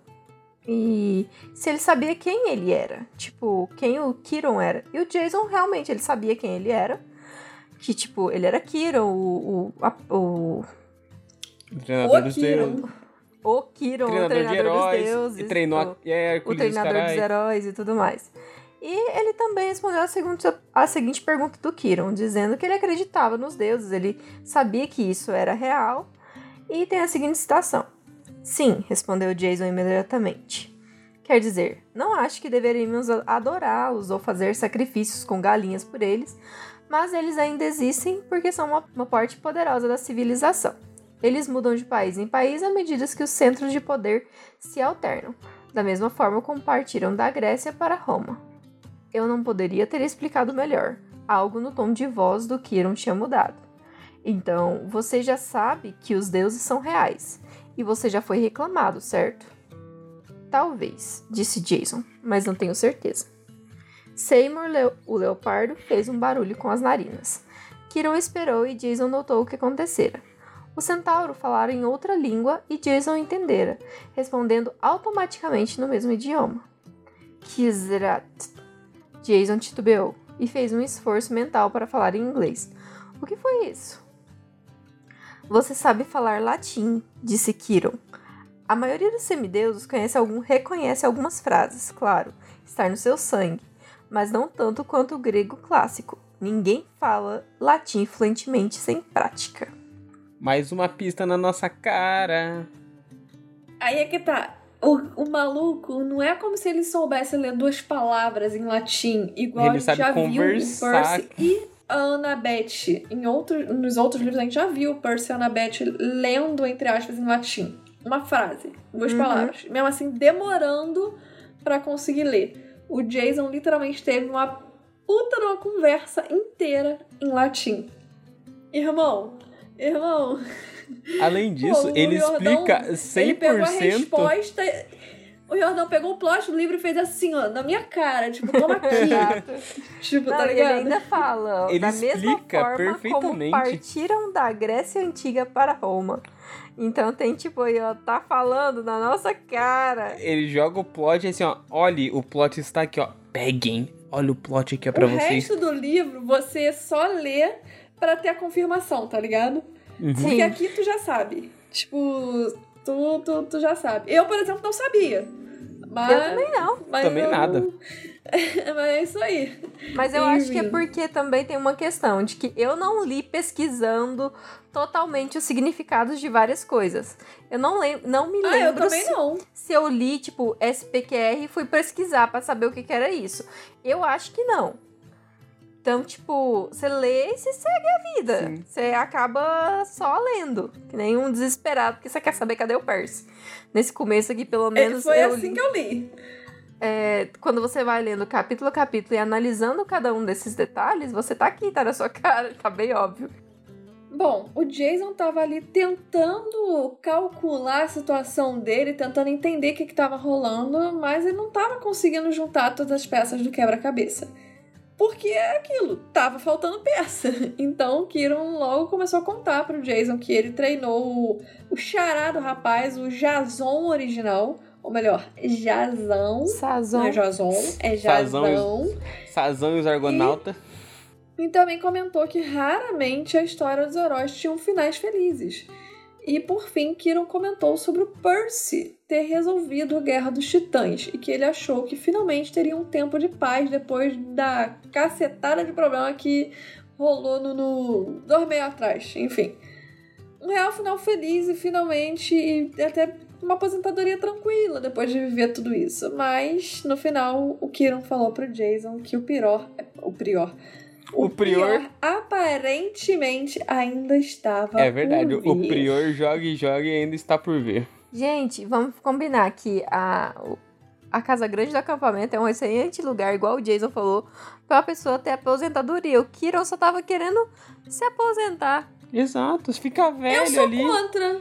E se ele sabia quem ele era. Tipo, quem o Kiron era. E o Jason realmente ele sabia quem ele era que, tipo, ele era Kira, o. o, a, o... treinador o dos Kiron. deuses. O Kiron, Treinador, o treinador de heróis. dos deuses. E treinou o, a, é, o treinador carai. dos heróis e tudo mais. E ele também respondeu a seguinte, a seguinte pergunta do Kiron, dizendo que ele acreditava nos deuses, ele sabia que isso era real. E tem a seguinte citação: Sim, respondeu Jason imediatamente. Quer dizer, não acho que deveríamos adorá-los ou fazer sacrifícios com galinhas por eles, mas eles ainda existem porque são uma, uma parte poderosa da civilização. Eles mudam de país em país à medida que os centros de poder se alternam, da mesma forma como partiram da Grécia para Roma. Eu não poderia ter explicado melhor. Algo no tom de voz do Kiron tinha mudado. Então, você já sabe que os deuses são reais. E você já foi reclamado, certo? Talvez, disse Jason, mas não tenho certeza. Seymour, Leo- o leopardo, fez um barulho com as narinas. Kiron esperou e Jason notou o que acontecera. O centauro falara em outra língua e Jason entendera, respondendo automaticamente no mesmo idioma. Kizrat. Jason titubeou e fez um esforço mental para falar em inglês. O que foi isso? Você sabe falar latim, disse Kiron. A maioria dos semideuses conhece algum, reconhece algumas frases, claro, estar no seu sangue, mas não tanto quanto o grego clássico. Ninguém fala latim fluentemente sem prática. Mais uma pista na nossa cara. Aí é que tá. O, o maluco não é como se ele soubesse ler duas palavras em latim, igual Ele a gente sabe já conversar. viu o Percy e a Annabeth. Em outro, nos outros livros a gente já viu o Percy e a Annabeth lendo, entre aspas, em latim. Uma frase, duas Uhum. palavras. Mesmo assim, demorando pra conseguir ler. O Jason literalmente teve uma puta de uma conversa inteira em latim. Irmão, irmão, Além disso, Pô, ele Jordão, explica ele pegou a 100%. resposta. O Jordão pegou o plot do livro e fez assim, ó, na minha cara. Tipo, toma aqui. tipo, Não, tá e ele ligado? ainda fala, Ele da mesma explica forma como perfeitamente. partiram da Grécia Antiga para Roma. Então tem tipo aí, ó, tá falando na nossa cara. Ele joga o plot assim, ó. Olha, o plot está aqui, ó. Peguem. Olha o plot aqui, ó, pra o vocês. resto do livro você só lê pra ter a confirmação, tá ligado? Uhum. Porque aqui tu já sabe. Tipo, tu, tu, tu já sabe. Eu, por exemplo, não sabia. Mas, Eu também não. mas Também eu- nada. mas é isso aí. Mas eu acho que é Enfim. porque também tem uma questão de que eu não li pesquisando totalmente os significados de várias coisas. Eu não, lem não me Ah, eu lembro também se, não. se eu li, tipo, SPQR e fui pesquisar pra saber o que, que era isso. Eu acho que não. Então, tipo, você lê e você segue a vida. Sim. Você acaba só lendo. Que nem um desesperado, porque você quer saber cadê o Percy. Nesse começo aqui, pelo É, menos, Foi eu assim li. que eu li. É, quando você vai lendo capítulo a capítulo e analisando cada um desses detalhes, você tá aqui, tá na sua cara, tá bem óbvio. Bom, o Jason tava ali tentando calcular a situação dele, tentando entender o que, que tava rolando, mas ele não tava conseguindo juntar todas as peças do quebra-cabeça. Porque é aquilo, tava faltando peça. Então o Kiron logo começou a contar pro Jason que ele treinou o, o chará do rapaz, o Jason original. Ou melhor, Jazão. Sazon. Não é Jason, é Sazão e- Jazão. Sazão e os Argonautas. E também comentou que raramente a história dos heróis tinham finais felizes. E por fim, Kiron comentou sobre o Percy ter resolvido a Guerra dos Titãs e que ele achou que finalmente teria um tempo de paz depois da cacetada de problema que rolou no, no dormeio atrás. Enfim, um real final feliz e finalmente e até uma aposentadoria tranquila depois de viver tudo isso. Mas no final, o Kiron falou pro Jason que o Prior, o Prior, O Prior- aparentemente ainda estava. É verdade, por o. Prior joga e joga e ainda está por ver. Gente, vamos combinar que a, a Casa Grande do acampamento é um excelente lugar, igual o Jason falou, pra uma pessoa ter aposentadoria. O Kiron só tava querendo se aposentar. Exato, fica Eu velho sou ali. contra.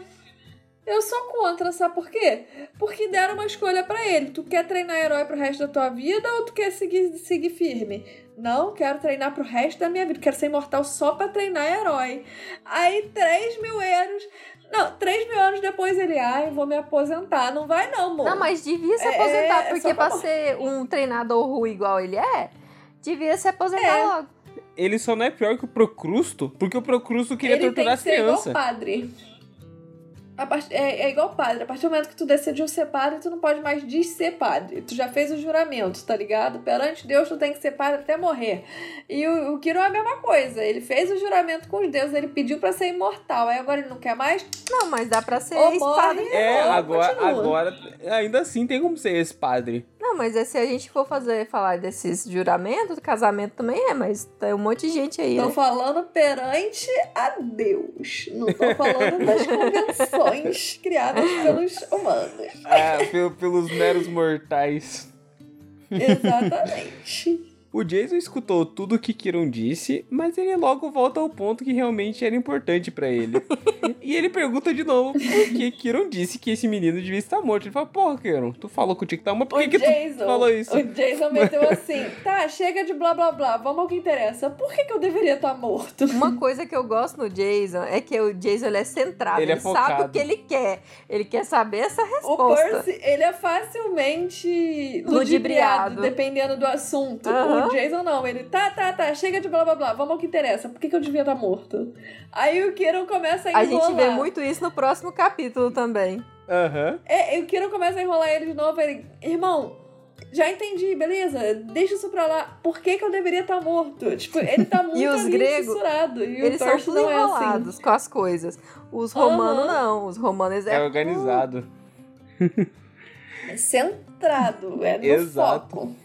Eu sou contra, sabe por quê? Porque deram uma escolha pra ele. Tu quer treinar herói pro resto da tua vida ou tu quer seguir, seguir firme? Não, quero treinar pro resto da minha vida. Quero ser imortal só pra treinar herói. Aí, 3 mil euros. Não, 3 mil anos depois ele, ai, vou me aposentar. Não vai, não, amor. Não, mas devia se É, aposentar, é porque só pra pra ser um treinador ruim igual ele é, devia se aposentar É. logo. Ele só não é pior que o Procrusto, porque o Procrusto queria ele tem torturar que as crianças. padre. A part- É, é igual padre. A partir do momento que tu decidiu ser padre, tu não pode mais desser padre. Tu já fez o juramento, tá ligado? Perante Deus, tu tem que ser padre até morrer. E o, o Kiron é a mesma coisa. Ele fez o juramento com os deuses, ele pediu pra ser imortal. Aí agora ele não quer mais? Não, mas dá pra ser Ou morre. É, agora, continua. agora, ainda assim tem como ser esse padre. Não, mas é, se a gente for fazer falar desses juramentos, casamento também é, mas tem um monte de gente aí, Tô né? falando perante a Deus. Não tô falando das convenções criadas pelos humanos. Ah, pel- pelos meros mortais. Exatamente. O Jason escutou tudo o que Kiron disse, mas ele logo volta ao ponto que realmente era importante pra ele. e ele pergunta de novo por que Kiron disse que esse menino devia estar morto. Ele fala, porra, Kiron, tu falou que tinha que estar morto, por O que, que Jason, tu falou isso? o Jason meteu assim, tá, chega de blá blá blá, vamos ao que interessa. Por que, que eu deveria estar morto? Uma coisa que eu gosto no Jason é que o Jason ele é centrado, Ele ele, é sabe o que ele quer. Ele quer saber essa O resposta. Percy, ele é facilmente Ludibriado. ludibriado, dependendo do assunto. Aham. O Jason não, ele, tá, tá, tá, chega de blá blá blá, vamos ao que interessa. Por que, que eu devia estar morto? Aí o Kiron começa a A enrolar. gente vê muito isso no próximo capítulo também. Aham. É, e o Kiron começa a enrolar ele de novo, ele, irmão... Já entendi, beleza. Deixa isso pra lá. Por que, que eu deveria estar morto? Tipo, ele tá muito os ali gregos, fissurado. E Eles o são tudo não é assim. enrolados com as coisas. Os romanos não. Os romanos é, É organizado. É centrado, é no Exato. foco.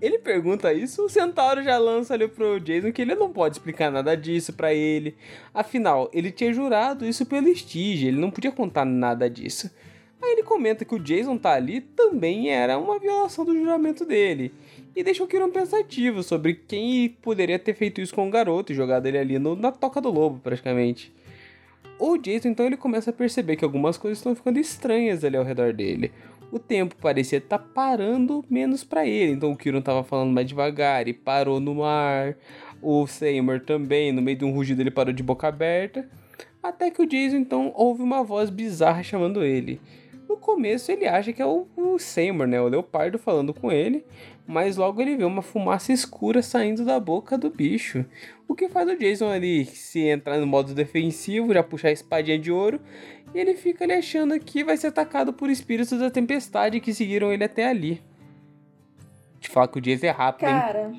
Ele pergunta isso, o Centauro já lança ali pro Jason que ele não pode explicar nada disso pra ele. Afinal, ele tinha jurado isso pelo Stige, ele não podia contar nada disso. Aí ele comenta que o Jason tá ali também era uma violação do juramento dele. E deixa o Kiron pensativo sobre quem poderia ter feito isso com o garoto e jogado ele ali no- na toca do lobo, praticamente. O Jason, então, ele começa a perceber que algumas coisas estão ficando estranhas ali ao redor dele. O tempo parecia estar parando menos pra ele, então o Kiron tava falando mais devagar e parou no ar. O Seymour também, no meio de um rugido, ele parou de boca aberta. Até que o Jason, então, ouve uma voz bizarra chamando ele. No começo, ele acha que é o, o Seymour, né? O leopardo falando com ele. Mas logo ele vê uma fumaça escura saindo da boca do bicho. O que faz o Jason ali se entrar no modo defensivo, já puxar a espadinha de ouro. E ele fica ali achando que vai ser atacado por espíritos da tempestade que seguiram ele até ali. Te falar que o Jason é rápido, hein? Cara,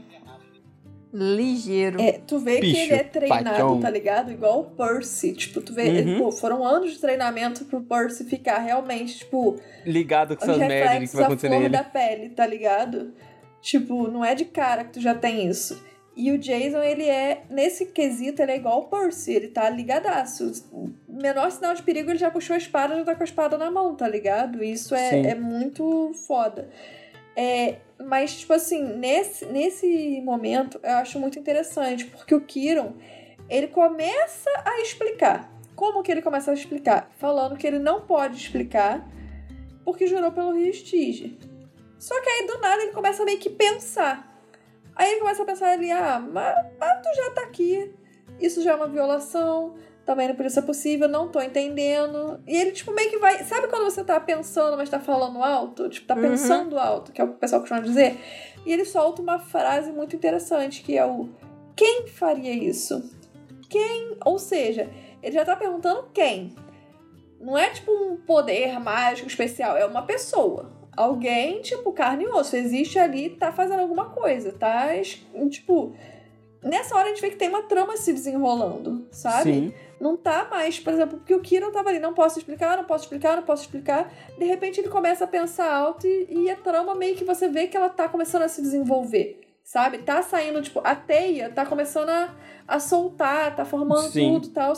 ligeiro. é, tu vê que Bicho, ele é treinado, patião. tá ligado? Igual o Percy. Tipo, tu vê, Uhum. pô, foram anos de treinamento pro Percy ficar realmente, tipo, Ligado com essas merdas que vai acontecer nele. da pele, tá ligado? Tipo, não é de cara que tu já tem isso. E o Jason, ele é, nesse quesito, ele é igual o Percy, ele tá ligadaço. Menor sinal de perigo, ele já puxou a espada, já tá com a espada na mão, tá ligado? Isso Sim. é, é muito foda. É, mas, tipo assim, nesse, nesse momento, eu acho muito interessante, porque o Kiron, ele começa a explicar. Como que ele começa a explicar? Falando que ele não pode explicar porque jurou pelo Rio. Só que aí, do nada, ele começa a meio que pensar. Aí ele começa a pensar ali, ah, mas, mas tu já tá aqui. Isso já é uma violação. Também não podia ser possível, não tô entendendo. E ele, tipo, meio que vai. Sabe quando você tá pensando, mas tá falando alto? Tipo, tá Uhum. pensando alto, que é o que o pessoal costuma dizer. E ele solta uma frase muito interessante, que é o quem faria isso? Quem? Ou seja, ele já tá perguntando quem. Não é tipo um poder mágico especial, é uma pessoa. Alguém, tipo, carne e osso, existe ali, tá fazendo alguma coisa, tá? Tipo, nessa hora a gente vê que tem uma trama se desenrolando, sabe? Sim. Não tá mais, por exemplo, porque o Kiron tava ali, não posso explicar, não posso explicar, não posso explicar. De repente ele começa a pensar alto e, e a trama meio que você vê que ela tá começando a se desenvolver, sabe? Tá saindo, tipo, a teia tá começando a, a soltar, tá formando Sim. tudo e tal.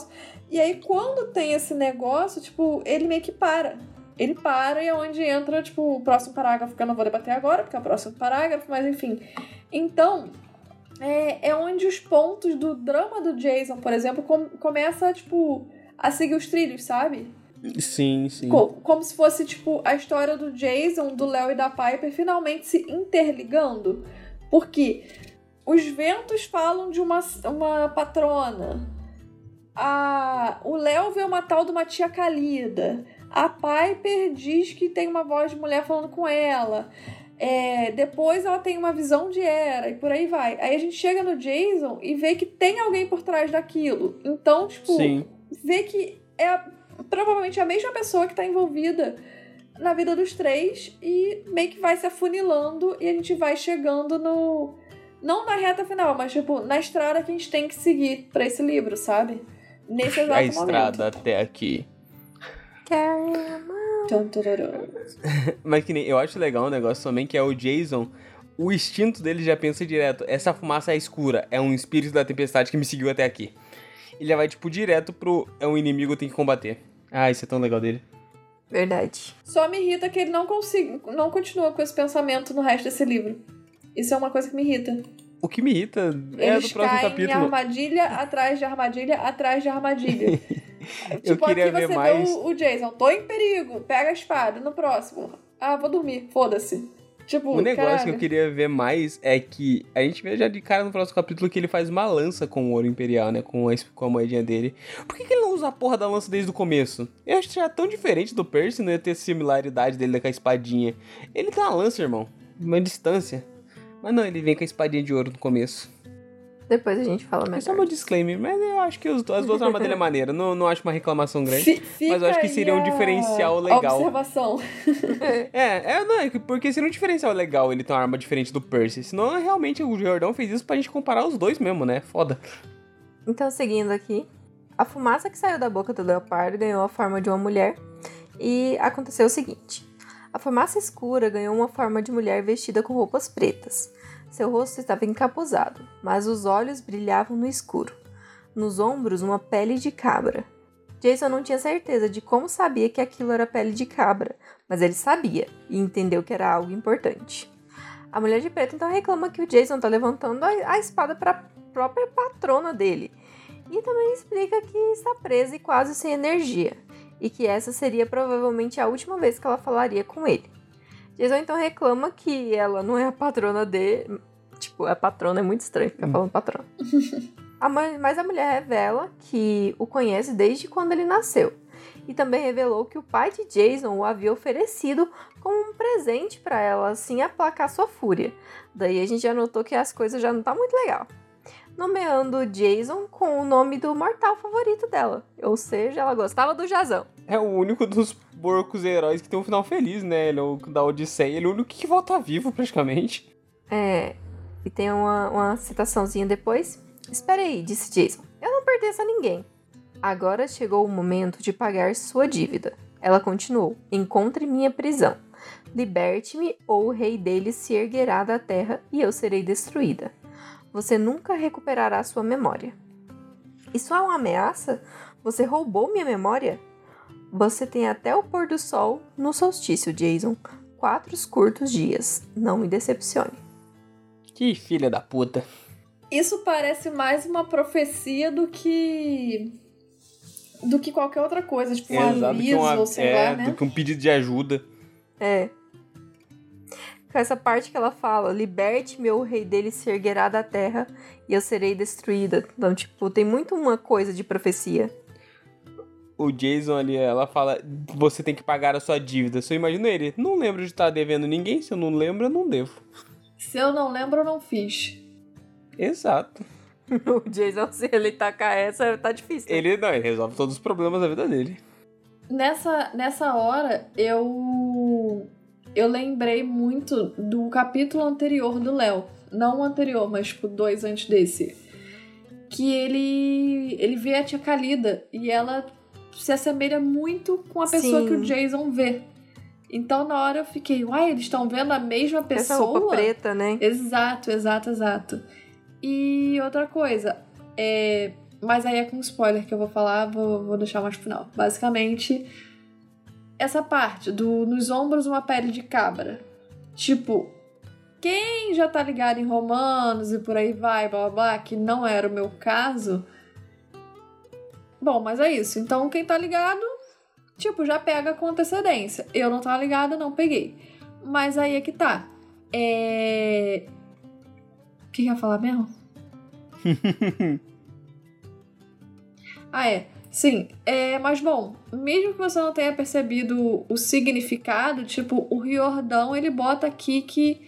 E aí quando tem esse negócio, tipo, ele meio que para. Ele para e é onde entra, tipo, o próximo parágrafo, que eu não vou debater agora, porque é o próximo parágrafo, mas enfim. Então, é, é onde os pontos do drama do Jason, por exemplo, com, começa, tipo, a seguir os trilhos, sabe? Sim, sim. Co- como se fosse, tipo, a história do Jason, do Léo e da Piper finalmente se interligando. Porque os ventos falam de uma, uma patrona. A, o Léo vê uma tal de uma tia Calida. A Piper diz que tem uma voz de mulher falando com ela. É, depois ela tem uma visão de Era e por aí vai. Aí a gente chega no Jason e vê que tem alguém por trás daquilo. Então, tipo, Sim. vê que é provavelmente a mesma pessoa que tá envolvida na vida dos três e meio que vai se afunilando e a gente vai chegando no. Não na reta final, mas tipo, na estrada que a gente tem que seguir pra esse livro, sabe? Nesse exato A estrada momento. até aqui. Mas que nem, eu acho legal um negócio também que é o Jason. O instinto dele já pensa direto. Essa fumaça é escura. É um espírito da tempestade que me seguiu até aqui. Ele já vai, tipo, direto pro. É um inimigo, tem que combater. Ah, isso é tão legal dele. Verdade. Só me irrita que ele não consiga, não continua com esse pensamento no resto desse livro. Isso é uma coisa que me irrita. O que me irrita é Eles do próximo caem em capítulo. armadilha atrás de armadilha atrás de armadilha. Eu tipo, queria aqui ver mais- o, o Jason, tô em perigo, pega a espada. No próximo, ah, vou dormir, foda-se. Tipo, O negócio caralho. que eu queria ver mais é que a gente vê já de cara no próximo capítulo que ele faz uma lança com o ouro imperial, né? Com a, com a moedinha dele. Por que, que ele não usa a porra da lança desde o começo? Eu acho que já tão diferente do Percy, não ia ter similaridade dele com a espadinha. Ele tem uma lança, irmão. Uma distância. Mas não, ele vem com a espadinha de ouro no começo. Depois a gente fala É mais. só meu disclaimer, mas eu acho que os- as duas armas dele é maneira. Não, não acho uma reclamação grande. Fi- fica mas eu acho que seria um diferencial legal. Observação. É, é, não, é que- porque seria um diferencial legal ele ter uma arma diferente do Percy. Senão, realmente, o Jordão fez isso pra gente comparar os dois mesmo, né? Foda. Então, seguindo aqui, a fumaça que saiu da boca do leopardo ganhou a forma de uma mulher e aconteceu o seguinte: a fumaça escura ganhou uma forma de mulher vestida com roupas pretas. Seu rosto estava encapuzado, mas os olhos brilhavam no escuro. Nos ombros, uma pele de cabra. Jason não tinha certeza de como sabia que aquilo era pele de cabra, mas ele sabia e entendeu que era algo importante. A mulher de preto então reclama que o Jason está levantando a, espada para a própria patrona dele. E também explica que está presa e quase sem energia, e que essa seria provavelmente a última vez que ela falaria com ele. Jason então reclama que ela não é a patrona dele. Tipo, a patrona é muito estranho ficar falando patrona. A mãe- mas a mulher revela que o conhece desde quando ele nasceu. E também revelou que o pai de Jason o havia oferecido como um presente para ela, assim aplacar sua fúria. Daí a gente já notou que as coisas já não tá muito legal. Nomeando Jason com o nome do mortal favorito dela. Ou seja, ela gostava do Jazão. É o único dos porcos heróis que tem um final feliz, né? Ele é o da Odisseia. Ele é o único que volta vivo, praticamente. É. E tem uma, uma citaçãozinha depois. Espere aí, disse Jason. Eu não pertenço a ninguém. Agora chegou o momento de pagar sua dívida. Ela continuou: Encontre minha prisão. Liberte-me, ou o rei deles se erguerá da terra e eu serei destruída. Você nunca recuperará sua memória. Isso é uma ameaça? Você roubou minha memória? Você tem até o pôr do sol no solstício, Jason. Quatro curtos dias. Não me decepcione. Que filha da puta. Isso parece mais uma profecia do que. do que qualquer outra coisa, tipo um Exato, aviso, que uma- ou sei é, lá, né? do que um pedido de ajuda. É. com essa parte que ela fala: liberte meu o rei dele se erguerá da terra e eu serei destruída. Então, tipo, tem muito uma coisa de profecia. O Jason ali, ela fala: você tem que pagar a sua dívida. Você imagina ele? Não lembro de estar devendo ninguém. Se eu não lembro, eu não devo. Se eu não lembro, eu não fiz. Exato. o Jason, se ele tacar essa, tá difícil. né? Ele não, ele resolve todos os problemas da vida dele. Nessa, nessa hora, eu. Eu lembrei muito do capítulo anterior do Léo. Não o anterior, mas tipo, dois antes desse. Que ele. Ele vê a tia Kalida e ela se assemelha muito com a pessoa Sim. que o Jason vê. Então na hora eu fiquei, uai, eles estão vendo a mesma Essa pessoa? roupa preta, né? Exato, exato, exato. E outra coisa, é... mas aí é com spoiler que eu vou falar, vou, vou deixar mais pro final. Basicamente, essa parte do nos ombros uma pele de cabra. Tipo, quem já tá ligado em romanos e por aí vai, blá blá blá, que não era o meu caso. Bom, mas é isso. Então, quem tá ligado, tipo, já pega com antecedência. Eu não tava ligada, não peguei. Mas aí é que tá. É. O que ia falar mesmo? ah, é. Sim, é, mas bom, mesmo que você não tenha percebido o significado, tipo, o Riordão, ele bota aqui que,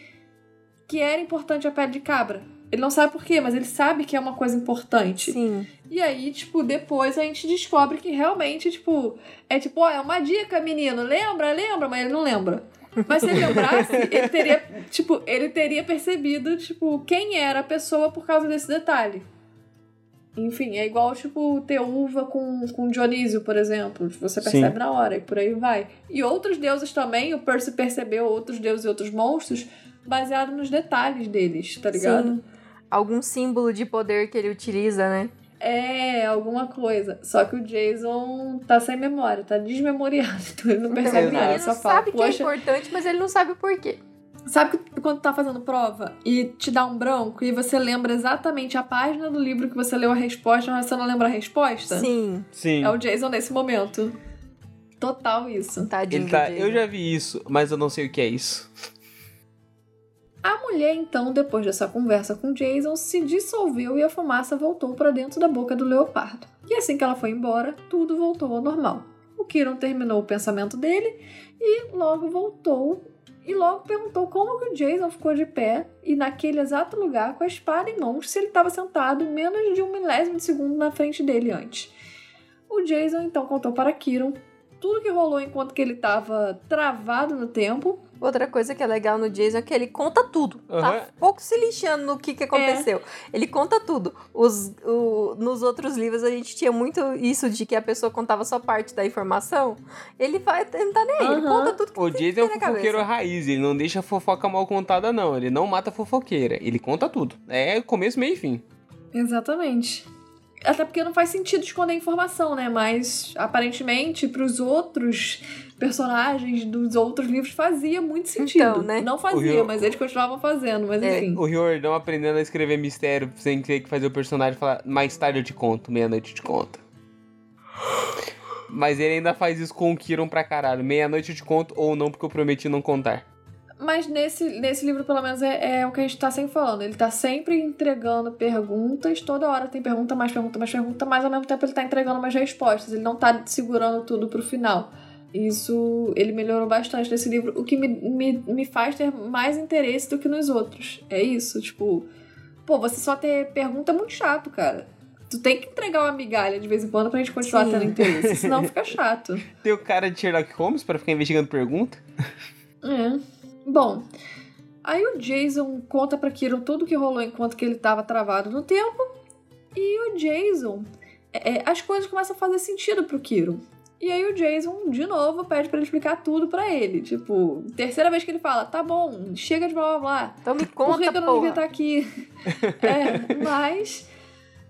que era importante a pele de cabra. Ele não sabe por quê, mas ele sabe que é uma coisa importante. Sim. E aí, tipo, depois a gente descobre que realmente, tipo, é tipo, ó, é uma dica, menino. Lembra, lembra, mas ele não lembra. Mas se ele lembrasse, ele teria, tipo, ele teria percebido, tipo, quem era a pessoa por causa desse detalhe. Enfim, é igual, tipo, ter uva com, com Dionísio, por exemplo. Você percebe Sim. na hora e por aí vai. E outros deuses também, o Percy percebeu outros deuses e outros monstros baseado nos detalhes deles, tá ligado? Sim. Algum símbolo de poder que ele utiliza, né? É, alguma coisa. Só que o Jason tá sem memória, tá desmemoriado. Então ele não percebe Exato. nada. ele não fala, sabe que é importante, mas ele não sabe o porquê. Sabe que quando tá fazendo prova e te dá um branco e você lembra exatamente a página do livro que você leu a resposta, mas você não lembra a resposta? Sim, Sim. É o Jason nesse momento. Total isso. tadinho Ele tá. Eu já vi isso, mas eu não sei o que é isso. A mulher, então, depois dessa conversa com Jason, se dissolveu e a fumaça voltou para dentro da boca do leopardo. E assim que ela foi embora, tudo voltou ao normal. O Kiron terminou o pensamento dele e logo voltou e logo perguntou como que o Jason ficou de pé e naquele exato lugar com a espada em mãos se ele estava sentado menos de um milésimo de segundo na frente dele antes. O Jason então contou para Kiron tudo que rolou enquanto que ele estava travado no tempo Outra coisa que é legal no Jason é que ele conta tudo. Aham. Tá pouco se lixando no que, que aconteceu. Ele conta tudo. Os, o- nos outros livros a gente tinha muito isso de que a pessoa contava só parte da informação. Ele vai, ele não tá nem aí. Ele Aham. conta tudo que O tem Jason é um fofoqueiro cabeça. raiz, ele não deixa a fofoca mal contada, não. Ele não mata a fofoqueira, ele conta tudo. É começo, meio e fim. Exatamente. Até porque não faz sentido esconder informação, né? Mas aparentemente pros outros personagens dos outros livros fazia muito sentido. Então, né? Não fazia, Rio- mas eles continuavam fazendo, mas É, enfim. O Riordão aprendendo a escrever mistério sem ter que fazer o personagem falar mais tarde eu te conto, meia-noite eu te conto. Mas ele ainda faz isso com o Kiron pra caralho. Meia-noite eu te conto ou não, porque eu prometi não contar. Mas nesse, nesse livro, pelo menos, é, é o que a gente tá sempre falando. Ele tá sempre entregando perguntas, toda hora tem pergunta, mais pergunta, mais pergunta, mas ao mesmo tempo ele tá entregando mais respostas. Ele não tá segurando tudo pro final. Isso ele melhorou bastante nesse livro, o que me, me, me faz ter mais interesse do que nos outros. É isso, tipo. Pô, você só ter pergunta é muito chato, cara. Tu tem que entregar uma migalha de vez em quando pra gente continuar Sim. tendo interesse, senão fica chato. Tem o cara de Sherlock Holmes pra ficar investigando pergunta. É. Bom, aí o Jason conta pra Kiron tudo que rolou enquanto que ele tava travado no tempo. E o Jason. é, é, as coisas começam a fazer sentido pro Kiron. E aí o Jason, de novo, pede pra ele explicar tudo pra ele. Tipo, terceira vez que ele fala, tá bom, chega de blá blá blá. Então me Por que, conta, que eu não devia estar aqui? é, mas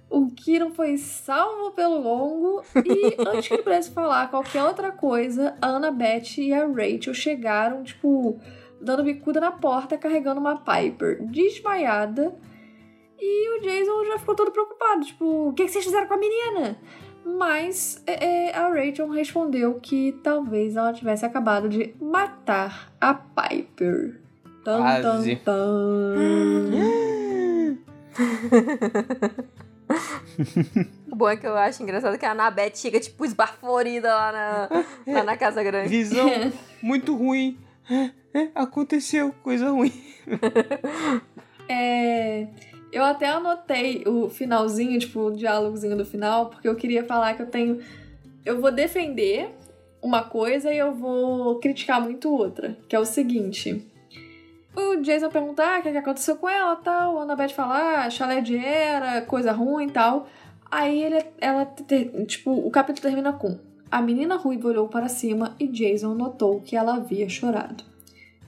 o Kiron foi salvo pelo longo e antes que ele pudesse falar qualquer outra coisa, a Annabeth e a Rachel chegaram, tipo, dando bicuda na porta, carregando uma Piper desmaiada. E o Jason já ficou todo preocupado, tipo, o que, que vocês fizeram com a menina? Mas é, é, a Rachel respondeu que talvez ela tivesse acabado de matar a Piper. Tan, Quase. tan, tan. O bom é que eu acho engraçado que a Anabeth chega, tipo, esbaforida lá na, lá na Casa Grande. Visão muito ruim. É, é, aconteceu coisa ruim. É, eu até anotei o finalzinho, tipo, o diálogozinho do final, porque eu queria falar que eu tenho. Eu vou defender uma coisa e eu vou criticar muito outra, que é o seguinte. O Jason pergunta ah, o que, que aconteceu com ela tal. A Annabeth fala, ah, chalé de era, coisa ruim e tal. Aí ele, ela, tipo, o capítulo termina com: A menina ruiva olhou para cima e Jason notou que ela havia chorado.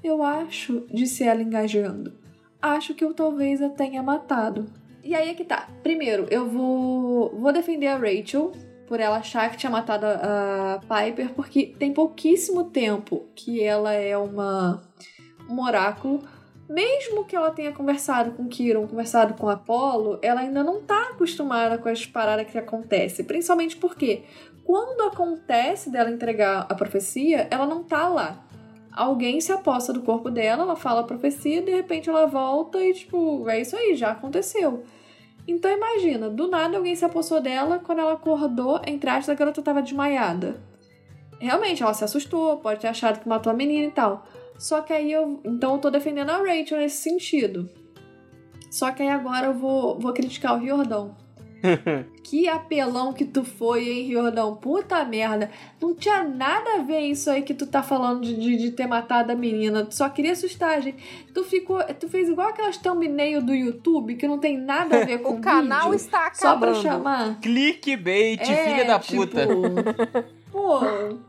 Eu acho, disse ela engajando. Acho que eu talvez a tenha matado. E aí é que tá. Primeiro, eu vou, vou defender a Rachel por ela achar que tinha matado a, Piper, porque tem pouquíssimo tempo que ela é uma um oráculo. Mesmo que ela tenha conversado com Kiron, conversado com Apollo, ela ainda não tá acostumada com as paradas que acontecem. Principalmente porque quando acontece dela entregar a profecia, ela não tá lá. Alguém se aposta do corpo dela, ela fala a profecia, de repente ela volta e, tipo, é isso aí, já aconteceu. Então imagina, do nada alguém se apossou dela, quando ela acordou, entre aspas, a garota tava desmaiada. Realmente, ela se assustou, pode ter achado que matou a menina e tal. Só que aí eu. Então eu tô defendendo a Rachel nesse sentido. Só que aí agora eu vou, vou criticar o Riordão. que apelão que tu foi, hein, Riordão? Puta merda. Não tinha nada a ver isso aí que tu tá falando de, de, de ter matado a menina. Tu só queria assustar a gente. Tu ficou. Tu fez igual aquelas thumbnail do YouTube que não tem nada a ver com O canal vídeo, está Só pra acabando. Chamar. Clickbait, É, filha da tipo, puta. Pô,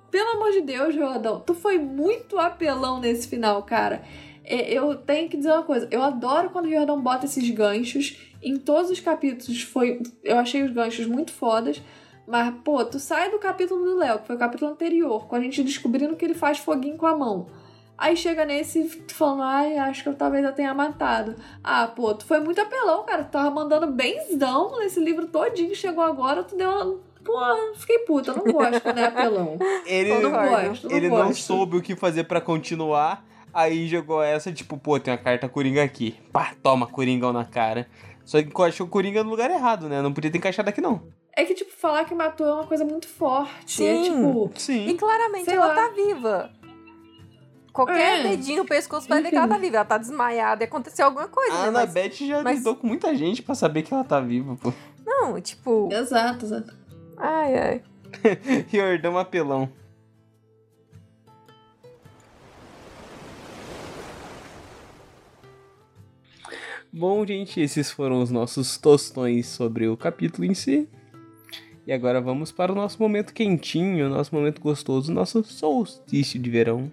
pelo amor de Deus, Jordão, tu foi muito apelão nesse final, cara. É, Eu tenho que dizer uma coisa, eu adoro quando o Jordão bota esses ganchos. Em todos os capítulos foi. Eu achei os ganchos muito fodas. Mas, pô, tu sai do capítulo do Léo, que foi o capítulo anterior, com a gente descobrindo que ele faz foguinho com a mão. Aí chega nesse tu falando, ai, acho que eu talvez eu tenha matado. Ah, pô, tu foi muito apelão, cara. Tu tava mandando benzão nesse livro todinho, chegou agora, tu deu uma. Pô, fiquei puta, eu não gosto quando é apelão. Ele, Eu não Concordo. gosto, não ele não gosto. soube o que fazer pra continuar. Aí jogou essa, tipo, pô, tem uma carta Coringa aqui. Pá, toma, Coringão na cara. Só que achou o Coringa no lugar errado, né? Não podia ter encaixado aqui, não. É que, tipo, falar que matou é uma coisa muito forte. É Sim. tipo. E Sim. claramente Sei ela lá. tá viva. Qualquer É. dedinho no pescoço vai ver que ela tá viva. Ela tá desmaiada e aconteceu alguma coisa, A né? Mas, Annabeth já mas- lidou com muita gente pra saber que ela tá viva, pô. não, tipo... Exato, exato. Ai, ai. Riordão apelão. Bom, gente, esses foram os nossos tostões sobre o capítulo em si. E agora vamos para o nosso momento quentinho, nosso momento gostoso, nosso solstício de verão.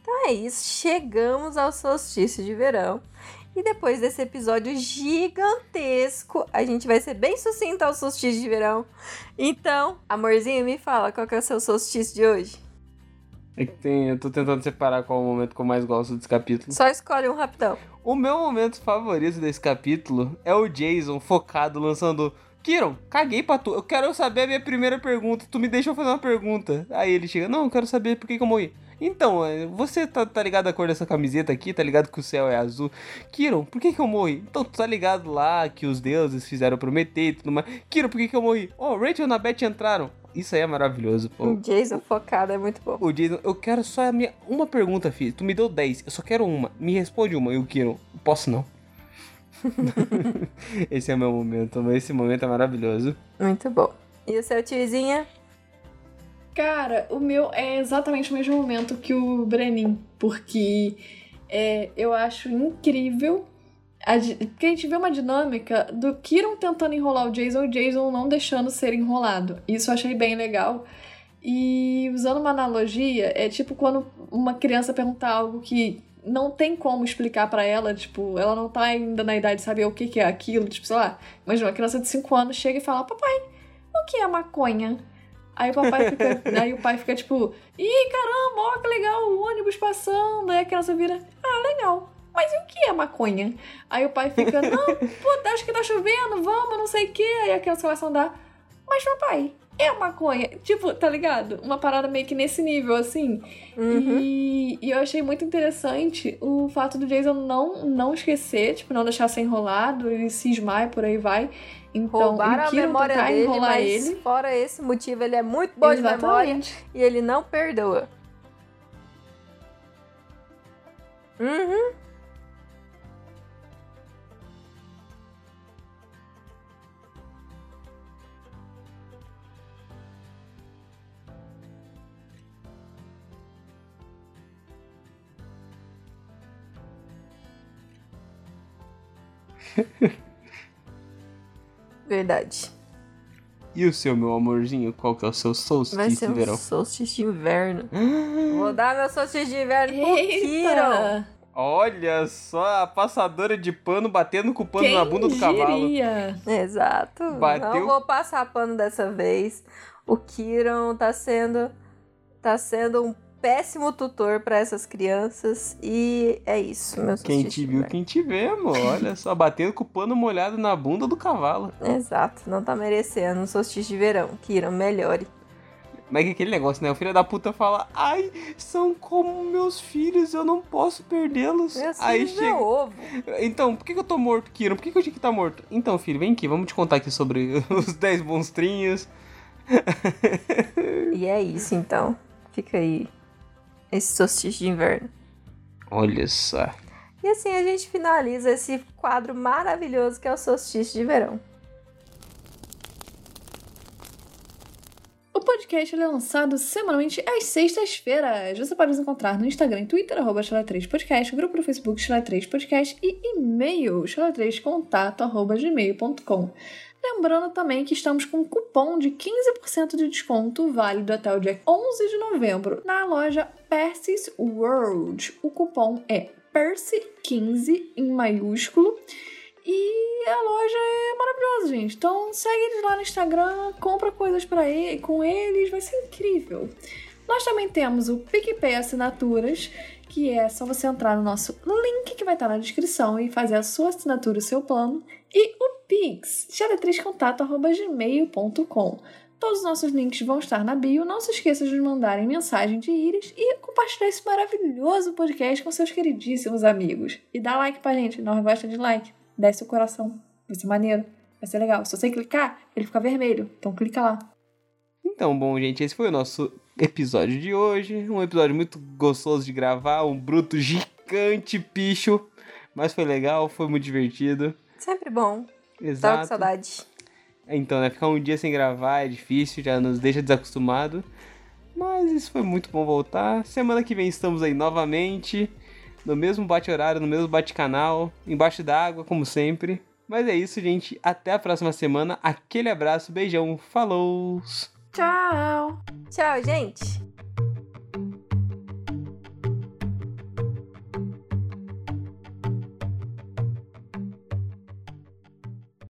Então é isso. Chegamos ao solstício de verão. E depois desse episódio gigantesco, a gente vai ser bem sucinto ao solstício de verão. Então, amorzinho, me fala qual que é o seu solstício de hoje. É que tem, eu tô tentando separar qual é o momento que eu mais gosto desse capítulo. Só escolhe um rapidão. O meu momento favorito desse capítulo é o Jason focado lançando. Kiron, caguei pra tu. Eu quero saber a minha primeira pergunta. Tu me deixou fazer uma pergunta. Aí ele chega, não, eu quero saber por que, que eu morri. Então, é, você tá, tá ligado a cor dessa camiseta aqui? Tá ligado que o céu é azul? Kiron, por que, que eu morri? Então, tu tá ligado lá que os deuses fizeram prometer e tudo mais. Kiron, por que, que eu morri? Oh, Rachel e Annabeth entraram. Isso aí é maravilhoso, pô. O Jason focado é muito bom. O Jason, eu quero só a minha. Uma pergunta, filho. Tu me deu 10, eu só quero uma. Me responde uma. E o Kiron, posso não. Esse é o meu momento. Esse momento é maravilhoso. Muito bom. E o seu tiozinha? Cara, o meu é exatamente o mesmo momento que o Brenin, porque é, eu acho incrível. A, porque a gente vê uma dinâmica do Kiron tentando enrolar o Jason e o Jason não deixando ser enrolado. Isso eu achei bem legal. E usando uma analogia, é tipo quando uma criança perguntar algo que não tem como explicar pra ela, tipo, ela não tá ainda na idade de saber o que, que é aquilo, tipo, sei lá, imagina uma criança de 5 anos chega e fala: Papai, o que é maconha? Aí o papai fica. aí o pai fica tipo, ih, caramba, ó que legal, o ônibus passando. Aí a criança vira, ah, legal. Mas e o que é maconha? Aí o pai fica, não, pô, acho que tá chovendo, vamos, não sei o quê. Aí a a andar. Mas papai, é maconha. Tipo, tá ligado? Uma parada meio que nesse nível, assim. Uhum. E, e eu achei muito interessante o fato do Jason não, não esquecer, tipo, não deixar ser enrolado, ele cismar e por aí vai. Então, Roubaram a Kiro memória dele, enrolar mas ele. fora esse motivo, ele é muito bom de memória Exatamente. e ele não perdoa. Uhum. Verdade. E o seu, meu amorzinho, qual que é o seu Vai solstício ser de um verão? solstício de inverno. Vou dar meu solstício de inverno pro Kiro. Olha só, a passadora de pano batendo com o pano Quem na bunda do cavalo. diria? Exato. Bateu. Não vou passar pano dessa vez. O Kiron tá sendo tá sendo um péssimo tutor pra essas crianças e é isso, meu Quem te viu, quem te vê, amor. Olha só, batendo com o pano molhado na bunda do cavalo. Exato, não tá merecendo um solstício de verão. Kiron, melhore. Mas é aquele negócio, né? O filho da puta fala, ai, são como meus filhos, eu não posso perdê-los. Meus Aí filhos é chega. ovo. Então, por que, que eu tô morto, Kiron? Por que, que eu tinha que estar morto? Então, filho, vem aqui, vamos te contar aqui sobre os 10 monstrinhos. E é isso então. Fica aí esse solstício de inverno. Olha só. E assim a gente finaliza esse quadro maravilhoso que é o solstício de verão. O podcast é lançado semanalmente às sextas-feiras. Você pode nos encontrar no Instagram e Twitter, arroba Chala3podcast, grupo do Facebook Chala3podcast e e-mail chala3contato, arroba gmail.com. Lembrando também que estamos com um cupom de 15% de desconto válido até o dia 11 de novembro na loja Percy's World. O cupom é PERCY15 em maiúsculo. E a loja é maravilhosa, gente. Então segue eles lá no Instagram, compra coisas para ele, com eles, vai ser incrível. Nós também temos o PicPay Assinaturas, que é só você entrar no nosso link que vai estar na descrição e fazer a sua assinatura, o seu plano. E o Pix, xadretrizcontato.gmail.com. Todos os nossos links vão estar na bio. Não se esqueça de nos mandarem mensagem de íris e compartilhar esse maravilhoso podcast com seus queridíssimos amigos. E dá like pra gente, nós gosta de like. Desce o coração. Vai ser maneiro. Vai ser legal. Se você clicar, ele fica vermelho. Então clica lá. Então, bom, gente, esse foi o nosso episódio de hoje. Um episódio muito gostoso de gravar, um bruto gigante picho. Mas foi legal, foi muito divertido. Sempre bom. Tava com Exato. saudade. Então, né? Ficar um dia sem gravar é difícil, já nos deixa desacostumado. Mas isso foi muito bom voltar. Semana que vem estamos aí novamente. No mesmo bate-horário, no mesmo bate-canal. Embaixo d'água, como sempre. Mas é isso, gente. Até a próxima semana. Aquele abraço, beijão. Falou! Tchau! Tchau, gente.